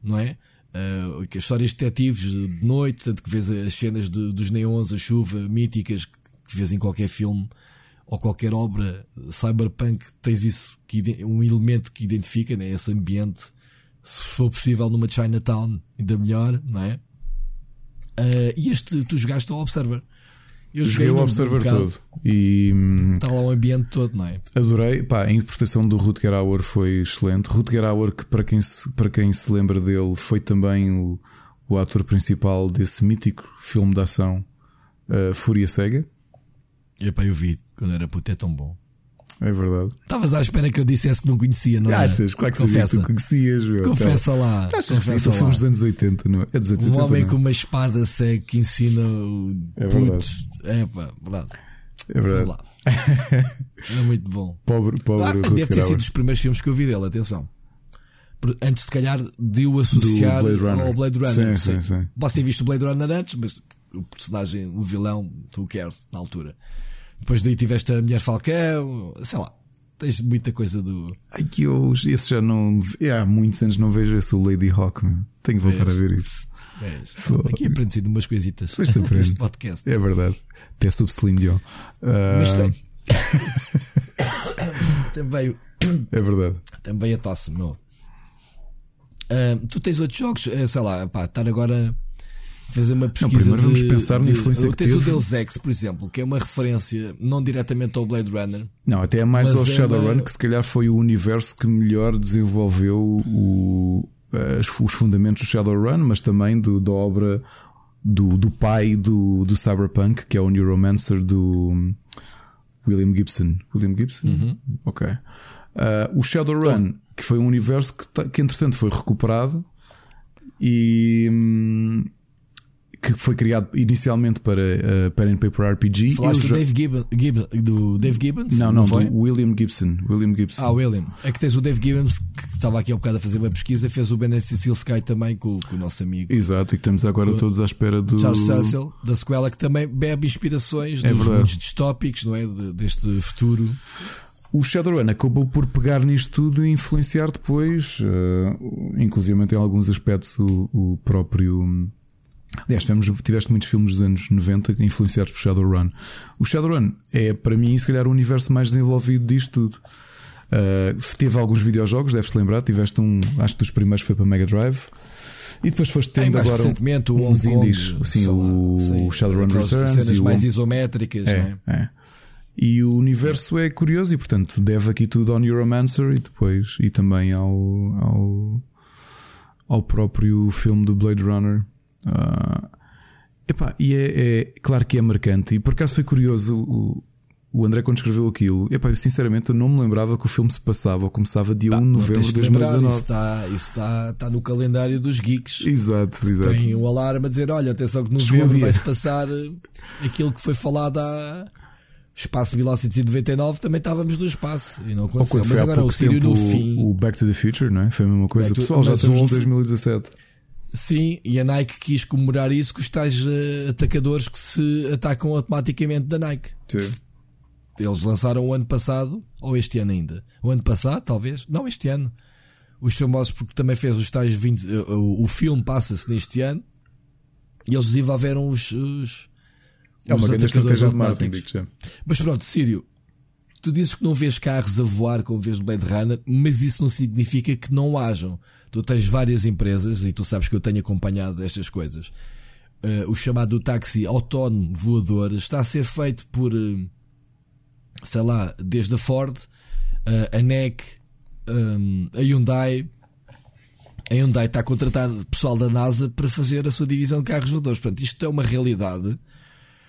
não é? Uh, que histórias de detetives de noite, tanto que vês as cenas de, dos neons, a chuva, míticas, que vês em qualquer filme ou qualquer obra cyberpunk, tens isso, que, um elemento que identifica né, esse ambiente. Se for possível numa Chinatown, ainda melhor, não é? Uh, e este, tu jogaste ao Observer. Eu joguei, o Observer todo. E. Está lá o ambiente todo, não é? Adorei. Pá, a interpretação do Rutger Hauer foi excelente. Rutger Hauer, que para quem se, para quem se lembra dele, foi também o, o ator principal desse mítico filme de ação uh, Fúria Cega. Epá, eu vi quando era puto, é tão bom. É verdade. Estavas à espera que eu dissesse que não conhecia, não é? Achas? Claro que Confessa. sabia que tu conhecias, meu. Confessa lá. Achas Confessa que sim, filmes dos anos 80, não é? É dos anos um 80. Um homem não? com uma espada cega que ensina o. É Putz. É pá, verdade. É verdade. é muito bom. Pobre, pobre. Ah, deve ter sido dos primeiros filmes que eu vi dele, atenção. Antes, se calhar, de o associar Blade ao Blade Runner. Sim, sim, sim. Ter visto o Blade Runner antes, mas o personagem, o vilão, who cares, na altura. Depois daí tiveste a Mulher Falcão, sei lá. Tens muita coisa do. Ai que eu, esse já não. É, há muitos anos não vejo esse Lady Hawk, meu. Tenho que voltar a ver isso. É. Aqui aprendi umas coisitas. Pois podcast. É verdade. Até sobre Dion. Uh... Mas tem. também. É verdade. Também a tosse, meu. Uh, tu tens outros jogos, sei lá, pá, estar agora fazer uma pesquisa. Não, primeiro vamos de, pensar de, na influência de, que tens teve. o Deus Ex, por exemplo, que é uma referência não diretamente ao Blade Runner. Não, até é mais ao é Shadowrun, uma- que se calhar foi o universo que melhor desenvolveu o- as- os fundamentos do Shadowrun, mas também do, da obra do, do pai do, do Cyberpunk, que é o Neuromancer do hum, William Gibson. William Gibson? Uhum. Ok. Ah, o Shadowrun, que foi um universo que, que entretanto foi recuperado e. hum, que foi criado inicialmente para uh, Pen and Paper RPG. Falaste do Dave, Gibbon, Gibbon- do Dave Gibbons? Não, não, foi? do William Gibson. William Gibson. Ah, William. É que tens o Dave Gibbons, que estava aqui há um bocado a fazer uma pesquisa, fez o Ben Cecil Sky também com, com o nosso amigo Exato, e que estamos agora todos à espera do. Charles Cecil, da sequela, que também bebe inspirações É dos verdade. mundos distópicos, não é? De- deste futuro. O Shadowrun acabou por pegar nisto tudo e influenciar depois, eh, inclusive em alguns aspectos, o, o próprio. Aliás, tivemos, tiveste muitos filmes dos anos 90 influenciados por Shadowrun. O Shadowrun é, para mim, se calhar, o universo mais desenvolvido disto tudo. Eh, teve alguns videojogos, deves-te lembrar. Tiveste um, acho que dos primeiros foi para Mega Drive. E depois foste tendo agora recentemente o uns indies, sim, o, sim, Shadowrun Returns cenas e o mais isométricas, é, é? é. E o universo é curioso e, portanto, deve aqui tudo ao Neuromancer e depois e também ao, ao, ao próprio filme do Blade Runner. Ah, epá, e é, é claro que é marcante. E por acaso foi curioso o, o André quando escreveu aquilo. Epá, eu, sinceramente, eu não me lembrava que o filme se passava ou começava dia 1 de novembro de de lembrar, 2019. Isso está, isso está, está no calendário dos geeks. Exato, exato. Tem o alarme a dizer: olha, atenção que novembro vai-se passar eh, aquilo que foi falado há. Espaço 1999 também estávamos no espaço e não aconteceu. Mas agora o Sírio no fim. o, Back to the Future, não é? Foi a mesma coisa. To- Pessoal, já estamos houve- em 2017. Sim, e a Nike quis comemorar isso com os tais eh, atacadores que se atacam automaticamente da Nike. Sim. Eles lançaram o ano passado, ou este ano ainda? O ano passado, talvez? Não, este ano. Os famosos, porque também fez os tais 20. eh, O, o filme passa-se neste ano e eles desenvolveram os. os É uma os grande estratégia de marketing. Mas pronto, Sírio, tu dizes que não vês carros a voar como vês no Blade Runner, mas isso não significa que não hajam. Tu tens várias empresas e tu sabes que eu tenho acompanhado estas coisas. Eh, o chamado táxi autónomo voador está a ser feito por, eh, sei lá, desde a Ford, eh, a NEC, eh, a Hyundai. A Hyundai está a contratar pessoal da NASA para fazer a sua divisão de carros voadores. Portanto, isto é uma realidade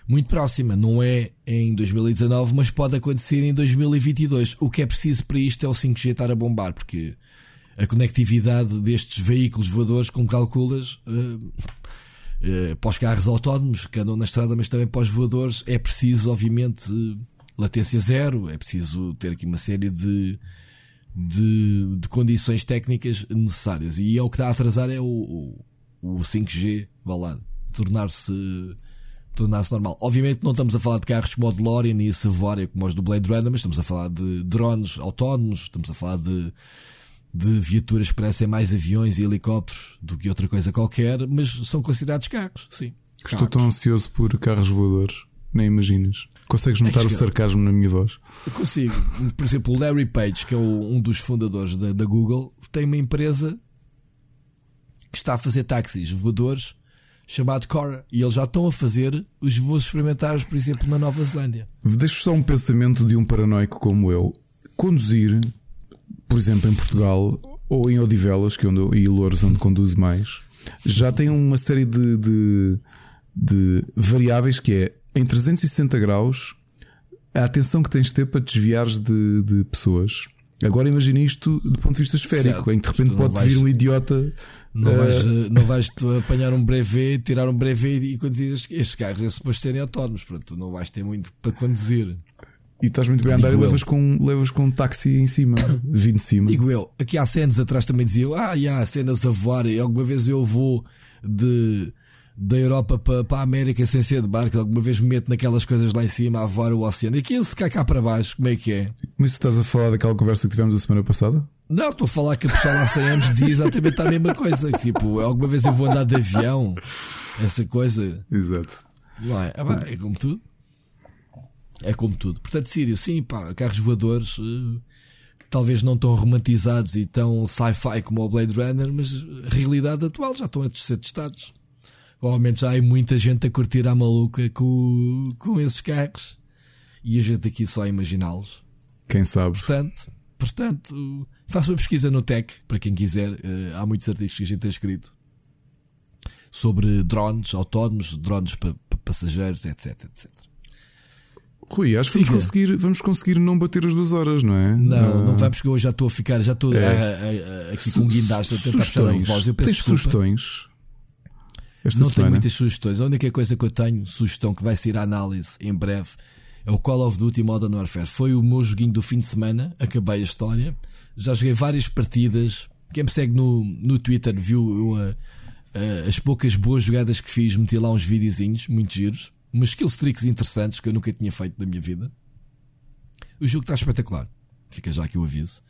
muito próxima. Não é em 2019, mas pode acontecer em 2022. O que é preciso para isto é o 5G estar a bombar, porque a conectividade destes veículos voadores, como calculas, uh, uh, para os carros autónomos que andam na estrada, mas também para os voadores, é preciso, obviamente, latência zero, é preciso ter aqui uma série de, de, de condições técnicas necessárias. E é o que está a atrasar é o, o, o 5G, vá lá, tornar-se tornar-se normal. Obviamente não estamos a falar de carros como o DeLorean e a Savoia como os do Blade Runner, mas estamos a falar de drones autónomos, estamos a falar de, de viaturas que parecem mais aviões e helicópteros do que outra coisa qualquer, mas são considerados carros, sim. Estou tão ansioso por carros voadores, nem imaginas. Consegues notar é o sarcasmo na minha voz? Eu consigo. Por exemplo, o Larry Page, que é um dos fundadores da, da Google, tem uma empresa que está a fazer táxis voadores chamado Cora. E eles já estão a fazer os voos experimentares, por exemplo, na Nova Zelândia. Deixo só um pensamento de um paranoico como eu. Conduzir, por exemplo, em Portugal ou em Odivelas, que é onde, e Louros, onde conduzo mais, já tem uma série de, de, de variáveis que é em 360 graus a atenção que tens de ter para desviares de, de pessoas. Agora imagina isto do ponto de vista esférico, certo. em que de repente pode vais, vir um idiota. Não, uh... vais, eh, não vais apanhar um brevet, tirar um brevet e conduzir estes carros é suposto serem autónomos, pronto, não vais ter muito para conduzir. E estás muito bem a andar Digo e levas com, levas com um táxi em cima, vindo de cima. Digo eu, aqui há cenas atrás também diziam: Ah, e há cenas a voar, e alguma vez eu vou de da Europa para, para a América sem ser de barco, alguma vez me meto naquelas coisas lá em cima a voar o oceano. E aquilo se cai cá para baixo, como é que é? Mas estás a falar daquela conversa que tivemos a semana passada? Não, estou a falar que a pessoa lá há 100 anos dizia exatamente a mesma coisa. Tipo, alguma vez eu vou andar de avião, essa coisa. Exato. Não é? Ah, é como tudo. É como tudo. Portanto, Sírio, sim, pá, carros voadores, uh, talvez não tão romantizados e tão sci-fi como o Blade Runner, mas a realidade atual já estão a ser testados. Provavelmente já há muita gente a curtir a maluca com, com esses carros e a gente aqui só a imaginá-los. Quem sabe? Portanto, portanto, faça uma pesquisa no Tech para quem quiser. Uh, há muitos artigos que a gente tem escrito sobre drones autónomos, drones para, passageiros, etc, etc. Rui, acho Siga. que vamos conseguir, vamos conseguir não bater as duas horas, não é? Não, uh... não vamos, porque hoje já estou a ficar, já estou é. a, a, aqui com um guindaste a tentar puxar a voz. Eu peço Tens desculpa. sugestões? Esta não semana. tenho muitas sugestões. A única coisa que eu tenho, sugestão que vai ser a análise em breve, é o Call of Duty Modern Warfare. Foi o meu joguinho do fim de semana. Acabei a história. Já joguei várias partidas. Quem me segue no, no Twitter viu uh, uh, as poucas boas jogadas que fiz. Meti lá uns videozinhos, muito giros. Umas skill tricks interessantes que eu nunca tinha feito na minha vida. O jogo está espetacular. Fica já aqui o aviso.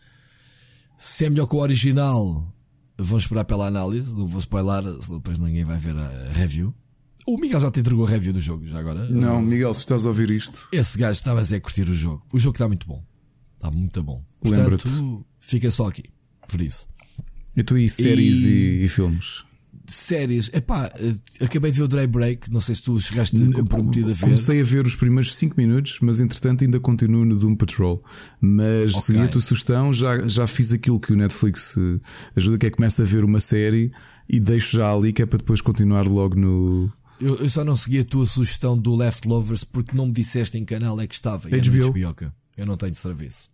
Se é melhor que o original, Vão esperar pela análise, não vou spoiler, depois ninguém vai ver a review. O Miguel já te entregou a review do jogo, já agora? Não, Miguel, se estás a ouvir isto. Esse gajo estava a dizer curtir o jogo. O jogo está muito bom. Está muito bom. Portanto, fica só aqui. Por isso. E tu e séries e, e, filmes? séries, epá, eh, acabei de ver o Daybreak, não sei se tu chegaste comprometido a ver. Comecei a ver os primeiros 5 minutos, mas entretanto ainda continuo no Doom Patrol. Mas okay. segui a tua sugestão, já, já fiz aquilo que o Netflix eh, ajuda, que é começa a ver uma série e deixo já ali, que é para depois continuar logo no. Eu, eu só não segui a tua sugestão do Leftovers porque não me disseste em canal é que estava. E HBO. É HBO eu não tenho serviço.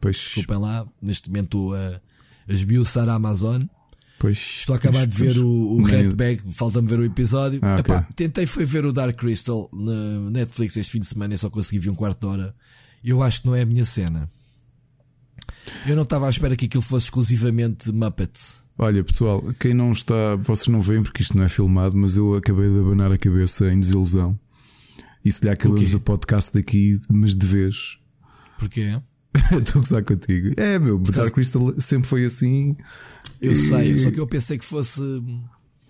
Pois. Desculpem lá, neste momento a, a esbiuçar a Amazon Pois, Estou a acabar de ver o, o Redbag, falta-me ver o episódio. Ah, Epá, okay. Tentei foi ver o Dark Crystal na Netflix este fim de semana e só consegui ver um quarto de hora. Eu acho que não é a minha cena. Eu não estava à espera que aquilo fosse exclusivamente Muppet. Olha, pessoal, quem não está, vocês não veem porque isto não é filmado, mas eu acabei de abanar a cabeça em desilusão. E se lhe acabamos o, o podcast daqui, mas de vez. Porquê? Estou a gozar contigo. É, meu, Dark Crystal sempre foi assim. Eu e... sei, só que eu pensei que fosse.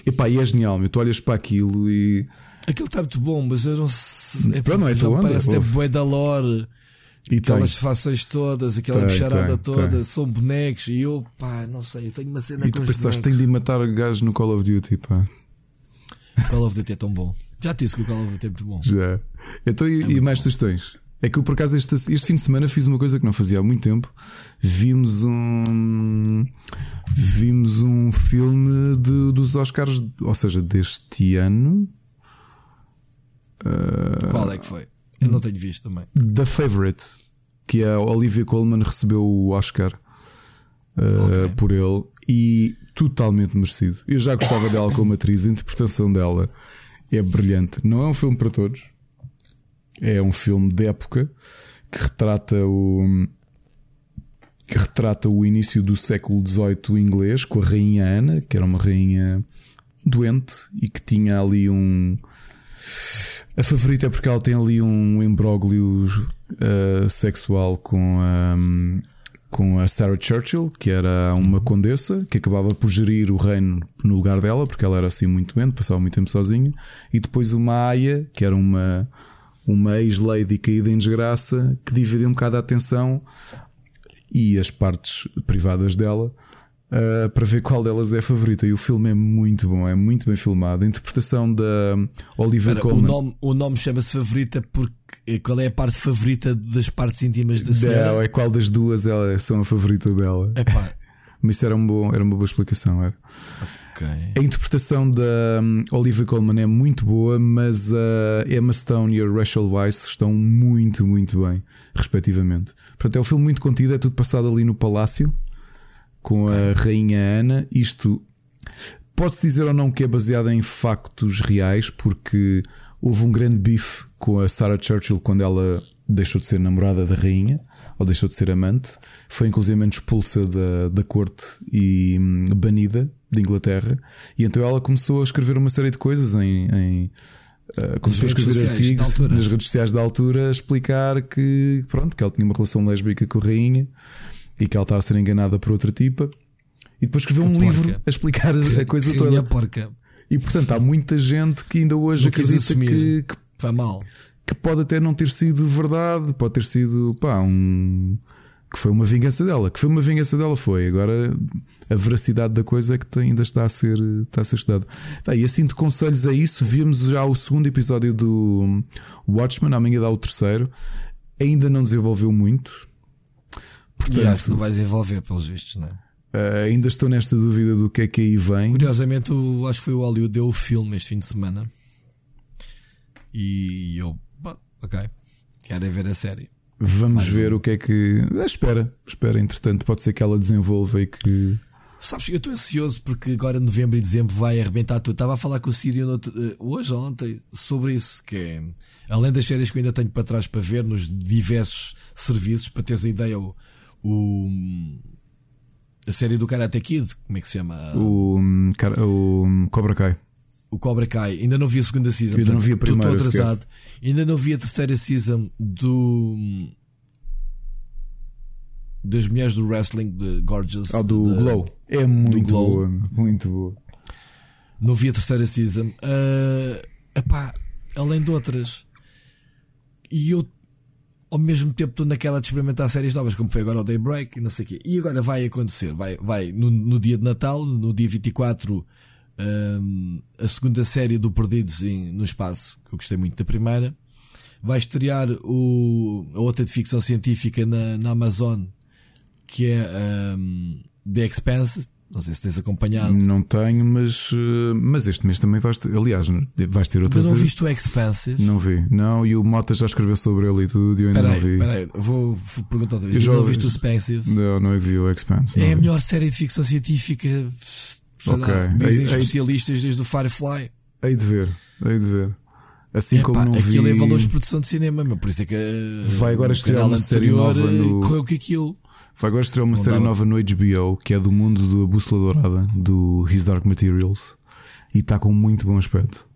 Epá, e é genial, meu. Tu olhas para aquilo e. Aquilo está muito bom, mas eu não sei. É, Pronto, não é tua Parece ter bué da lore. E aquelas tem. fações todas, aquela tem, bicharada toda, tem. são bonecos e eu, pá, não sei, eu tenho uma cena e com tu pensaste, tenho de matar gajos no Call of Duty, pá. Call of Duty é tão bom. Já disse que o Call of Duty é muito bom. Já. Então, e, é e mais bom. sugestões? É que eu, por acaso, este, este fim de semana fiz uma coisa que não fazia há muito tempo. Vimos um. Vimos um filme de, dos Oscars, ou seja, deste ano. Uh, Qual é que foi? Eu não tenho visto também. The Favorite, que a Olivia Colman recebeu o Oscar uh, okay. por ele e totalmente merecido. Eu já gostava dela como atriz, a interpretação dela é brilhante. Não é um filme para todos, é um filme de época que retrata o que retrata o início do século XVIII inglês com a rainha Ana, que era uma rainha doente e que tinha ali um a favorita é porque ela tem ali um imbróglio uh, sexual com a, com a Sarah Churchill, que era uma condessa que acabava por gerir o reino no lugar dela, porque ela era assim muito doente, passava muito tempo sozinha, e depois uma Aya, que era uma, uma ex-lady caída em desgraça, que dividia um bocado a atenção e as partes privadas dela uh, para ver qual delas é a favorita. E o filme é muito bom, é muito bem filmado. A interpretação da Oliver Colman. O nome, o nome chama-se favorita porque qual é a parte favorita das partes íntimas da senhora? É, qual das duas ela, são a favorita dela. Epá. Mas isso era, um bom, era uma boa explicação. Era. Okay. A interpretação da um, Olivia Colman é muito boa, mas a Emma Stone e a Rachel Weisz estão muito, muito bem, respectivamente. Portanto, é um filme muito contido, é tudo passado ali no palácio com a Rainha Ana. Isto pode-se dizer ou não que é baseado em factos reais, porque houve um grande bife com a Sarah Churchill quando ela deixou de ser namorada da rainha ou deixou de ser amante. Foi inclusive expulsa da, da corte e hum, banida de Inglaterra. E então ela começou a escrever uma série de coisas em. em Uh, começou a escrever artigos nas redes sociais da altura a explicar que pronto que ela tinha uma relação lésbica com a rainha e que ela estava a ser enganada por outra tipa. E depois escreveu que um porca. livro a explicar que, a coisa toda. Porca. E portanto há muita gente que ainda hoje acredita que, que, mal. que pode até não ter sido verdade, pode ter sido pá, um que foi uma vingança dela, que foi uma vingança dela foi. Agora a veracidade da coisa é que ainda está a ser, está a ser estudada. E assim de conselhos a isso, vimos já o segundo episódio do Watchmen, amanhã dá o terceiro. Ainda não desenvolveu muito. Portanto, e acho que não vai desenvolver, pelos vistos, não é? Uh, ainda estou nesta dúvida do que é que aí vem. Curiosamente, o, acho que foi o Hollywood deu o filme este fim de semana. E eu, bom, ok, quero é ver a série. Vamos ver o que é que. Ah, espera, espera, entretanto, pode ser que ela desenvolva e que. Sabes, eu estou ansioso porque agora novembro e dezembro vai arrebentar tudo. Estava a falar com o Sírio eh, hoje ou ontem sobre isso, que é além das séries que eu ainda tenho para trás para ver nos diversos serviços, para teres a ideia, o, o a série do Karate Kid, como é que se chama? O, o Cobra Kai. O Cobra Kai, ainda não vi a segunda season. ainda não vi a primeira. Estou atrasado. Ainda não vi a terceira season do. Das mulheres do wrestling de Gorgeous. Ah, do Glow. É muito boa. Muito boa. Não vi a terceira season. Uh, epá, além de outras. E eu ao mesmo tempo estou naquela de experimentar séries novas, como foi agora o Daybreak e não sei o quê. E agora vai acontecer, vai, vai no, no dia de Natal, no dia 24, um, a segunda série do Perdidos em, no Espaço, que eu gostei muito da primeira. Vai estrear o, a outra de ficção científica na, na Amazon, que é um, The Expanse, não sei se tens acompanhado. Não tenho, mas, eh, mas este mês também vais ter. Aliás, vais ter outras. Mas não viste o Expansive? Não vi. Não, e o Mota já escreveu sobre ele e tudo. E eu ainda peraí, não vi. Peraí, vou, vou perguntar outra vez. Já... Não viste o Expansive? Não, não vi o Expanse. É a melhor série de ficção científica. Ok. Lá, dizem especialistas desde o Firefly. Hei de ver, hei de ver. Assim Epá, como não aquilo vi. é valores de produção de cinema, meu. por isso é que. Vai agora estrear uma série nova no. Correu que aquilo. Vai agora estrear uma série nova no HBO que é do mundo da Bússola Dourada, do His Dark Materials, e está com muito bom aspecto.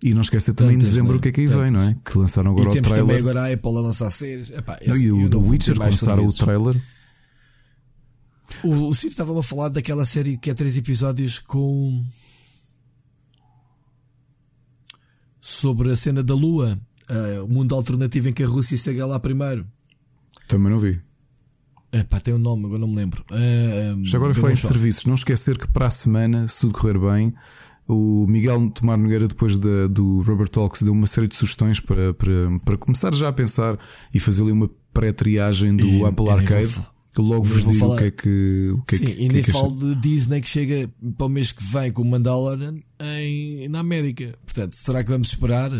E não esqueça também em dezembro o que é que aí vem, não é? Que lançaram agora e o trailer. também agora a Apple a lançar séries. Epá, esse, e o The Witcher lançaram o trailer. O, o Ciro estava-me a falar daquela série que é três episódios com. sobre a cena da Lua, uh, o mundo alternativo em que a Rússia chega lá primeiro. Também não vi. Epá, tem um nome, agora não me lembro. Uh, Já agora foi em serviços. Não esquecer que para a semana, se tudo correr bem, o Miguel Tomar Nogueira, depois da, do Robert Talks, deu uma série de sugestões para, para, para começar já a pensar e fazer ali uma pré-triagem do e, Apple Arcade. Que logo vos digo falar... o que é que. O que Sim, é que, e nem é falo de Disney que chega para o mês que vem com o Mandalorian em, na América. Portanto, será que vamos esperar?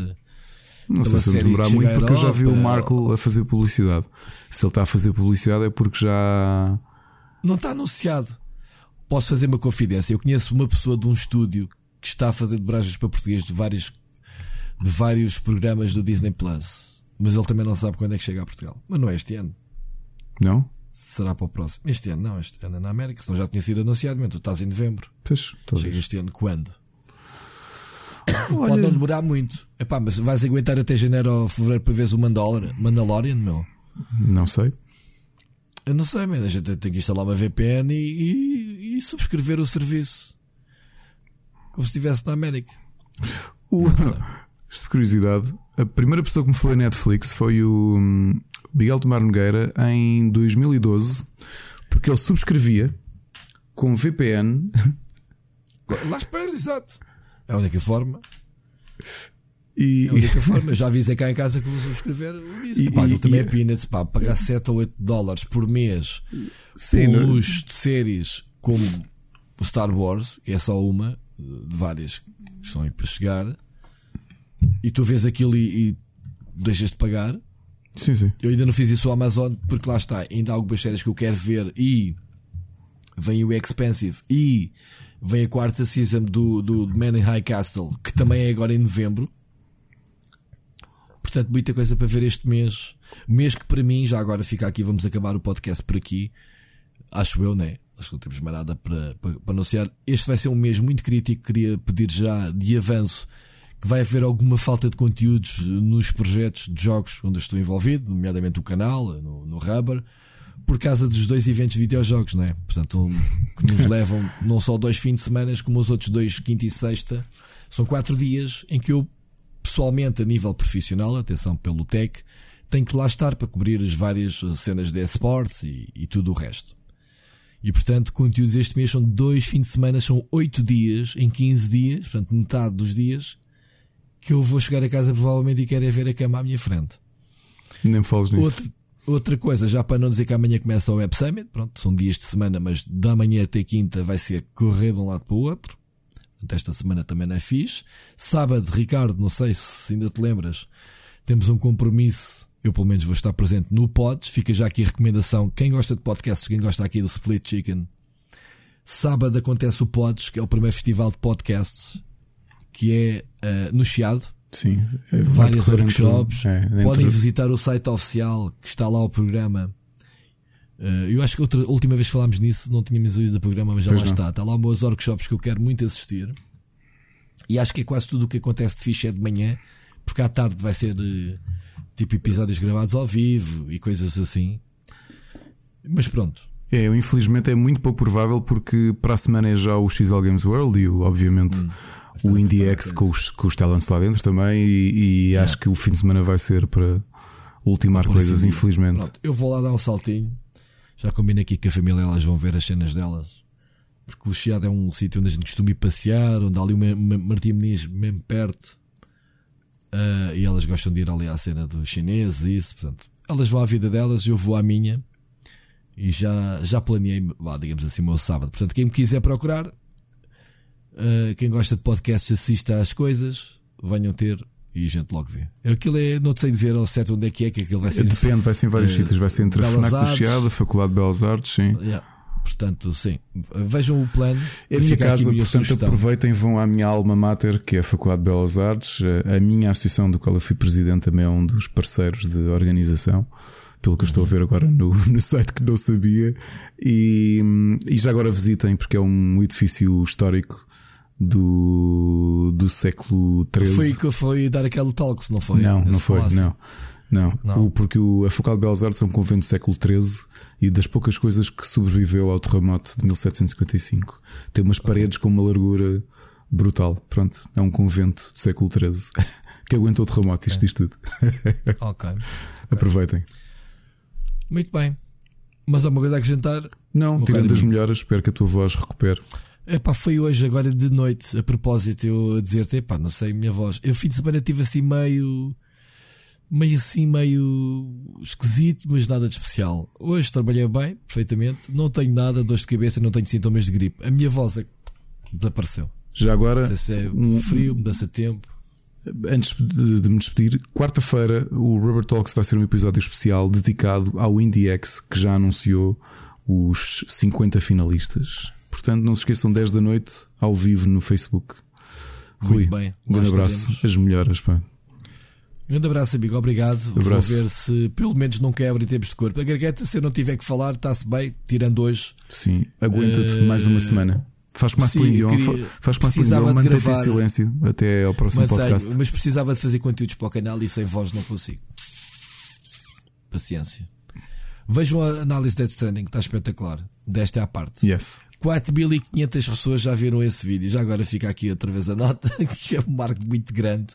Não sei se vamos demorar muito porque eu já vi o Marco a fazer publicidade. Se ele está a fazer publicidade é porque já. Não está anunciado. Posso fazer uma confidência. Eu conheço uma pessoa de um estúdio que está a fazer dobragens para português de vários, de vários programas do Disney Plus. Mas ele também não sabe quando é que chega a Portugal. Mas não é este ano. Não? Será para o próximo. Este ano não, este ano é na América. Senão já tinha sido anunciado, mas tu estás em novembro. Pois, Chega este ano quando? Olha... Pode não demorar muito. Epá, mas vais aguentar até janeiro ou fevereiro para veres o Mandalorian, Mandalorian meu? Não sei. Eu não sei, mas a gente tem que instalar uma VPN e, e, e subscrever o serviço. Como se estivesse na América. O... Isto de curiosidade, a primeira pessoa que me falou em Netflix foi o hum, Miguel Tomar Nogueira em 2012, porque ele subscrevia com VPN. Lá espécies, exato. É a única forma. E, é a única forma. Eu já avisei cá em casa que vou subscrever isso. E, pá, e, também é peanuts, pá, pagar 7 ou 8 dólares por mês sim, por luz de séries como o Star Wars, que é só uma de várias que estão aí para chegar, e tu vês aquilo e, e deixas de pagar. Sim, sim. Eu ainda não fiz isso ao Amazon porque lá está, ainda há algumas séries que eu quero ver e vem o Expensive e vem a quarta season do, do Man in High Castle, que também é agora em novembro. Portanto, muita coisa para ver este mês. Mês que para mim, já agora fica aqui, vamos acabar o podcast por aqui. Acho eu, né? Acho que não temos mais nada para, para, para anunciar. Este vai ser um mês muito crítico. Queria pedir já de avanço que vai haver alguma falta de conteúdos nos projetos de jogos onde eu estou envolvido, nomeadamente o canal, no, no Rubber por causa dos dois eventos de videojogos, não é? Portanto, que nos levam não só dois fins de semana, como os outros dois, quinta e sexta. São quatro dias em que eu, pessoalmente, a nível profissional, atenção pelo tech, tenho que lá estar para cobrir as várias cenas de esportes e, e tudo o resto. E portanto, conteúdos este mês são dois fins de semana, são oito dias em 15 dias, portanto, metade dos dias, que eu vou chegar a casa provavelmente e quero é ver a cama à minha frente. Nem me fales nisso. Outro, Outra coisa, já para não dizer que amanhã começa o Web Summit, pronto, são dias de semana, mas da manhã até quinta vai ser correr de um lado para o outro. Esta semana também não é fixe. Sábado, Ricardo, não sei se ainda te lembras, temos um compromisso. Eu, pelo menos, vou estar presente no Pods. Fica já aqui a recomendação. Quem gosta de podcasts, quem gosta aqui do Split Chicken, sábado acontece o Pods, que é o primeiro festival de podcasts, que é uh, no Chiado, Sim, é várias workshops. É, Podem visitar o site oficial que está lá o programa. Uh, eu acho que outra última vez que falámos nisso não tínhamos ouvido o programa, mas já pois lá não. está. Está lá meus workshops que eu quero muito assistir. E acho que é quase tudo o que acontece de fixe é de manhã, porque à tarde vai ser uh, tipo episódios gravados ao vivo e coisas assim. Mas pronto. É, infelizmente é muito pouco provável porque para a semana é já o XL Games World e obviamente. Hum o IndieX com os, com os talents lá dentro também. E, e acho que o fim de semana vai ser para ultimar Por coisas, assim, infelizmente. Pronto, eu vou lá dar um saltinho. Já combino aqui que a família elas vão ver as cenas delas. Porque o Chiado é um sítio onde a gente costuma ir passear, onde há ali uma, uma Martim Muniz mesmo perto. Uh, e elas gostam de ir ali à cena do chinês e isso. Portanto, elas vão à vida delas, eu vou à minha. E já, já planeei, digamos assim, o meu sábado. Portanto, quem me quiser procurar, Uh, quem gosta de podcasts assista às coisas, venham ter e a gente logo vê. Aquilo é, não sei dizer ao certo onde é que é, que aquilo vai ser. Depende, vai ser em vários uh, sítios. Vai ser entre a FNAC do Chiado, a Faculdade de Belas Artes, sim. Yeah. Portanto, sim, vejam o plano. É a minha casa, portanto, sugestão. aproveitem, vão à minha alma mater, que é a Faculdade de Belas Artes. A minha associação, do qual eu fui presidente, também é um dos parceiros de organização pelo que eu estou a ver agora no, no site que não sabia. E, e já agora visitem, porque é um edifício histórico do, do século XIII. Foi que foi dar aquele talk, não foi? Não, não foi, não. Não, não. O, porque o, a Faculdade de Belas Artes é um convento do século XIII e das poucas coisas que sobreviveu ao terremoto de 1755. Tem umas okay. paredes com uma largura brutal. Pronto, é um convento do século XIII que aguentou o terremoto. Isto okay. diz tudo. ok. Aproveitem. Muito bem. Mas há uma coisa a acrescentar? Não, tirando as melhoras, espero que a tua voz recupere. Epá, foi hoje, agora de noite, a propósito, eu a dizer-te, epá, não sei, minha voz. Eu fim de semana tive assim meio. meio assim, meio esquisito, mas nada de especial. Hoje trabalhei bem, perfeitamente. Não tenho nada, dor de cabeça, não tenho sintomas de gripe. A minha voz é desapareceu. Já agora. Se é um... frio, mudança de tempo. antes de, de me despedir, quarta-feira o Rubber Talks vai ser um episódio especial dedicado ao IndieX que já anunciou os 50 finalistas. Portanto, não se esqueçam 10 da noite ao vivo no Facebook. Rui, Muito bem, um grande abraço, estaremos. as melhoras, pá. Grande abraço, amigo. Obrigado. Abraço. Vou ver se pelo menos não quebra em termos de corpo. A garganta, se eu não tiver que falar, está-se bem, tirando hoje. Sim, aguenta-te Eh, mais uma semana. Faz como a sim, Celine Dion, queria- fa- faz como a Celine Dion, mantém-te em silêncio até ao próximo Mas, podcast. mas precisava de fazer conteúdos para o canal e sem voz não consigo. Paciência. Vejam a análise de Death Stranding, que está espetacular. Desta é a parte. Yes. 4.500 pessoas já viram esse vídeo. Já agora fica aqui outra vez a nota, que é um marco muito grande.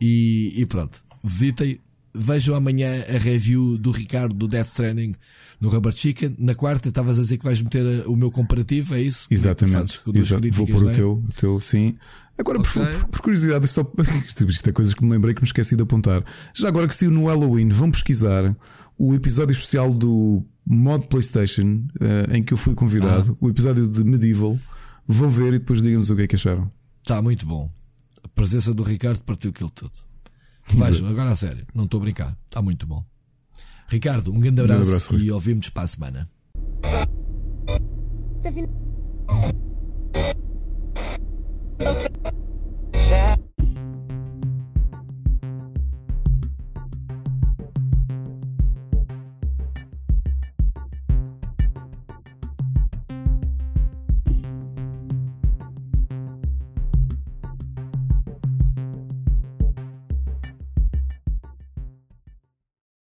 E, e pronto, visitem. Vejam amanhã a review do Ricardo do Death Stranding no Rubber Chicken. Na quarta, estavas a dizer que vais meter o meu comparativo, é isso? É Exatamente. duas Exato. Vou pôr o é? teu, o teu, sim. Agora, por, Ok. por- por curiosidade, só isto, isto é coisas que me lembrei que me esqueci de apontar. Já agora que saiu no Halloween, vão pesquisar o episódio especial do Mod PlayStation eh, em que eu fui convidado, Ah. o episódio de Medieval. Vão ver e depois digam-nos o que é que acharam. Está muito bom. A presença do Ricardo partiu aquilo tudo. Vejam, agora a sério, não estou a brincar. Está muito bom. Ricardo, um grande abraço, abraço, Rui. e ouvimos para a semana. Tá.